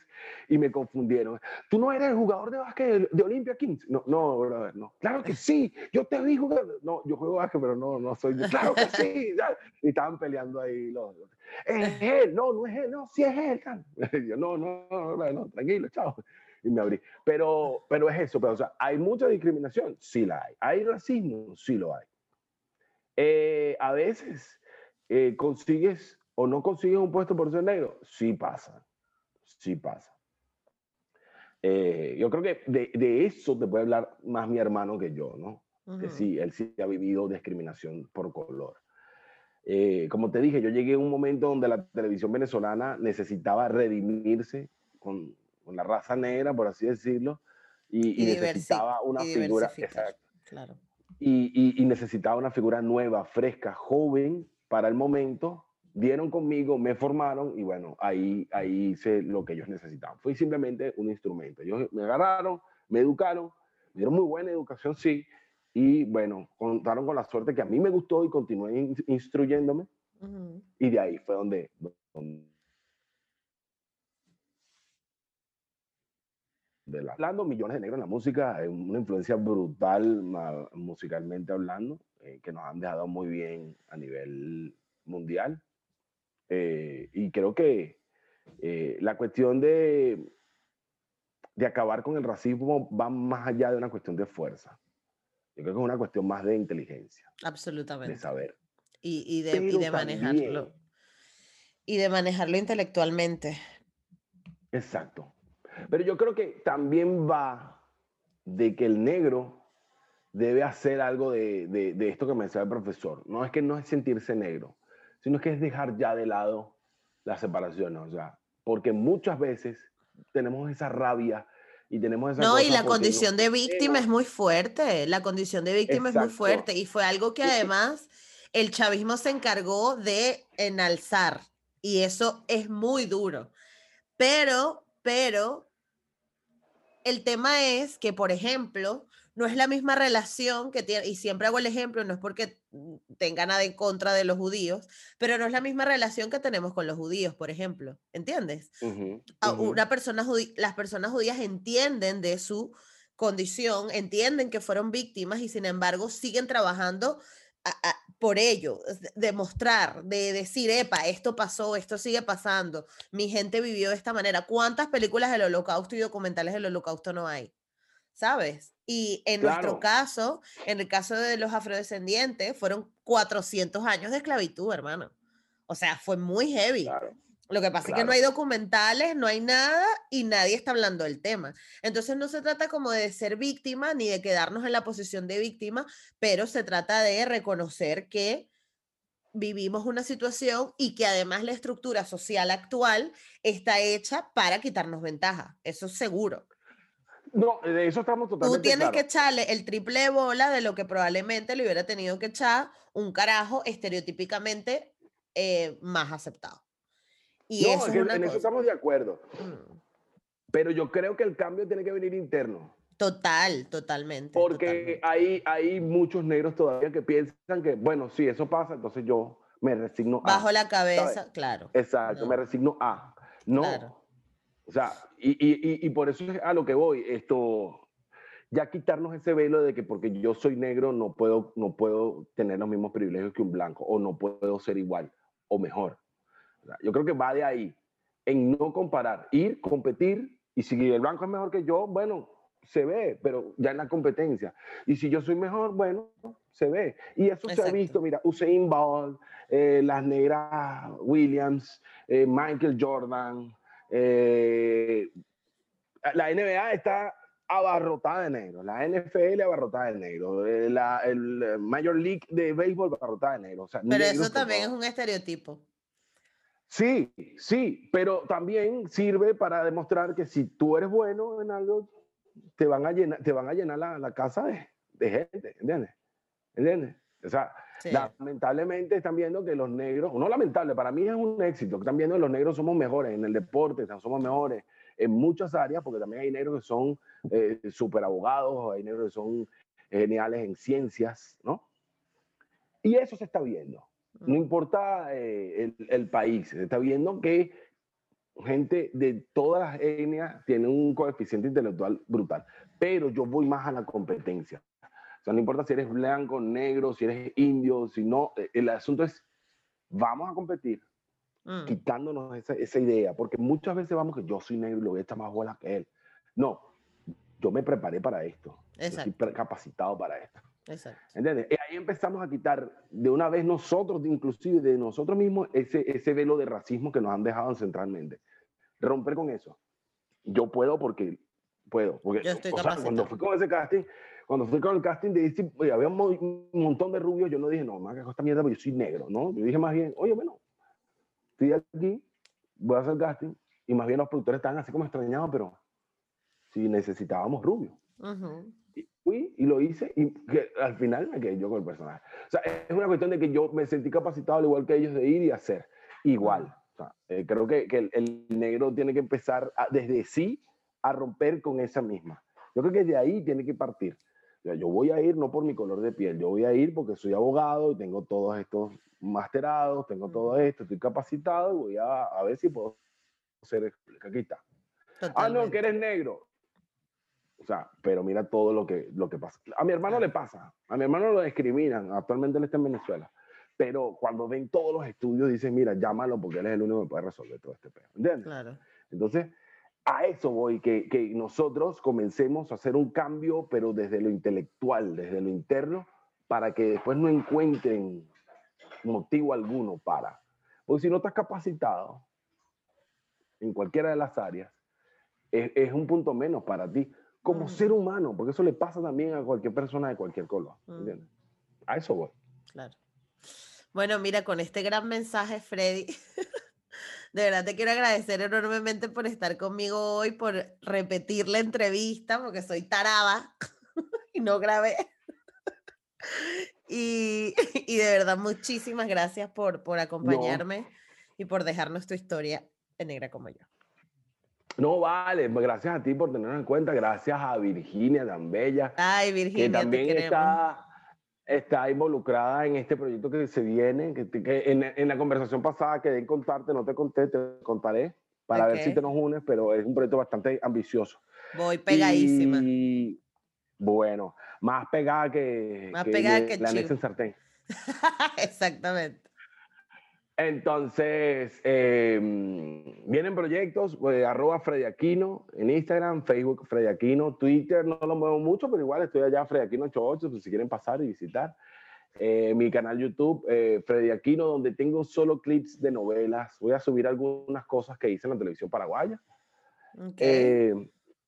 Speaker 2: y me confundieron. ¿Tú no eres el jugador de básquet de, Olympia Kings? No, no, brother, no. Claro que sí, yo te vi jugar. No, yo juego básquet, pero no, no soy. Claro que sí. Y estaban peleando ahí los. Es él, no, no es él, no, sí es él. yo, no, no, no, no, tranquilo, chao. Y me abrí. Pero, pero es eso, pero, o sea, ¿hay mucha discriminación? Sí la hay. ¿Hay racismo? Sí lo hay. Eh, a veces eh, consigues o no consigues un puesto por ser negro, sí pasa, sí pasa. Eh, yo creo que de, de, eso te puede hablar más mi hermano que yo, ¿no? Que sí, él sí ha vivido discriminación por color. Eh, como te dije, yo llegué a un momento donde la televisión venezolana necesitaba redimirse con, con la raza negra, por así decirlo, y, y, necesitaba una figura, exacto,
Speaker 1: claro.
Speaker 2: y, y necesitaba una figura nueva, fresca, joven para el momento, dieron conmigo, me formaron y bueno, ahí, ahí hice lo que ellos necesitaban. Fui simplemente un instrumento. Ellos me agarraron, me educaron, me dieron muy buena educación, sí, y bueno, contaron con la suerte que a mí me gustó y continué instruyéndome. Y de ahí fue donde, hablando, millones de negros en la música, una influencia brutal musicalmente hablando, eh, que nos han dejado muy bien a nivel mundial. Eh, y creo que eh, la cuestión de, de acabar con el racismo va más allá de una cuestión de fuerza. Yo creo que es una cuestión más de inteligencia.
Speaker 1: Absolutamente.
Speaker 2: De saber.
Speaker 1: Y, y de, y de manejarlo. Y de manejarlo intelectualmente.
Speaker 2: Exacto. Pero yo creo que también va de que el negro debe hacer algo de, de, de esto que me decía el profesor. No es que no es sentirse negro, sino que es dejar ya de lado la separación, o sea, porque muchas veces tenemos esa rabia y tenemos esa...
Speaker 1: No, y la condición de víctima es muy fuerte, la condición de víctima es muy fuerte y fue algo que además el chavismo se encargó de enalzar y eso es muy duro. Pero, pero, el tema es que, por ejemplo, no es la misma relación que tiene, y siempre hago el ejemplo, no es porque mm, tenga nada en contra de los judíos, pero no es la misma relación que tenemos con los judíos, por ejemplo, ¿entiendes? Una persona las personas judías entienden de su condición, entienden que fueron víctimas y sin embargo siguen trabajando por ello, demostrar, de decir, epa, esto pasó, esto sigue pasando, mi gente vivió de esta manera. ¿Cuántas películas del holocausto y documentales del holocausto no hay? ¿Sabes? Y en nuestro caso, en el caso de los afrodescendientes, fueron 400 años de esclavitud, hermano. O sea, fue muy heavy. Lo que pasa es que no hay documentales, no hay nada y nadie está hablando del tema. Entonces no se trata como de ser víctima ni de quedarnos en la posición de víctima, pero se trata de reconocer que vivimos una situación y que además la estructura social actual está hecha para quitarnos ventaja. Eso es seguro.
Speaker 2: No, de eso estamos totalmente
Speaker 1: Tú tienes que echarle el triple de bola de lo que probablemente le hubiera tenido que echar un carajo estereotípicamente eh, más aceptado.
Speaker 2: Y no, en eso estamos de acuerdo. Mm. Pero yo creo que el cambio tiene que venir interno.
Speaker 1: Total, totalmente.
Speaker 2: Porque Hay, hay muchos negros todavía que piensan que, bueno, si eso pasa, entonces yo me resigno a.
Speaker 1: Bajo la cabeza, claro.
Speaker 2: Exacto, me resigno a. No. O sea, y, y, y, por eso es a lo que voy. Esto, ya quitarnos ese velo de que porque yo soy negro no puedo, no puedo tener los mismos privilegios que un blanco o no puedo ser igual o mejor. yo creo que va de ahí, en no comparar, ir, competir y si el blanco es mejor que yo, bueno, se ve, pero ya en la competencia. Y si yo soy mejor, bueno, se ve. Y eso se ha visto, mira, Usain Bolt, eh, las negras Williams, eh, Michael Jordan, eh, la NBA está abarrotada de negro, la NFL abarrotada de negro, la el Major League de béisbol abarrotada de negro.
Speaker 1: pero eso también es un estereotipo.
Speaker 2: Sí, sí, pero también sirve para demostrar que si tú eres bueno en algo, te van a llenar, te van a llenar la, la casa de, de, gente, ¿entiendes? ¿Entiendes? O sea, lamentablemente están viendo que los negros, no lamentable, para mí es un éxito, están viendo que los negros somos mejores en el deporte, somos mejores en muchas áreas, porque también hay negros que son eh, súper abogados, hay negros que son geniales en ciencias, ¿no? Y eso se está viendo. No importa eh, el, el, país, se está viendo que gente de todas las etnias tiene un coeficiente intelectual brutal, pero yo voy más a la competencia. O sea, no importa si eres blanco, negro, si eres indio, si no, eh, el asunto es, vamos a competir, mm. quitándonos esa, esa, idea, porque muchas veces vamos que yo soy negro y lo voy a echar más bola que él. No, yo me preparé para esto, estoy capacitado para esto. Exacto. ¿Entiendes? Y ahí empezamos a quitar de una vez nosotros, inclusive de nosotros mismos, ese, ese velo de racismo que nos han dejado centralmente. Romper con eso. Yo puedo porque puedo. Porque,
Speaker 1: yo estoy
Speaker 2: o sea, cuando fui con ese casting, cuando fui con el casting de DC, oye, había un, montón de rubios, yo no dije, no, más que esta mierda, porque yo soy negro, ¿no? Yo dije más bien, oye, bueno, estoy aquí, voy a hacer casting, y más bien los productores estaban así como extrañados, pero si necesitábamos rubios. Uh fui y lo hice y que al final me quedé yo con el personaje. O sea, es una cuestión de que yo me sentí capacitado al igual que ellos de ir y hacer igual. O sea, eh, creo que, que el, negro tiene que empezar desde sí a romper con esa misma. Yo creo que de ahí tiene que partir. Yo voy a ir no por mi color de piel, yo voy a ir porque soy abogado y tengo todos estos masterados, tengo todo esto, estoy capacitado y voy a, a ver si puedo. Aquí está. Ah, no, que eres negro. O sea, pero mira todo lo que, lo que pasa. A mi hermano le pasa, a mi hermano lo discriminan, actualmente él está en Venezuela. Pero cuando ven todos los estudios, dicen, mira, llámalo porque él es el único que puede resolver todo este pedo. ¿Entiendes?
Speaker 1: Claro.
Speaker 2: Entonces, a eso voy, que, que nosotros comencemos a hacer un cambio, pero desde lo intelectual, desde lo interno, para que después no encuentren motivo alguno para. Porque si no estás capacitado en cualquiera de las áreas, es, es un punto menos para ti como ser humano, porque eso le pasa también a cualquier persona de cualquier color. ¿entiendes? A eso voy.
Speaker 1: Claro. Bueno, mira, con este gran mensaje, Freddy, de verdad te quiero agradecer enormemente por estar conmigo hoy, por repetir la entrevista, porque soy tarada y no grabé. y, y, de verdad, muchísimas gracias por, por acompañarme y por dejarnos tu historia en negra como yo.
Speaker 2: No, vale, pues, gracias a ti por tenernos en cuenta, gracias a Virginia tan bella.
Speaker 1: Ay, Virginia,
Speaker 2: que también está, está involucrada en este proyecto que se viene, que, en, en, la conversación pasada quedé en contarte, no te conté, te contaré para ver si te nos unes, pero es un proyecto bastante ambicioso.
Speaker 1: Voy pegadísima.
Speaker 2: Y, bueno, más pegada que,
Speaker 1: más pegada que
Speaker 2: la en sartén.
Speaker 1: Exactamente.
Speaker 2: Entonces, em, vienen proyectos, pues, arroba Freddy Aquino en Instagram, Facebook Freddy Aquino, Twitter, no lo muevo mucho, pero igual estoy allá, Freddy Aquino 88, pues, si quieren pasar y visitar. Eh, mi canal YouTube, eh, Freddy Aquino, donde tengo solo clips de novelas. Voy a subir algunas cosas que hice en la televisión paraguaya.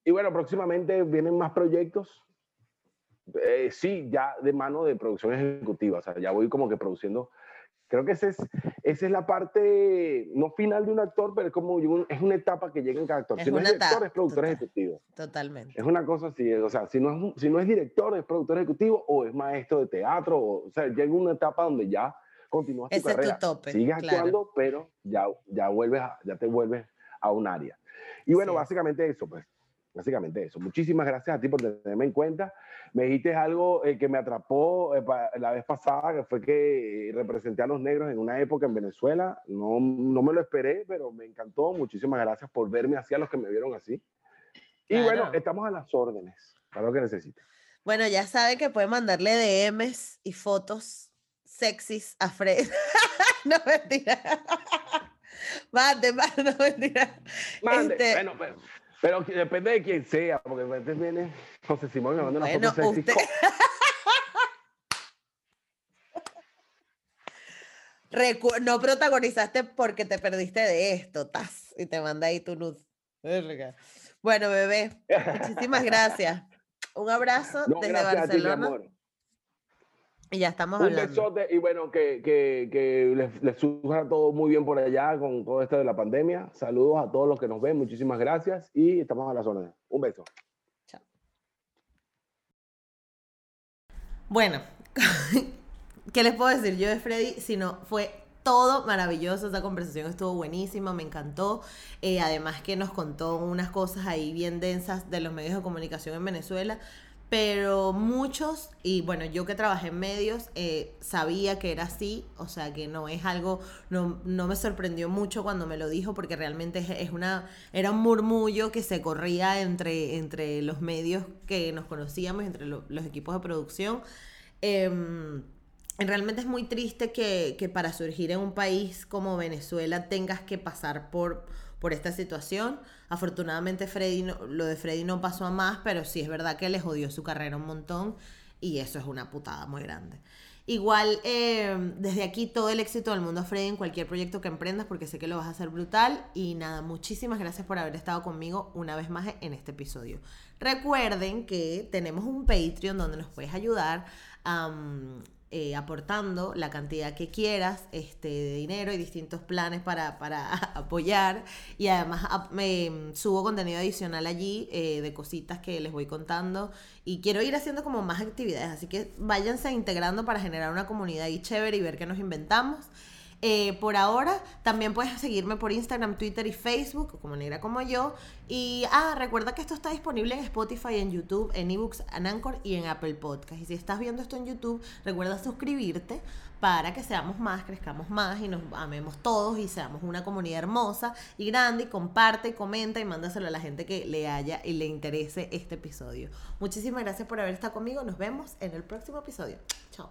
Speaker 2: Y bueno, próximamente vienen más proyectos. sí, ya de mano de producción ejecutiva, o sea, ya voy como que produciendo Creo que esa es, esa es la parte, no final de un actor, pero es como es una etapa que llega en cada actor. si no es director, es productor ejecutivo.
Speaker 1: Totalmente.
Speaker 2: Es una cosa así, o sea, si no es, si no es director, es productor ejecutivo o es maestro de teatro, o, sea, llega una etapa donde ya continúas tu carrera.
Speaker 1: Es tu tope,
Speaker 2: Sigues actuando, pero ya, ya, vuelves ya te vuelves a un área. Y bueno, básicamente eso, pues. Básicamente eso. Muchísimas gracias a ti por tenerme en cuenta. Me dijiste algo eh, que me atrapó eh, la vez pasada, que fue que representé a los negros en una época en Venezuela. No, no me lo esperé, pero me encantó. Muchísimas gracias por verme así a los que me vieron así. Y bueno, estamos a las órdenes para lo que necesite.
Speaker 1: Bueno, ya sabe que puede mandarle DMs y fotos sexys a Fred. no mentira. Mande, mande, no mentira.
Speaker 2: Mande, este bueno, pero, pero, depende de quién sea, porque a veces viene José Simón y me manda una bueno, foto. Usted...
Speaker 1: no protagonizaste porque te perdiste de esto, tas, y te manda ahí tu luz. Bueno, bebé, muchísimas gracias. Un abrazo desde Barcelona. Y ya estamos hablando. Un
Speaker 2: besote y bueno, que, que, que les, les surja todo muy bien por allá con todo esto de la pandemia. Saludos a todos los que nos ven, muchísimas gracias y estamos a la zona. Un beso. Chao.
Speaker 1: Bueno, ¿qué les puedo decir yo de Freddy? Si no, fue todo maravilloso, esa conversación estuvo buenísima, me encantó. Eh, además que nos contó unas cosas ahí bien densas de los medios de comunicación en Venezuela. Pero muchos, y bueno, yo que trabajé en medios, eh, sabía que era así, o sea que no es algo, no, no me sorprendió mucho cuando me lo dijo, porque realmente es, una, era un murmullo que se corría entre, entre los medios que nos conocíamos, entre los equipos de producción. Em, realmente es muy triste que, para surgir en un país como Venezuela tengas que pasar por, por esta situación. Afortunadamente Freddy lo de Freddy no pasó a más, pero sí es verdad que le jodió su carrera un montón y eso es una putada muy grande. Igual, eh, desde aquí todo el éxito del mundo a Freddy en cualquier proyecto que emprendas porque sé que lo vas a hacer brutal. Y nada, muchísimas gracias por haber estado conmigo una vez más en este episodio. Recuerden que tenemos un Patreon donde nos puedes ayudar a... Eh, aportando la cantidad que quieras este, de dinero y distintos planes para, para apoyar. Y además me subo contenido adicional allí eh, de cositas que les voy contando. Y quiero ir haciendo como más actividades. Así que váyanse integrando para generar una comunidad y chévere y ver qué nos inventamos. Eh, por ahora, también puedes seguirme por Instagram, Twitter y Facebook, como negra como yo. Y ah, recuerda que esto está disponible en Spotify, en YouTube, en eBooks, en Anchor y en Apple Podcast. Y si estás viendo esto en YouTube, recuerda suscribirte para que seamos más, crezcamos más y nos amemos todos y seamos una comunidad hermosa y grande. Y comparte comenta y mándaselo a la gente que le haya y le interese este episodio. Muchísimas gracias por haber estado conmigo. Nos vemos en el próximo episodio. Chao.